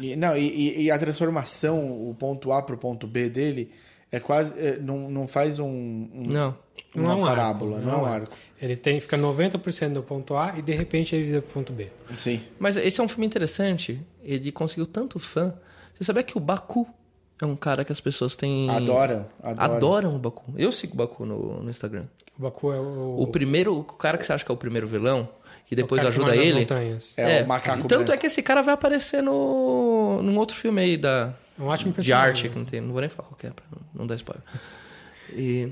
E, não, e- e, a transformação, o ponto A pro ponto B dele, é quase. é, não, não faz um. um- Não. Uma Não é um parábola, arco, não é um arco. Ele tem, fica 90% do ponto A e de repente ele vira pro ponto B. Sim. Mas esse é um filme interessante. Ele conseguiu tanto fã. Você sabia que o Baku é um cara que as pessoas têm. Adoram, adoram. Adoram o Baku. Eu sigo o Baku no, no Instagram. O Baku é o, O primeiro, o cara que você acha que é o primeiro vilão, que depois ajuda ele. montanhas. É, o macaco Tanto branco. é que esse cara vai aparecer no num outro filme aí da É um ótimo de arte, que não tem, não vou nem falar qual que é pra não- não dar spoiler. E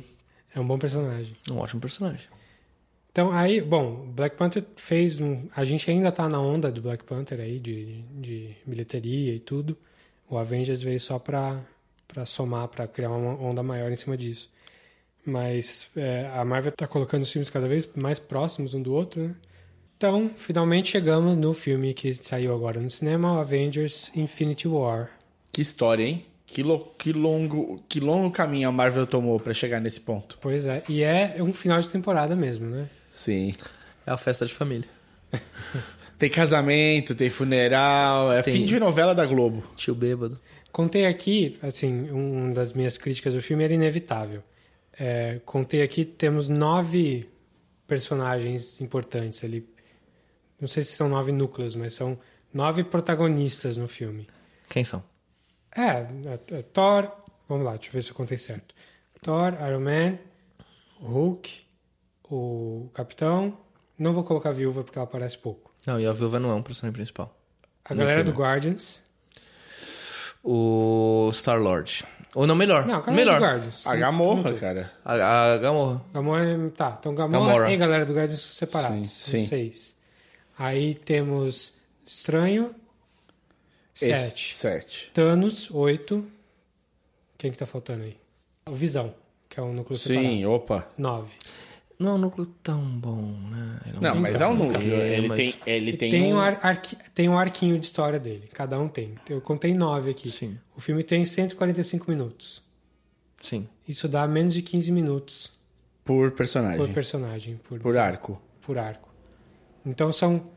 É um bom personagem. um ótimo personagem. Então, aí, bom, Black Panther fez um. A gente ainda tá na onda do Black Panther aí, de, de bilheteria e tudo. O Avengers veio só pra, pra somar, pra criar uma onda maior em cima disso. Mas é, a Marvel tá colocando os filmes cada vez mais próximos um do outro, né? Então, finalmente chegamos no filme que saiu agora no cinema, Avengers Infinity War. Que história, hein? Que, lo- que longo, que longo caminho a Marvel tomou pra chegar nesse ponto. Pois é, e é um final de temporada mesmo, né? Sim. É a festa de família. Tem casamento, tem funeral, é Tem- fim de novela da Globo. Tio bêbado. Contei aqui, assim, um das minhas críticas do filme era inevitável. É, contei aqui, temos nove personagens importantes ali. Não sei se são nove núcleos, mas são nove protagonistas no filme. Quem são? É, é, é Thor, vamos lá, deixa eu ver se eu contei certo. Thor, Iron Man, Hulk, o Capitão. Não vou colocar a Viúva porque ela aparece pouco. Não, e a Viúva não é um personagem principal. A galera filme. do Guardians. O Star-Lord. Ou não, melhor. Não, a galera melhor. do Guardians. A Gamorra, cara. A, a Gamorra. Gamora, tá. Então Gamora, Gamora. e galera do Guardians separados. Sim, São sim. Seis. Aí temos Estranho, sete. Esse, sete. Thanos, oito. Quem que tá faltando aí? O Visão, que é um núcleo separado. Sim, opa. Nove. Não é um núcleo tão bom, né? Ele Não, mas é um núcleo. É, Ele mas- tem, ele tem, tem, um... um ar- tem um arquinho de história dele. Cada um tem. Eu contei nove aqui. Sim. O filme tem 145 minutos. Sim. Isso dá menos de 15 minutos por personagem. por personagem. Por, Por arco. por arco. Então são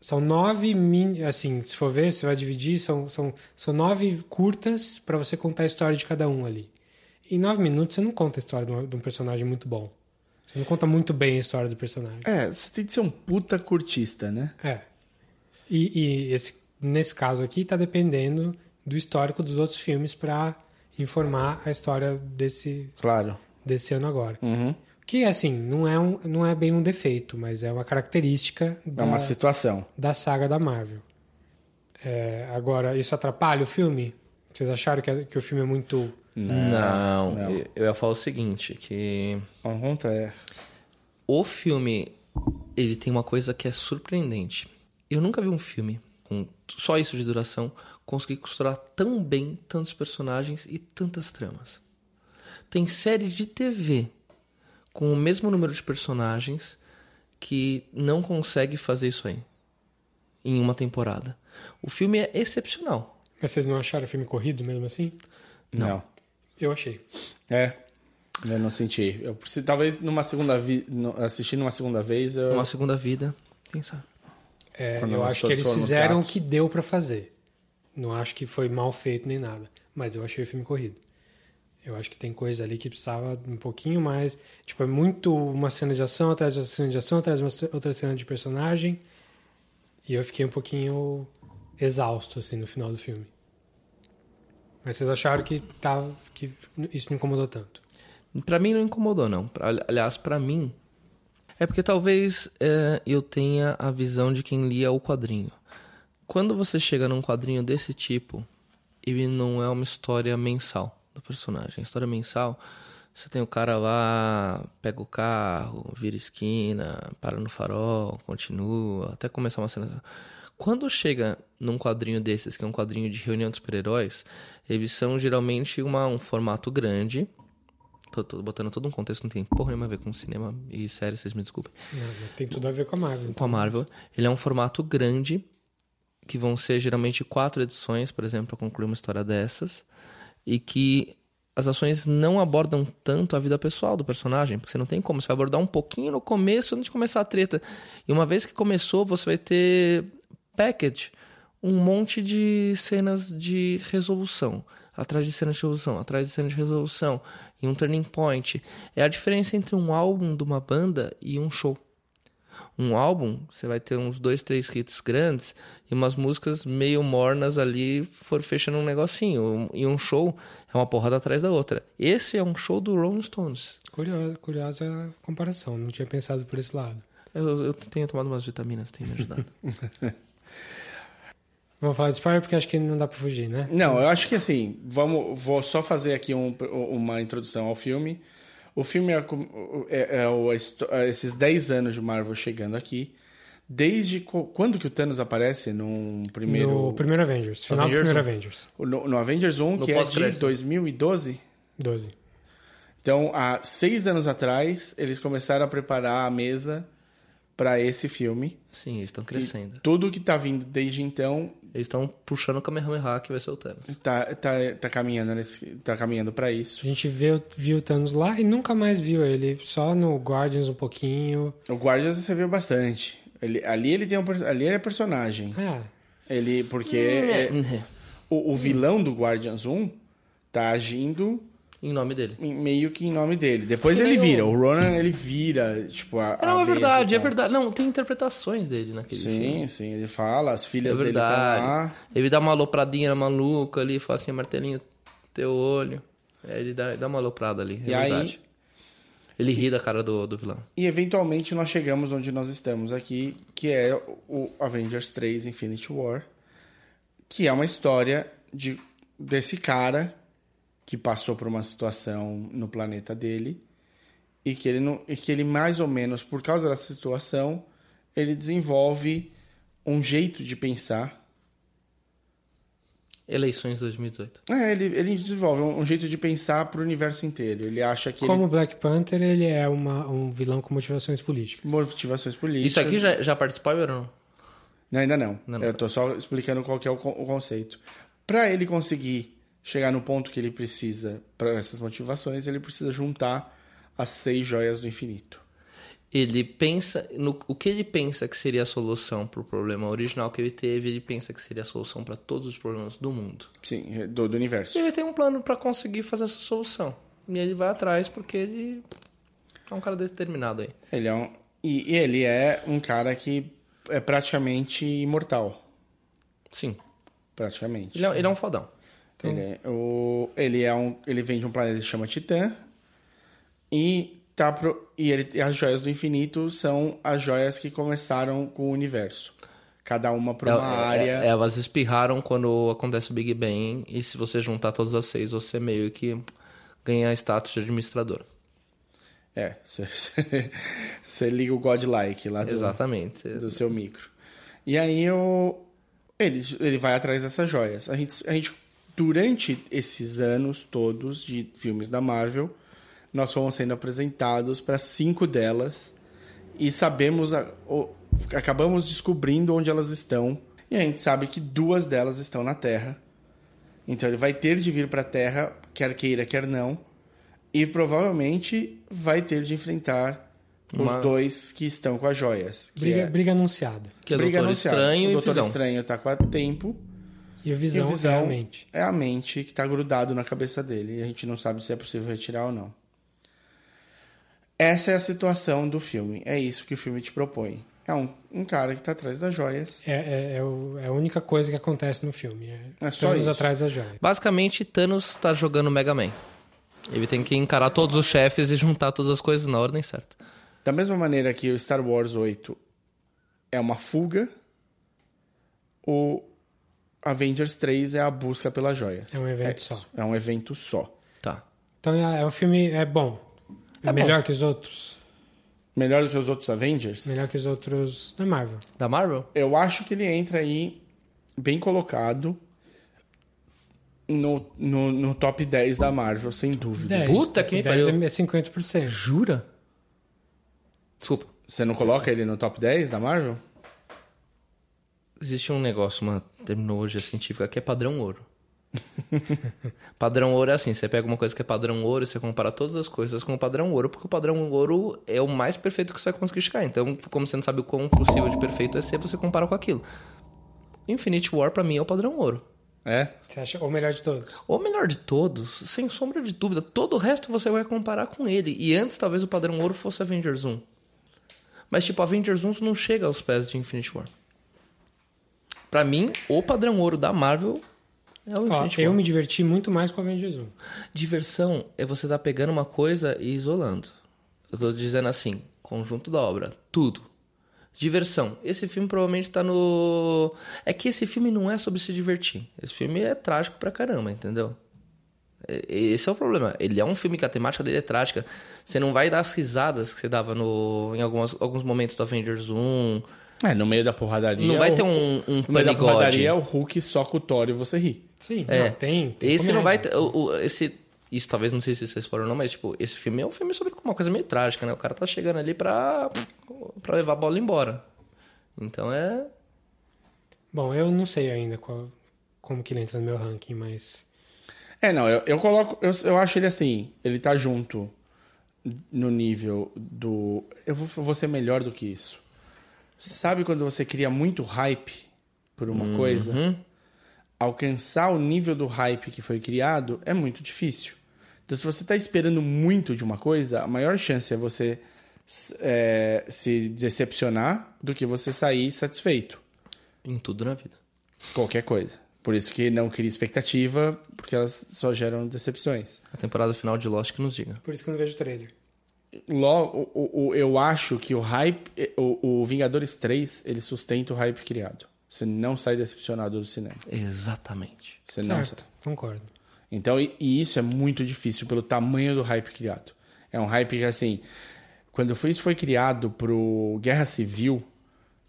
são nove mini, assim, se for ver, você vai dividir, são, são, são nove curtas para você contar a história de cada um ali. Em nove minutos você não conta a história de um, de um personagem muito bom. Você não conta muito bem a história do personagem. É, você tem de ser um puta curtista, né? É. E, e esse, nesse caso aqui tá dependendo do histórico dos outros filmes para informar a história desse, Claro. desse ano agora. Uhum. Que, assim, não é, um, não é bem um defeito, mas é uma característica É da, uma situação. da saga da Marvel. É, agora, isso atrapalha o filme? Vocês acharam que, é- que o filme é muito. Não, não. eu- eu ia falar o seguinte, que A conta é... o filme, ele tem uma coisa que é surpreendente. Eu nunca vi um filme com só isso de duração conseguir costurar tão bem tantos personagens e tantas tramas. Tem série de TV com o mesmo número de personagens que não consegue fazer isso aí em uma temporada. O filme é excepcional. Mas vocês não acharam o filme corrido mesmo assim? Não. Eu achei. É. Eu não senti. Eu, preciso- talvez numa segunda vi, no- assistindo uma segunda vez, eu, Uma segunda vida, quem sabe? É, eu acho que eles fizeram o que deu pra fazer. Não acho que foi mal feito nem nada. Mas eu achei o filme corrido. Eu acho que tem coisa ali que precisava um pouquinho mais. Tipo, é muito uma cena de ação atrás de outra cena de ação, atrás de uma outra cena de personagem. E eu fiquei um pouquinho exausto, assim, no final do filme. Mas vocês acharam que, tava, que isso não incomodou tanto? Pra mim não incomodou, não. Aliás, pra mim. É porque talvez é, eu tenha a visão de quem lia o quadrinho. Quando você chega num quadrinho desse tipo, ele não é uma história mensal do personagem. História mensal, você tem o cara lá, pega o carro, vira esquina, para no farol, continua, até começar uma cena. Quando chega num quadrinho desses, que é um quadrinho de reunião de super-heróis, eles são geralmente uma, um formato grande, Tô, tô botando todo um contexto, não tem porra nenhuma a ver com cinema e série, vocês me desculpem. Não, tem tudo a ver com a Marvel. Com a Marvel. Ele é um formato grande, que vão ser geralmente quatro edições, por exemplo, para concluir uma história dessas. E que as ações não abordam tanto a vida pessoal do personagem, porque você não tem como. Você vai abordar um pouquinho no começo antes de começar a treta. E uma vez que começou, você vai ter package, um monte de cenas de resolução. Atrás de cenas de resolução, atrás de cenas de resolução. E um turning point. É a diferença entre um álbum de uma banda e um show. Um álbum, você vai ter uns dois, três hits grandes e umas músicas meio mornas ali, for fechando um negocinho. E um show é uma porrada atrás da outra. Esse é um show do Rolling Stones. Curiosa, curiosa a comparação, não tinha pensado por esse lado. Eu, eu tenho tomado umas vitaminas, tem me ajudado. Vamos falar de spoiler porque acho que não dá pra fugir, né? Não, eu acho que assim, vamos, vou só fazer aqui um- uma introdução ao filme. O filme é, é- é é esses 10 anos de Marvel chegando aqui. Desde quando que o Thanos aparece? Num primeiro. No primeiro Avengers, final Avengers do primeiro. Avengers. No, no Avengers 1, No que é de pós-crédito. 2012. 12. Então, há seis anos atrás, eles começaram a preparar a mesa para esse filme. Sim, eles estão E crescendo. tudo que tá vindo desde então Eles estão puxando o Kamehameha que vai ser o Thanos. tá, tá, tá caminhando nesse, tá caminhando para isso. A gente viu, viu o Thanos lá e nunca mais viu ele. Só no Guardians um pouquinho. O Guardians você viu bastante. Ele, ali ele tem um, ali ele é personagem. Ah, Ele porque é- o, o vilão do Guardians 1 tá agindo Em nome dele. meio que em nome dele. Depois ele vira. O Ronan ele vira, tipo a, Não, a é verdade, é tal. verdade. Não, tem interpretações dele naquele filme. Sim, sim, ele fala, as É filhas dele estão lá. Ele dá uma alopradinha maluca ali, fala assim, martelinho, teu olho. É, ele dá, dá uma aloprada ali, é E aí- verdade. Ele ri da cara do, do vilão. E eventualmente nós chegamos onde nós estamos aqui, que é o Avengers 3 Infinity War, que é uma história de, desse cara que passou por uma situação no planeta dele e que ele não, e que ele mais ou menos por causa dessa situação, ele desenvolve um jeito de pensar. Eleições 2018. É, ele, ele desenvolve um, um jeito de pensar para o universo inteiro. Ele acha que como ele Black Panther, ele é uma, um vilão com motivações políticas. motivações políticas. Isso aqui já, já participou ou não? Não, ainda não. Não, não. Eu tô só explicando qual que é o, con- o conceito. Para ele conseguir chegar no ponto que ele precisa para essas motivações, ele precisa juntar as seis joias do infinito. Ele pensa. No, o que ele pensa que seria a solução pro problema original que ele teve, ele pensa que seria a solução para todos os problemas do mundo. Sim, do, do universo. E ele tem um plano para conseguir fazer essa solução. E ele vai atrás porque ele é um cara determinado aí. Ele é um, e, e ele é um cara que é praticamente imortal. Sim. Praticamente. Ele é, ele é um fodão. Ele, é, o, ele, é um, ele vem de um planeta que se chama Titã. E, tá pro, e, ele, e as joias do infinito são as joias que começaram com o universo. Cada uma para uma É- área. é- elas espirraram quando acontece o Big Bang. E se você juntar todas as seis, você meio que ganha status de administrador. É, você- você liga o Godlike lá do, Exatamente. do seu micro. E aí o, ele, ele vai atrás dessas joias. A gente, a gente, durante esses anos todos de filmes da Marvel, nós fomos sendo apresentados para cinco delas e sabemos, a- o- acabamos descobrindo onde elas estão. E a gente sabe que duas delas estão na Terra. Então ele vai ter de vir para a Terra, quer queira, quer não. E provavelmente vai ter de enfrentar Uma- os dois que estão com as joias. Que Briga, é, briga anunciada. Que é briga Doutor anunciada. Estranho o e Doutor Visão. Estranho tá com a tempo. E o Visão, e o Visão é a mente. é a mente que tá grudado na cabeça dele. E a gente não sabe se é possível retirar ou não. Essa é a situação do filme. É isso que o filme te propõe. É um, um cara que tá atrás das joias. É, é, é o- é a única coisa que acontece no filme. É, É só Thanos isso. atrás da joia. Basicamente, Thanos tá jogando Mega Man. Ele tem que encarar todos os chefes e juntar todas as coisas na ordem certa. Da mesma maneira que o Star Wars 8 é uma fuga, o Avengers 3 é a busca pelas joias. É um evento isso. só. É um evento só. Tá. Então é, é um filme é bom. É, É bom. melhor que os outros. Melhor do que os outros Avengers? Melhor que os outros da Marvel. Da Marvel? Eu acho que ele entra aí bem colocado no, no, no top 10 da Marvel, sem dúvida. 10. Puta que me 10 pariu. é 50%. Jura? Desculpa. Você não coloca ele no top 10 da Marvel? Existe um negócio, uma terminologia científica que é padrão ouro. padrão ouro é assim, você pega uma coisa que é padrão ouro e você compara todas as coisas com o padrão ouro, porque o padrão ouro é o mais perfeito que você vai conseguir chegar. Então, como você não sabe o quão possível de perfeito é ser, você compara com aquilo. Infinity War, pra mim, é o padrão ouro. É? Você acha o melhor de todos? O melhor de todos, sem sombra de dúvida. Todo o resto você vai comparar com ele. E antes, talvez o padrão ouro fosse Avengers 1. Mas, tipo, Avengers 1 não chega aos pés de Infinity War. Pra mim, o padrão ouro da Marvel é o Ó, Infinity eu War. me diverti muito mais com Avengers 1. Diversão é você tá pegando uma coisa e isolando. Eu tô dizendo assim, conjunto da obra, tudo. Diversão. Esse filme provavelmente tá no. É que esse filme não é sobre se divertir. Esse filme é trágico pra caramba, entendeu? Esse é o problema. Ele é um filme que a temática dele é trágica. Você não vai dar as risadas que você dava no, em algumas, alguns momentos do Avengers 1. É, no meio da porradaria. Não vai o- ter um, um No meio da panigode. porradaria é o Hulk soca o Thor e você ri. Sim, É. não, tem, tem Esse não vai comédia. ter. o- o- esse, isso talvez não sei se vocês foram ou não, mas tipo, esse filme é um filme sobre uma coisa meio trágica, né? O cara tá chegando ali pra, pra levar a bola embora. Então é. Bom, eu não sei ainda qual, como que ele entra no meu ranking, mas... É, não, eu, eu coloco. Eu, eu acho ele assim. Ele tá junto no nível do. Eu vou, eu vou ser melhor do que isso. Sabe quando você cria muito hype por uma coisa? Alcançar o nível do hype que foi criado é muito difícil. Então, se você tá esperando muito de uma coisa, a maior chance é você é, se decepcionar do que você sair satisfeito. Em tudo na vida. Qualquer coisa. Por isso que não cria expectativa, porque elas só geram decepções. A temporada final de Lost que nos diga. Por isso que eu não vejo o trailer. Logo, o, o- eu acho que o hype, o, o Vingadores 3, ele sustenta o hype criado. Você não sai decepcionado do cinema. Exatamente. Você não certo, concordo. Então, e, e isso é muito difícil pelo tamanho do hype criado. É um hype que, assim, quando foi, isso foi criado pro Guerra Civil,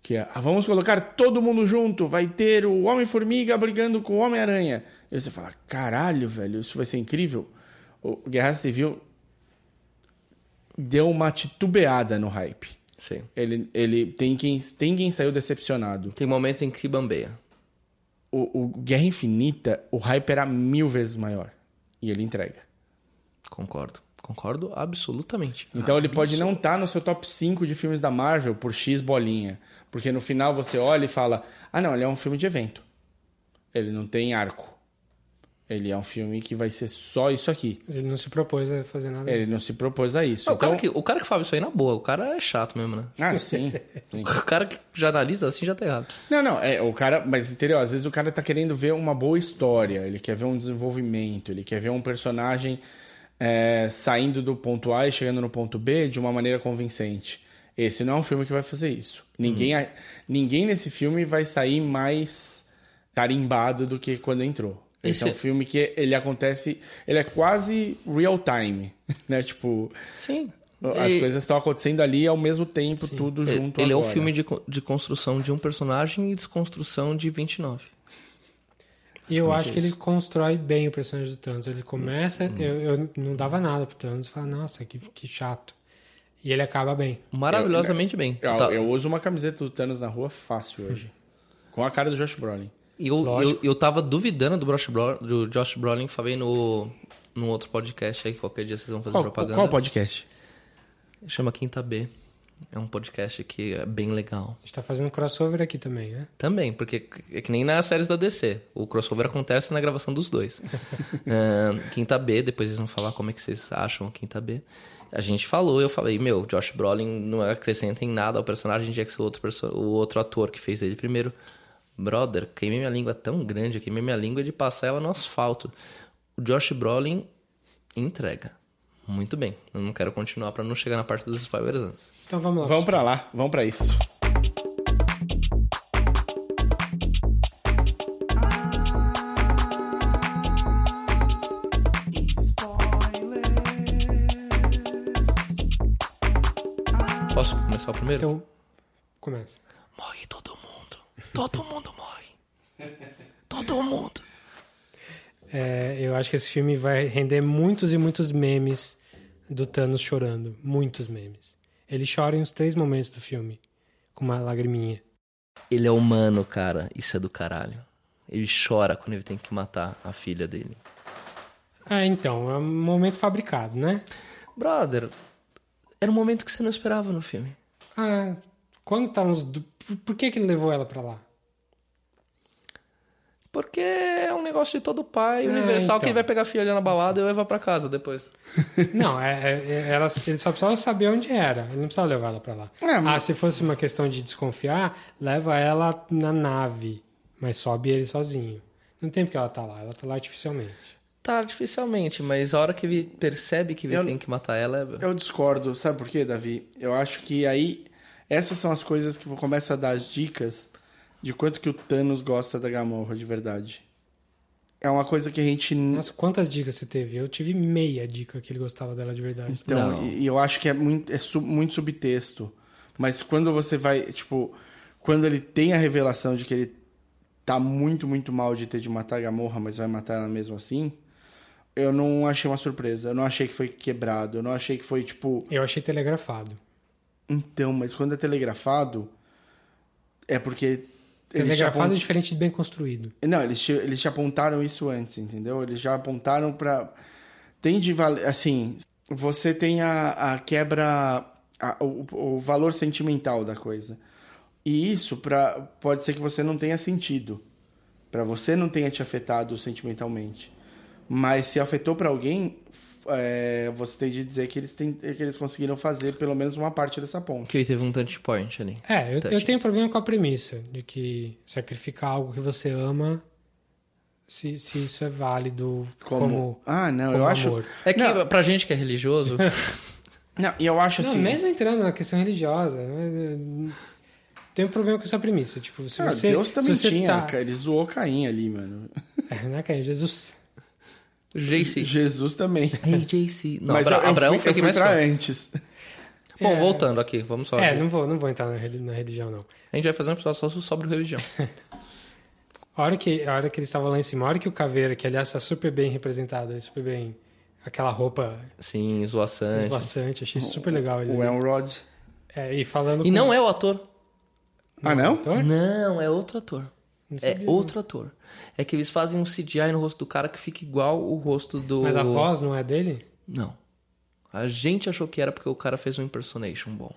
que é, ah, vamos colocar todo mundo junto, vai ter o Homem-Formiga brigando com o Homem-Aranha. E você fala, caralho, velho, isso vai ser incrível. O Guerra Civil deu uma titubeada no hype. Sim. Ele, ele tem, quem, tem quem saiu decepcionado. Tem momentos em que bambeia. O, o Guerra Infinita, o hype era mil vezes maior. E ele entrega. Concordo. Concordo absolutamente. Então ele pode não estar no seu top 5 de filmes da Marvel por X bolinha. Porque no final você olha e fala: ah, não, ele é um filme de evento. Ele não tem arco. Ele é um filme que vai ser só isso aqui. Mas ele não se propôs a fazer nada. Ele não se propôs a isso. Ah, o, então... cara que, o cara que fala isso aí na boa, o cara é chato mesmo, né? Ah, sim. sim. O cara que já analisa assim já tá errado. Não, não, é o cara, mas entendeu? Às vezes o cara tá querendo ver uma boa história, ele quer ver um desenvolvimento, ele quer ver um personagem é, saindo do ponto A e chegando no ponto B de uma maneira convincente. Esse não é um filme que vai fazer isso. Ninguém, Uhum. ninguém nesse filme vai sair mais carimbado do que quando entrou. Esse, Esse é um é- filme que ele acontece, ele é quase real time, né? Tipo, Sim. as E- coisas estão acontecendo ali ao mesmo tempo, tudo Ele, junto ele é o agora. filme de, de construção de um personagem e desconstrução de 29. E eu acho que ele constrói bem o personagem do Thanos. Ele começa, Uhum. eu, eu não dava nada pro Thanos. Falava, nossa, que, que chato. E ele acaba bem. Maravilhosamente bem. Eu, Tá- eu uso uma camiseta do Thanos na rua fácil hoje. Com a cara do Josh Brolin. Eu, eu, Lógico. eu tava duvidando do Josh, Brolin, do Josh Brolin, falei no, num outro podcast aí, que qualquer dia vocês vão fazer Qual, propaganda. qual podcast? Chama Quinta B. É um podcast que é bem legal. A gente tá fazendo crossover aqui também, né? Também, porque é que nem nas séries da DC. O crossover acontece na gravação dos dois. Ah, Quinta B, depois eles vão falar como é que vocês acham Quinta B. A gente falou, eu falei, meu, Josh Brolin não acrescenta em nada ao personagem, tinha que o outro, o outro ator que fez ele primeiro. Brother, queimei minha língua tão grande, eu queimei minha língua de passar ela no asfalto. O Josh Brolin entrega. Muito bem. Eu não quero continuar pra não chegar na parte dos spoilers antes. Então vamos lá. Vamos pra lá, vamos pra isso. Posso começar o primeiro? Então, começa. Morre todo mundo. Todo mundo morre. Todo mundo. É, eu acho que esse filme vai render muitos e muitos memes do Thanos chorando. Muitos memes. Ele chora em uns três momentos do filme, com uma lagriminha. Ele é humano, cara. Isso é do caralho. Ele chora quando ele tem que matar a filha dele. Ah, então, é um momento fabricado, né? Brother, era um momento que você não esperava no filme. Ah, quando tá uns. Por, que, que ele levou ela pra lá? Porque é um negócio de todo pai, É, universal, que então. ele vai pegar a filha na balada e levar pra casa depois. Não, é, é- é- ela, ele só precisava saber onde era. Ele não precisava levar ela pra lá. É, mas- Ah, se fosse uma questão de desconfiar, leva ela na nave, mas sobe ele sozinho. Não tem porque ela tá lá, ela tá lá artificialmente. Tá, artificialmente, mas a hora que ele percebe que ele Eu- tem que matar ela... é- Eu discordo, sabe por quê, Davi? Eu acho que aí essas são as coisas que começam a dar as dicas de quanto que o Thanos gosta da Gamorra de verdade. É uma coisa que a gente Nossa, quantas dicas você teve? Eu tive meia dica que ele gostava dela de verdade. Então, e, e eu acho que é muito, é su- muito subtexto. Mas quando você vai, tipo, quando ele tem a revelação de que ele tá muito, muito mal de ter de matar a Gamorra, mas vai matar ela mesmo assim, eu não achei uma surpresa. Eu não achei que foi quebrado. Eu não achei que foi, tipo, Eu achei telegrafado. Então, mas quando é telegrafado, é porque. Telegrafado é apont- diferente de bem construído. Não, eles te, eles te apontaram isso antes, entendeu? Eles já apontaram pra. Tem de valer. Assim, você tem a, a quebra. a- o, o valor sentimental da coisa. E isso pra, pode ser que você não tenha sentido. Pra você não tenha te afetado sentimentalmente. Mas se afetou pra alguém, é, você tem de dizer que eles, têm, que eles conseguiram fazer pelo menos uma parte dessa ponte. Que ele teve um touch point ali. É, eu, Touch. eu tenho problema com a premissa de que sacrificar algo que você ama, se, se isso é válido como. Ah, não, como eu acho. amor. É que Não. pra gente que é religioso... Não, e eu acho Não, assim. mesmo entrando na questão religiosa, é, tem um problema com essa premissa. Tipo, se Ah, você. Deus também se você tinha, tá... ele zoou Caim ali, mano. É, né, Caim? Jesus. JC. Jesus também. Hey, JC. Não, Mas Abra- eu, eu Abraão fui, foi eu quem mais pra foi. antes. Bom, É. voltando aqui, vamos só... É, não vou, não vou entrar na, na religião, não. A gente vai fazer um episódio só sobre religião. A hora que, a hora que eles estavam lá em cima, a hora que o Caveira, que aliás está super bem representado, super bem. Aquela roupa Sim, esvoaçante. esvoaçante, achei super legal. Ele, O Elrod. É, e falando E com- não é o ator. Ah, não? ator? Não, é outro ator. Não É sabia, outro ator. É que eles fazem um CGI no rosto do cara que fica igual o rosto do. Mas a voz não é dele? Não. A gente achou que era porque o cara fez um impersonation bom.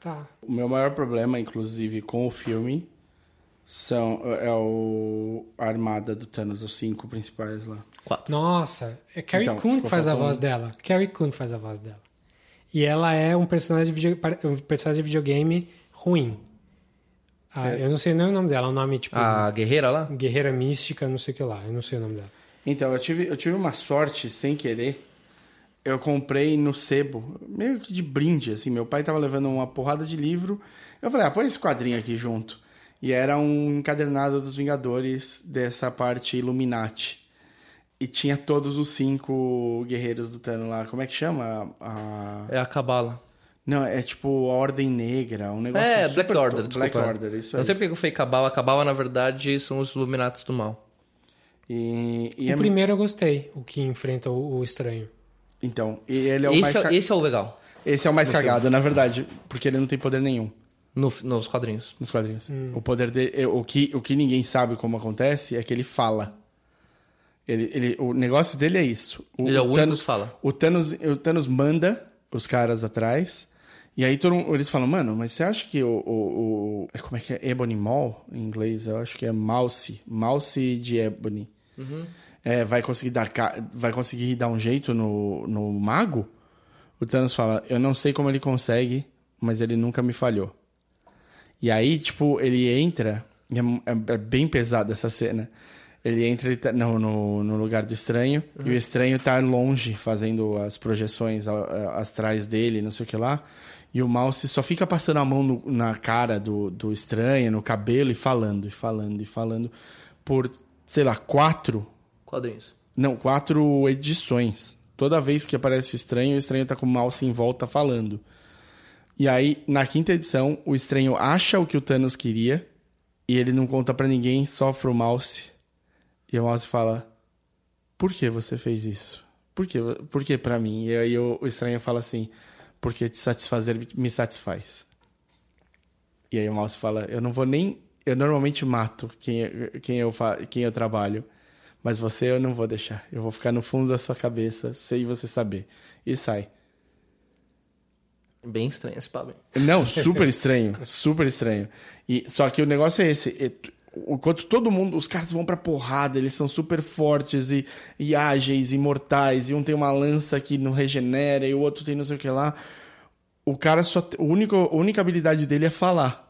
Tá. O meu maior problema, inclusive, com o filme são, é o, a armada do Thanos, os cinco principais lá. Quatro. Nossa, é Carrie Então, Coon que faz a faltando- voz dela. Carrie Coon faz a voz dela. E ela é um personagem de, video- um personagem de videogame ruim. Ah, Eu não sei nem o nome dela, é um nome tipo A guerreira lá? Guerreira Mística, não sei o que lá, eu não sei o nome dela. Então, eu tive, eu tive uma sorte, sem querer. Eu comprei no sebo, meio que de brinde, assim. Meu pai tava levando uma porrada de livro. Eu falei, ah, põe esse quadrinho aqui junto. E era um encadernado dos Vingadores dessa parte Illuminati. E tinha todos os cinco guerreiros do Thanos lá. Como é que chama? A... É a Cabala. Não, é tipo a Ordem Negra, um negócio É, super Black Order, desculpa. Black Order, isso aí. não sei porque eu falei Cabala. Cabala, na verdade, são os Illuminatis do mal. E, e o é- primeiro eu gostei, o que enfrenta o, o estranho. Então, e ele é o esse, mais... é, ca- esse é o legal. Esse é o mais no cagado, na verdade. Porque ele não tem poder nenhum No, nos quadrinhos. nos quadrinhos. O poder dele... O que, o que ninguém sabe como acontece é que ele fala. Ele, ele, o negócio dele é isso. Ele é o único Thanos que fala. O Thanos, o Thanos manda os caras atrás. E aí mundo- eles falam, mano, mas você acha que o, o, o- Como é que é? Ebony Maw, em inglês? Eu acho que é Mouse. Mouse de Ebony. É, vai conseguir dar, vai conseguir dar um jeito no, no mago? O Thanos fala, eu não sei como ele consegue, mas ele nunca me falhou. E aí, tipo, ele entra, é, é- é bem pesada essa cena. Ele entra ele tá no, no, no lugar do estranho, e o estranho tá longe, fazendo as projeções astrais dele, não sei o que lá. E o Mouse só fica passando a mão no- na cara do, do estranho, no cabelo, e falando, e falando, e falando, por, sei lá, quatro Quadrinhos. não, quatro edições. Toda vez que aparece o estranho, o estranho tá com o mouse em volta falando. E aí, na quinta edição, o estranho acha o que o Thanos queria e ele não conta pra ninguém, só pro mouse. E o mouse fala: Por que você fez isso? Por que, por que pra mim? E aí o, o estranho fala assim: Porque te satisfazer me satisfaz. E aí o mouse fala: Eu não vou nem. Eu normalmente mato quem, quem, eu, fa- quem eu trabalho. Mas você eu não vou deixar. Eu vou ficar no fundo da sua cabeça, sem você saber. E sai. Bem estranho esse papo. Não, super estranho. super estranho. E, só que o negócio é esse. Enquanto todo mundo, os caras vão pra porrada, eles são super fortes e, e ágeis, imortais, e um tem uma lança que não regenera, e o outro tem não sei o que lá. O cara só. O único, a única habilidade dele é falar.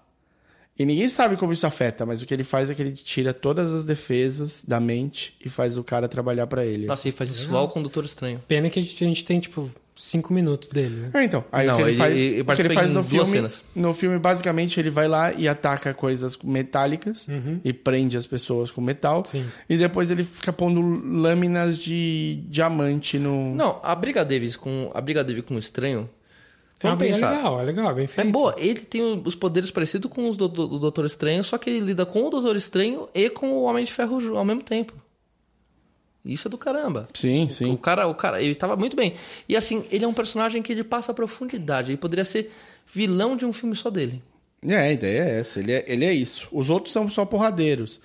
E ninguém sabe como isso afeta, mas o que ele faz é que ele tira todas as defesas da mente e faz o cara trabalhar pra ele. Nossa, ele faz isso o Doutor Estranho. Pena que a gente, a gente tem, tipo, cinco minutos dele, né? É, então. Aí Não, o que ele, ele- faz, ele o que ele faz em no duas filme, cenas. no filme, basicamente, ele vai lá e ataca coisas metálicas e prende as pessoas com metal. Sim. E depois ele fica pondo lâminas de diamante no. Não, a briga Davis com a briga dele com o estranho. É uma briga legal, é legal, é bem É feito. boa, ele tem os poderes parecidos com os do, do, do Doutor Estranho, só que ele lida com o Doutor Estranho e com o Homem de Ferro ju- ao mesmo tempo. Isso é do caramba. Sim, O sim. cara, o cara, ele tava muito bem. E assim, ele é um personagem que ele passa profundidade. Ele poderia ser vilão de um filme só dele. É, a ideia é essa. Ele é, ele é isso. Os outros são só porradeiros.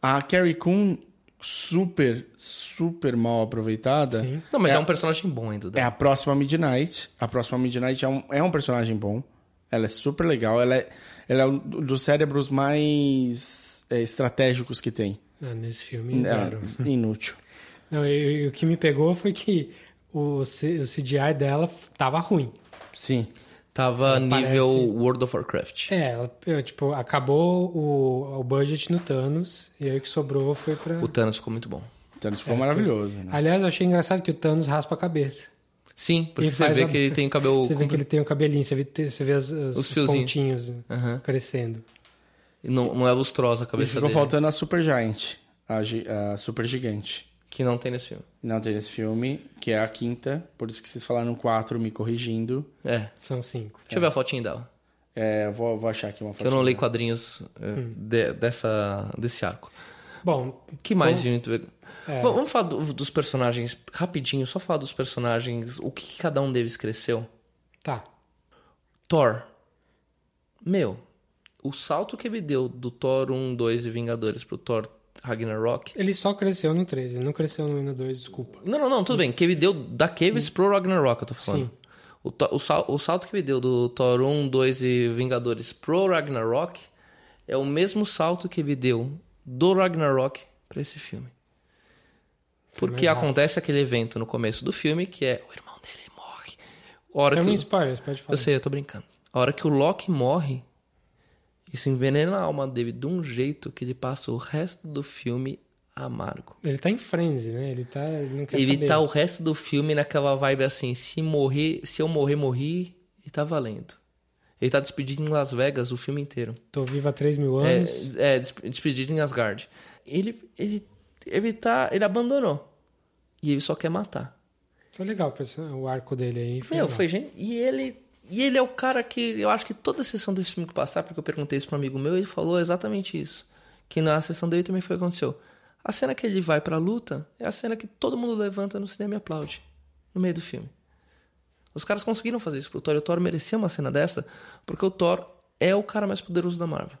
A Carrie Coon, super, super mal aproveitada. Sim. Não, mas é, É- um personagem bom ainda. É a próxima Midnight. A próxima Midnight é um, é um personagem bom. Ela é super legal. Ela é, ela é um dos cérebros mais é, estratégicos que tem. Ah, nesse filme, Ela- zero. inútil. Não, e, e o que me pegou foi que o, C- o CGI dela tava ruim. Sim. Tava Ela nível parece- World of Warcraft. É, ela, tipo, acabou o, o budget no Thanos, e aí o que sobrou foi pra... O Thanos ficou muito bom. Então isso ficou É, maravilhoso. Né? Aliás, eu achei engraçado que o Thanos raspa a cabeça. Sim, porque E você vê a- que ele tem o cabelo. Você vê que ele tem o cabelinho, você vê, você vê as- as- Os os, pontinhos Aham. crescendo. Não, não é lustrosa a E cabeça ficou dele. faltando a Super Giant. A, a Super Gigante. Que não tem nesse filme. Não tem nesse filme, que é a quinta. Por isso que vocês falaram quatro, me corrigindo. É. São cinco. Deixa eu ver a fotinha dela. É, eu vou, vou achar aqui uma foto. Que eu não leio quadrinhos é, Hum. de- dessa, desse arco. Bom, que mais, como- gente? É. Vamos falar do- dos personagens rapidinho, só falar dos personagens, o que que cada um deles cresceu. Tá. Thor. Meu, o salto que ele deu do Thor 1, 2 e Vingadores pro Thor Ragnarok. Ele só cresceu no 3, ele não cresceu no 1 e no 2, desculpa. Não, não, não, tudo bem. Que ele deu da Caves pro Ragnarok, eu tô falando. Sim. O, o, sal- o salto que ele deu do Thor 1, 2 e Vingadores pro Ragnarok é o mesmo salto que ele deu do Ragnarok pra esse filme. Porque acontece aquele evento no começo do filme que é o irmão dele morre. A hora Tem que um spoiler, pode falar. Eu sei, eu tô brincando. A hora que o Loki morre, isso envenena a alma dele de um jeito que ele passa o resto do filme amargo. Ele tá em frenzy, né? Ele tá. Ele não quer Ele saber. tá o resto do filme naquela vibe assim, se morrer, se eu morrer, morri, e tá valendo. Ele tá despedido em Las Vegas o filme inteiro. Tô vivo há 3 mil anos. É, é desp- despedido em Asgard. Ele, ele, ele tá, ele abandonou. E ele só quer matar. Foi legal o arco dele aí. Foi Meu, legal. foi gente. E ele, e ele é o cara que eu acho que toda a sessão desse filme que passar, porque eu perguntei isso pra um amigo meu, ele falou exatamente isso. Que na sessão dele também foi o que aconteceu. A cena que ele vai pra luta é a cena que todo mundo levanta no cinema e aplaude. No meio do filme. Os caras conseguiram fazer isso pro Thor. E o Thor merecia uma cena dessa, porque o Thor é o cara mais poderoso da Marvel.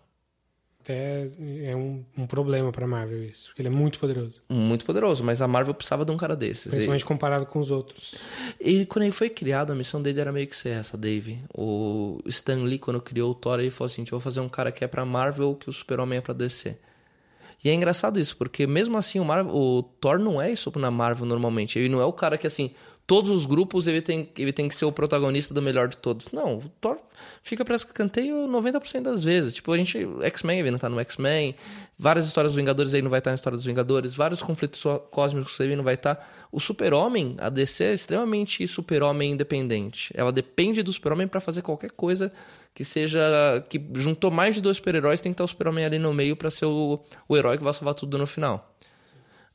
Até é um, um problema pra Marvel isso, porque ele é muito poderoso. Muito poderoso, mas a Marvel precisava de um cara desses. Principalmente comparado com os outros. E quando ele foi criado, a missão dele era meio que ser essa, Dave. O Stan Lee, quando criou o Thor, ele falou assim: "Eu vou fazer um cara que é pra Marvel, que o Super-Homem é pra DC. E é engraçado isso, porque mesmo assim o, Marvel, o Thor não é isso na Marvel normalmente. Ele não é o cara que, assim, todos os grupos ele tem, ele tem que ser o protagonista do melhor de todos. Não, o Thor fica pra escanteio 90% das vezes. Tipo, a gente. X-Men, ele não tá no X-Men. Várias histórias dos Vingadores aí não vai estar na história dos Vingadores. Vários conflitos cósmicos ele não vai estar. O Super-Homem, a DC é extremamente Super-Homem independente. Ela depende do Super-Homem pra fazer qualquer coisa que seja. que juntou mais de dois super-heróis, tem que estar o Super-Homem ali no meio pra ser o, o herói que vai salvar tudo no final.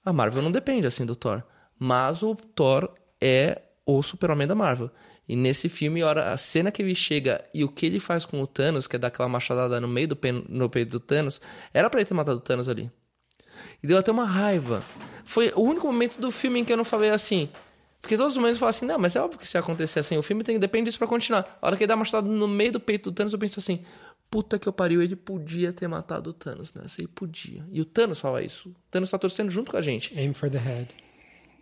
A Marvel não depende assim do Thor. Mas o Thor é o super-homem da Marvel. E nesse filme, a, cena que ele chega e o que ele faz com o Thanos, que é dar aquela machadada no meio do pen- no peito do Thanos, era pra ele ter matado o Thanos ali. E deu até uma raiva. Foi o único momento do filme em que eu não falei assim. Porque todos os momentos falo assim, não, mas é óbvio que se acontecer assim, o filme tem, depende disso pra continuar. A hora que ele dá uma machadada no meio do peito do Thanos, eu penso assim, puta que eu pariu, ele podia ter matado o Thanos nessa. Ele podia. E o Thanos fala isso. O Thanos tá torcendo junto com a gente. Aim for the head.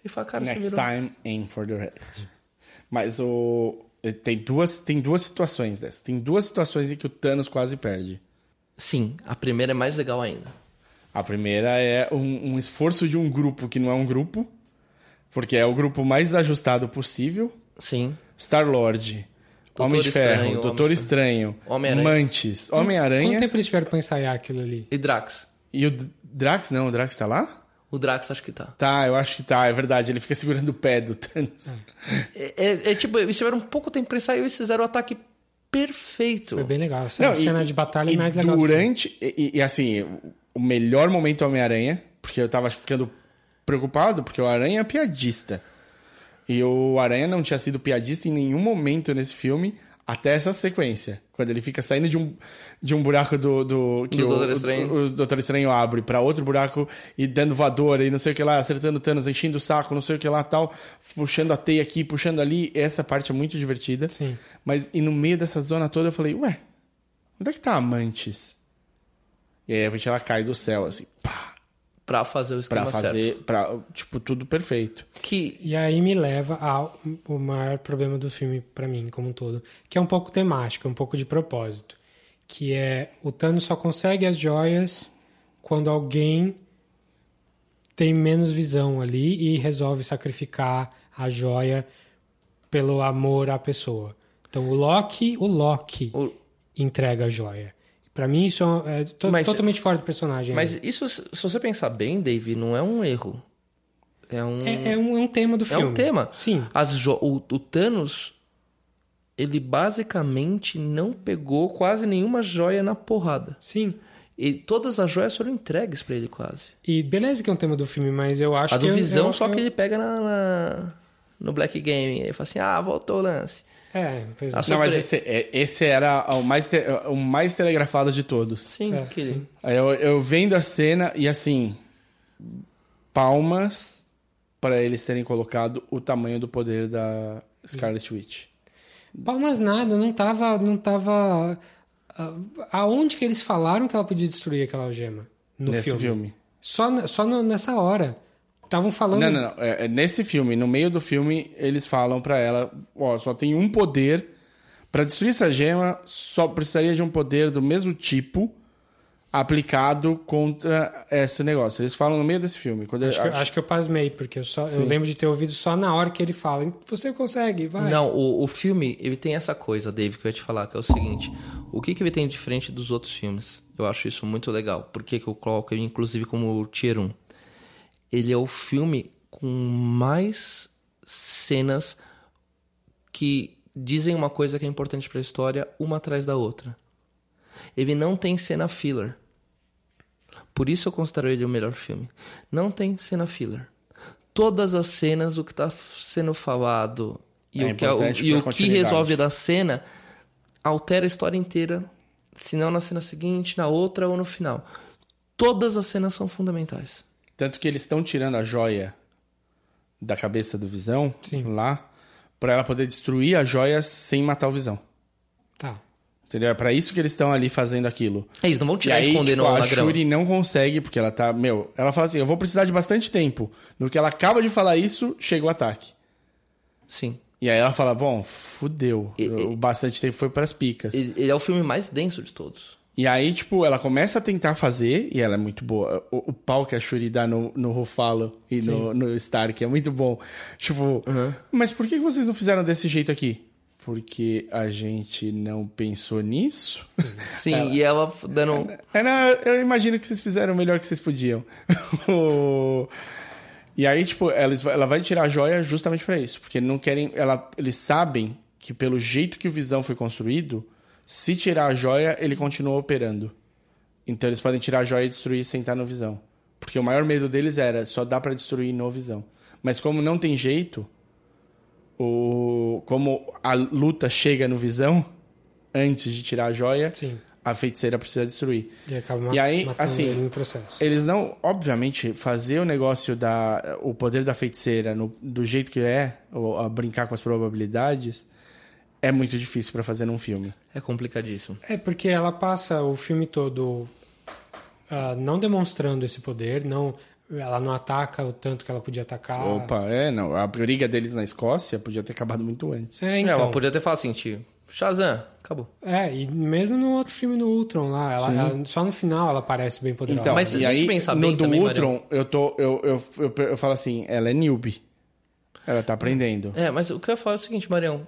Ele fala, cara, você Next virou... time, aim for the head. Mas o. Tem duas, tem duas situações dessas. Tem duas situações em que o Thanos quase perde. Sim, a primeira é mais legal ainda. A primeira é um, um esforço de um grupo que não é um grupo, porque é o grupo mais ajustado possível. Sim. Star-Lord, Doutor Homem de Estranho, Ferro, Homem Doutor de- Estranho, Homem-Aranha. Mantis, Quanto Homem-Aranha tempo eles tiveram pra ensaiar aquilo ali? E Drax? e o D- Drax. Não, o Drax tá lá? O Drax acho que tá. Tá, eu acho que tá, é verdade. Ele fica segurando o pé do Thanos. É, é- é tipo, eles tiveram um pouco tempo pra ensaiar e eles fizeram o ataque perfeito. Foi bem legal. Essa Não, a cena e- de batalha é e mais legal. Durante. E, e, assim, o melhor momento é Homem-Aranha, porque eu tava ficando preocupado, porque o Aranha é piadista. E o Aranha não tinha sido piadista em nenhum momento nesse filme, até essa sequência. Quando ele fica saindo de um, de um buraco do. do que Do o, Doutor Estranho. O, o Doutor Estranho abre pra outro buraco e dando voadora e não sei o que lá, acertando Thanos, enchendo o saco, não sei o que lá tal, puxando a teia aqui, puxando ali. Essa parte é muito divertida. Sim. Mas e no meio dessa zona toda eu falei, ué, onde é que tá a Mantis? E aí a repente ela cai do céu, assim, pá, Pra fazer o pra esquema fazer, certo. pra, tipo, tudo perfeito. Que E aí me leva ao o maior problema do filme pra mim, como um todo, que é um pouco temático, um pouco de propósito, que é o Thanos só consegue as joias quando alguém tem menos visão ali e resolve sacrificar a joia pelo amor à pessoa. Então o Loki, o Loki O- entrega a joia. Pra mim isso é to- Mas- totalmente fora do personagem. Mas né? isso, se você pensar bem, Dave, não é um erro. É um. é, é um, é um tema do É filme. um tema. Sim. As o, o Thanos, ele basicamente não pegou quase nenhuma joia na porrada. Sim. E todas as joias foram entregues pra ele quase. E beleza que é um tema do filme, mas eu acho a que... do eu- Visão, eu- só eu- que ele pega na, na- no Black Game. Ele fala assim, ah, voltou o lance. É, pois é. Não, mas esse, é- esse era o mais, te- o mais telegrafado de todos. Sim, É, sim. Aí eu, eu vendo a cena e assim, palmas para eles terem colocado o tamanho do poder da Scarlet Witch. Palmas nada, não tava... Não tava ah, aonde que eles falaram que ela podia destruir aquela algema? No nesse filme. filme. Só, só no- nessa hora. Estavam falando... Não, não, não. É, é nesse filme, no meio do filme, eles falam pra ela: ó, só tem um poder. Pra destruir essa gema, só precisaria de um poder do mesmo tipo aplicado contra esse negócio. Eles falam no meio desse filme. Quando Acho, eu- que, eu- acho que eu pasmei, porque eu, só, eu lembro de ter ouvido só na hora que ele fala. Você consegue, vai. Não, o, o filme, ele tem essa coisa, Dave, que eu ia te falar, que é o seguinte. O que, que ele tem de diferente dos outros filmes? Eu acho isso muito legal. Por que, que eu coloco ele, inclusive, como tier 1? Ele é o filme com mais cenas que dizem uma coisa que é importante pra história, uma atrás da outra. Ele não tem cena filler. Por isso eu considero ele o melhor filme. Não tem cena filler. Todas as cenas, o que tá sendo falado e É o que, o- e o que resolve da cena altera a história inteira, se não na cena seguinte, na outra ou no final. Todas as cenas são fundamentais. Tanto que eles estão tirando a joia da cabeça do Visão Sim. lá pra ela poder destruir a joia sem matar o Visão. Tá. Entendeu? É pra isso que eles estão ali fazendo aquilo. É isso, não vão tirar e e aí, esconder tipo, no, a. Shuri não consegue, porque ela tá. Meu, ela fala assim: eu vou precisar de bastante tempo. No que ela acaba de falar isso, chega o ataque. Sim. E aí ela fala: bom, fudeu. o bastante tempo foi pras picas. Ele, ele é o filme mais denso de todos. E aí, tipo, ela começa a tentar fazer, e ela é muito boa. O, o pau que a Shuri dá no, no Ruffalo e no, Sim. no Stark é muito bom. Tipo, mas por que que vocês não fizeram desse jeito aqui? Porque a gente não pensou nisso? Sim, Ela- e ela dando. É, não, eu imagino que vocês fizeram o melhor que vocês podiam. E aí, tipo, ela, ela vai tirar a joia justamente pra isso. Porque não querem. Ela, eles sabem que pelo jeito que o Visão foi construído, se tirar a joia, ele continua operando. Então eles podem tirar a joia e destruir sem estar no Visão. Porque o maior medo deles era só dá pra destruir no Visão. Mas como não tem jeito, o, como a luta chega no Visão, antes de tirar a joia, a feiticeira precisa destruir. E acaba E aí, assim, ele no processo. eles não, obviamente, fazer o negócio da o poder da feiticeira no- do jeito que é, ou a brincar com as probabilidades, é muito difícil pra fazer num filme. É complicadíssimo. É porque ela passa o filme todo ah, não demonstrando esse poder, não, ela não ataca o tanto que ela podia atacar. Opa, é, não, a briga deles na Escócia podia ter acabado muito antes. É, É, então. ela podia ter falado assim, tio. Shazam, acabou. É, e mesmo no outro filme no Ultron lá, ela, ela- só no final ela parece bem poderosa. Então, Mas se a gente aí, pensar no bem do também, Ultron, eu tô eu, eu, eu, eu falo assim, ela é newbie. Ela tá aprendendo. É, mas o que eu ia falar é o seguinte, Marião.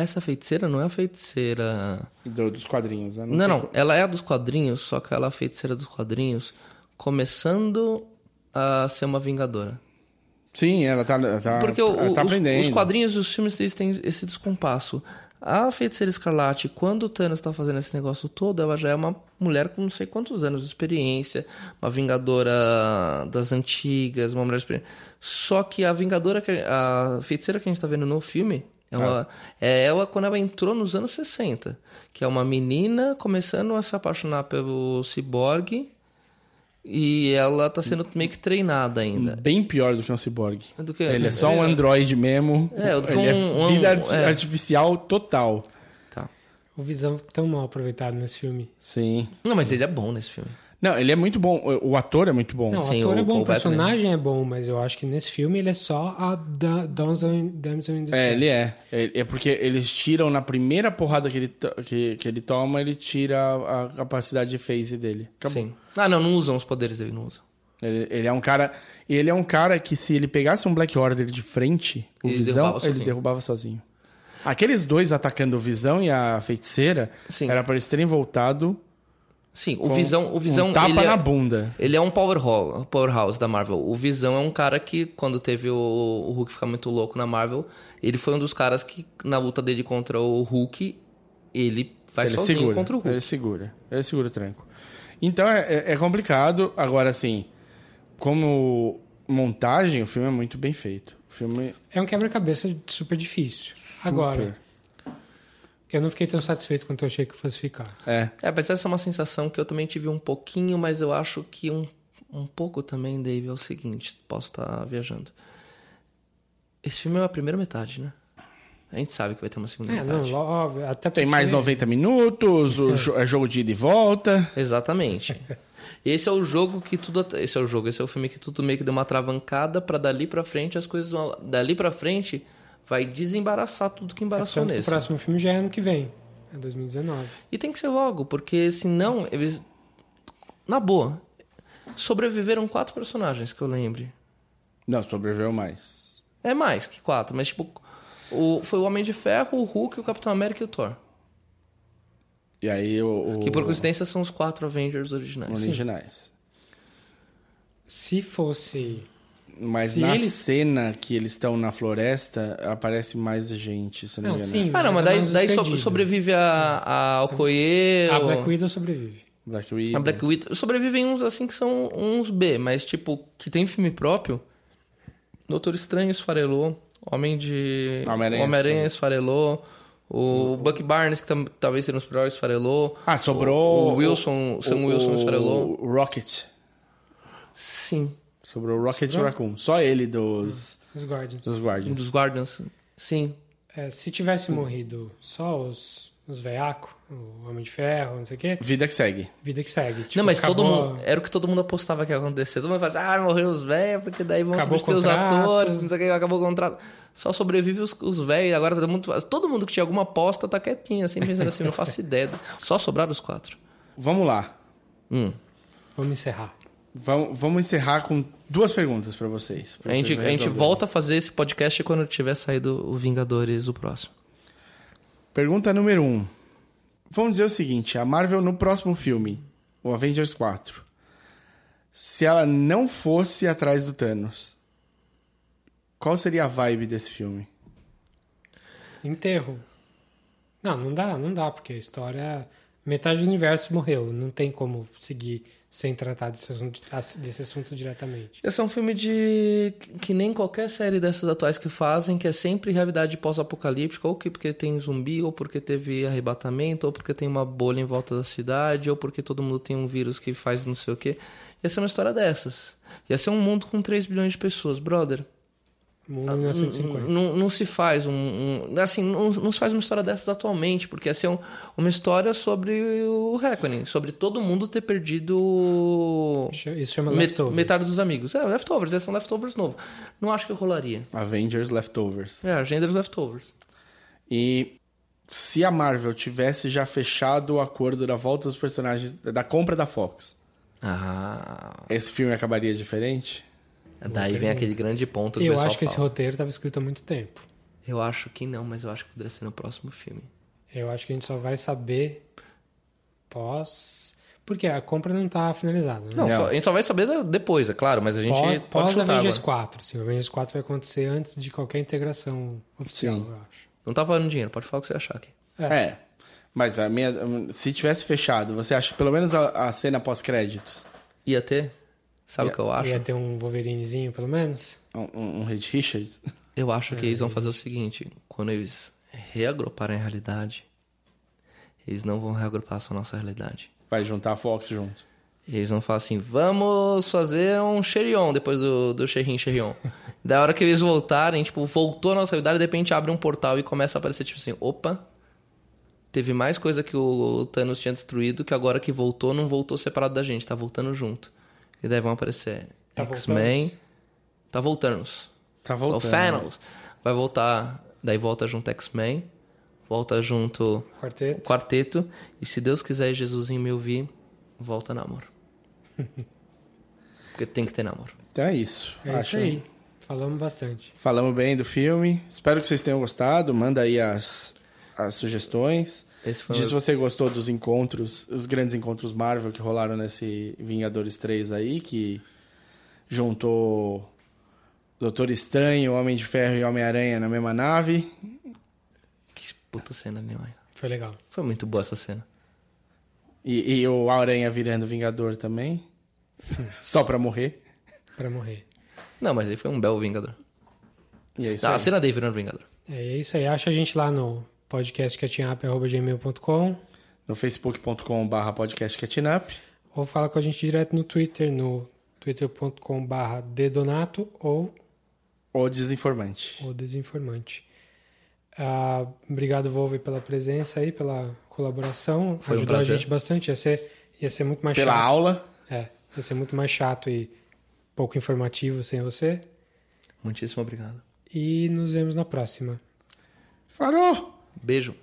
Essa feiticeira não é a feiticeira. Do- dos quadrinhos, né? Não, não. co- Ela é a dos quadrinhos, só que ela é a feiticeira dos quadrinhos, começando a ser uma vingadora. Sim, ela tá, tá, Porque o- ela tá os, aprendendo. os quadrinhos e os filmes eles têm esse descompasso. A feiticeira escarlate, quando o Thanos tá fazendo esse negócio todo, ela já é uma mulher com não sei quantos anos de experiência, uma vingadora das antigas, uma mulher experiente. Só que a vingadora, a feiticeira que a gente tá vendo no filme, é, uma- é ela quando ela entrou nos anos 60, que é uma menina começando a se apaixonar pelo ciborgue e ela tá sendo meio que treinada ainda. Bem pior do que um ciborgue. Do que- ele é só um ele é- androide mesmo. É, do que ele um- é um- vida arti- é. artificial total. Tá. O Visão tão mal aproveitado nesse filme. Sim. Não, mas ele é bom nesse filme. Não, ele é muito bom. O, o ator é muito bom. Não, o ator é bom, o personagem é bom, mas eu acho que nesse filme ele é só a da Damsel in, Distress. É, ele é. é. porque eles tiram na primeira porrada que ele, to- que, que ele toma, ele tira a, a capacidade de phase dele. Acabou. Sim. Ah, não, não usam os poderes dele, não usam. Ele, ele é um cara. E ele é um cara que, se ele pegasse um Black Order de frente, o Ele Visão, derrubava ele derrubava sozinho. Aqueles dois atacando o Visão e a feiticeira, era para eles terem voltado. Sim, o com Visão, o Visão Um tapa ele é- na bunda. Ele é um powerhouse, powerhouse da Marvel. O Visão é um cara que, quando teve o, o Hulk ficar muito louco na Marvel, ele foi um dos caras que, na luta dele contra o Hulk, ele vai ele sozinho segura, contra o Hulk. Ele segura. Ele segura o tranco. Então é, é- é complicado. Agora, assim, como montagem, o filme é muito bem feito. O filme. É um quebra-cabeça super difícil. Agora, eu não fiquei tão satisfeito quanto eu achei que fosse ficar. É. É, mas essa é uma sensação que eu também tive um pouquinho, mas eu acho que um, um pouco também, Dave, é o seguinte, posso estar viajando. Esse filme é a primeira metade, né? A gente sabe que vai ter uma segunda É, não, metade. óbvio, até Tem porque- mais 90 minutos, o jo- é jogo de ida e volta. Exatamente. Esse é o jogo que tudo. Esse é o jogo, esse é o filme que tudo meio que deu uma travancada pra dali pra frente as coisas vão. Dali pra frente vai desembaraçar tudo que embaraçou Tanto que o nesse. próximo filme já é ano que vem. É 2019. E tem que ser logo, porque senão eles. Na boa. Sobreviveram quatro personagens que eu lembre. Não, sobreviveu mais. É mais que quatro, mas tipo. O, foi o Homem de Ferro, o Hulk, o Capitão América e o Thor. E aí o. o- Que por coincidência são os quatro Avengers originais. originais. Se fosse. Mas Se na eles- cena que eles estão na floresta, aparece mais gente, se não, Não, me engano. sim. Ah, não, mas ou daí, daí so- sobrevive a, a Okoye. A o- Black Widow sobrevive. Black Widow. A Black Widow. Sobrevivem uns assim que são uns B, mas tipo, que tem filme próprio. Doutor Estranho esfarelou. Homem de. Homem-Aranha Homem-Aranha esfarelou. O Buck Barnes, que tam- talvez seja um super esfarelou. Ah, sobrou. O, o Wilson, Sam Wilson esfarelou. O Rocket. Sim. Sobrou o Rocket Sobrou? Raccoon. Só ele dos, Os Guardians. dos Guardians. Dos Guardians. Sim. É, se tivesse morrido só os, os veiacos, o Homem de Ferro, não sei o quê. Vida que segue. Vida que segue. Tipo, não, mas todo acabou- mundo. Era o que todo mundo apostava que ia acontecer. Todo mundo fazia, ah, morreu os velhos, porque daí vão Acabou substituir os atores, não sei o que, acabou o contrato. Só sobrevive os, os velhos. Agora todo mundo, todo mundo que tinha alguma aposta tá quietinho, assim, pensando assim, não faço ideia. Só sobraram os quatro. Vamos lá. Hum. Vamos encerrar. Vamos, vamos encerrar com duas perguntas pra vocês. pra A gente, vocês a gente volta a fazer esse podcast quando tiver saído o Vingadores, o próximo. Pergunta número um. Vamos dizer o seguinte: a Marvel no próximo filme, o Avengers 4, se ela não fosse atrás do Thanos, qual seria a vibe desse filme? Enterro. Não, não dá, não dá, porque a história. Metade do universo morreu. Não tem como seguir sem tratar desse assunto, desse assunto diretamente. Esse é um filme de. que nem qualquer série dessas atuais que fazem, que é sempre realidade pós-apocalíptica, ou que porque tem zumbi, ou porque teve arrebatamento, ou porque tem uma bolha em volta da cidade, ou porque todo mundo tem um vírus que faz não sei o quê. Ia ser uma história dessas. Ia ser um mundo com 3 bilhões de pessoas, brother. 1950. Não, não se faz um, um- assim, não, não se faz uma história dessas atualmente, porque ia ser um- uma história sobre o Reckoning, sobre todo mundo ter perdido Isso chama met- Leftovers. metade dos amigos. É, leftovers, esse é um leftovers novo. Não acho que rolaria. Avengers Leftovers. É, Agendas Leftovers. E se a Marvel tivesse já fechado o acordo da volta dos personagens, da compra da Fox, Ah, esse filme acabaria diferente? Daí vem aquele grande ponto que Eu acho que esse fala. roteiro estava escrito há muito tempo. Eu acho que não, mas eu acho que poderia ser no próximo filme. Eu acho que a gente só vai saber pós. Porque a compra não tá finalizada. Né? Não, só- a gente só vai saber depois, é claro, mas a gente Pós, pode pós chutar Avengers agora. 4. Sim, o Avengers 4 vai acontecer antes de qualquer integração oficial, Sim. eu acho. Não tá falando dinheiro, pode falar o que você achar aqui. É. Mas a minha, se tivesse fechado, você acha que pelo menos a, a cena pós-créditos, Ia ter? Sabe o que eu acho? Ia ter um Wolverinezinho, pelo menos. um, um, um Reed Richards? Eu acho que eles vão fazer o seguinte: quando eles reagruparem a realidade, eles não vão reagrupar só a nossa realidade. Vai juntar a Fox junto. Eles vão falar assim: vamos fazer um Cherion depois do, do Xerrin Cherion. da hora que eles voltarem, tipo, voltou a nossa realidade, de repente abre um portal e começa a aparecer, tipo assim: opa, teve mais coisa que o Thanos tinha destruído que agora que voltou, não voltou separado da gente, tá voltando junto. E daí vão aparecer Tá X-Men. voltando. Tá voltando. Tá O voltando. Thanos. Vai voltar. Daí volta junto X-Men. Volta junto Quarteto. quarteto. E se Deus quiser Jesusinho me ouvir, volta namoro. Porque tem que ter namoro. Então é isso. É Acho- isso aí. Falamos bastante. Falamos bem do filme. Espero que vocês tenham gostado. Manda aí as, as sugestões. Esse foi Diz o- se você gostou dos encontros, os grandes encontros Marvel que rolaram nesse Vingadores 3 aí, que juntou Doutor Estranho, Homem de Ferro e Homem-Aranha na mesma nave. Que puta cena, né, mãe? Foi legal. Foi muito boa essa cena. E, e o Aranha virando Vingador também. Só pra morrer. Pra morrer. Não, mas aí foi um belo Vingador. E é isso Não, aí. a cena dele virando Vingador. É, é isso aí. Acha a gente lá no podcastcatchingup.gmail.com No facebook.com.br podcastcatchingup. ou fala com a gente direto no Twitter, no twitter.com.br dedonato ou O Desinformante. o desinformante. Ah, obrigado, Volve, pela presença aí, pela colaboração. Foi um Ajudou a prazer. gente bastante. Ia ser, ia ser muito mais Pela chato. aula. É, ia ser muito mais chato e pouco informativo sem você. Muitíssimo obrigado. E nos vemos na próxima. Farou! Beijo.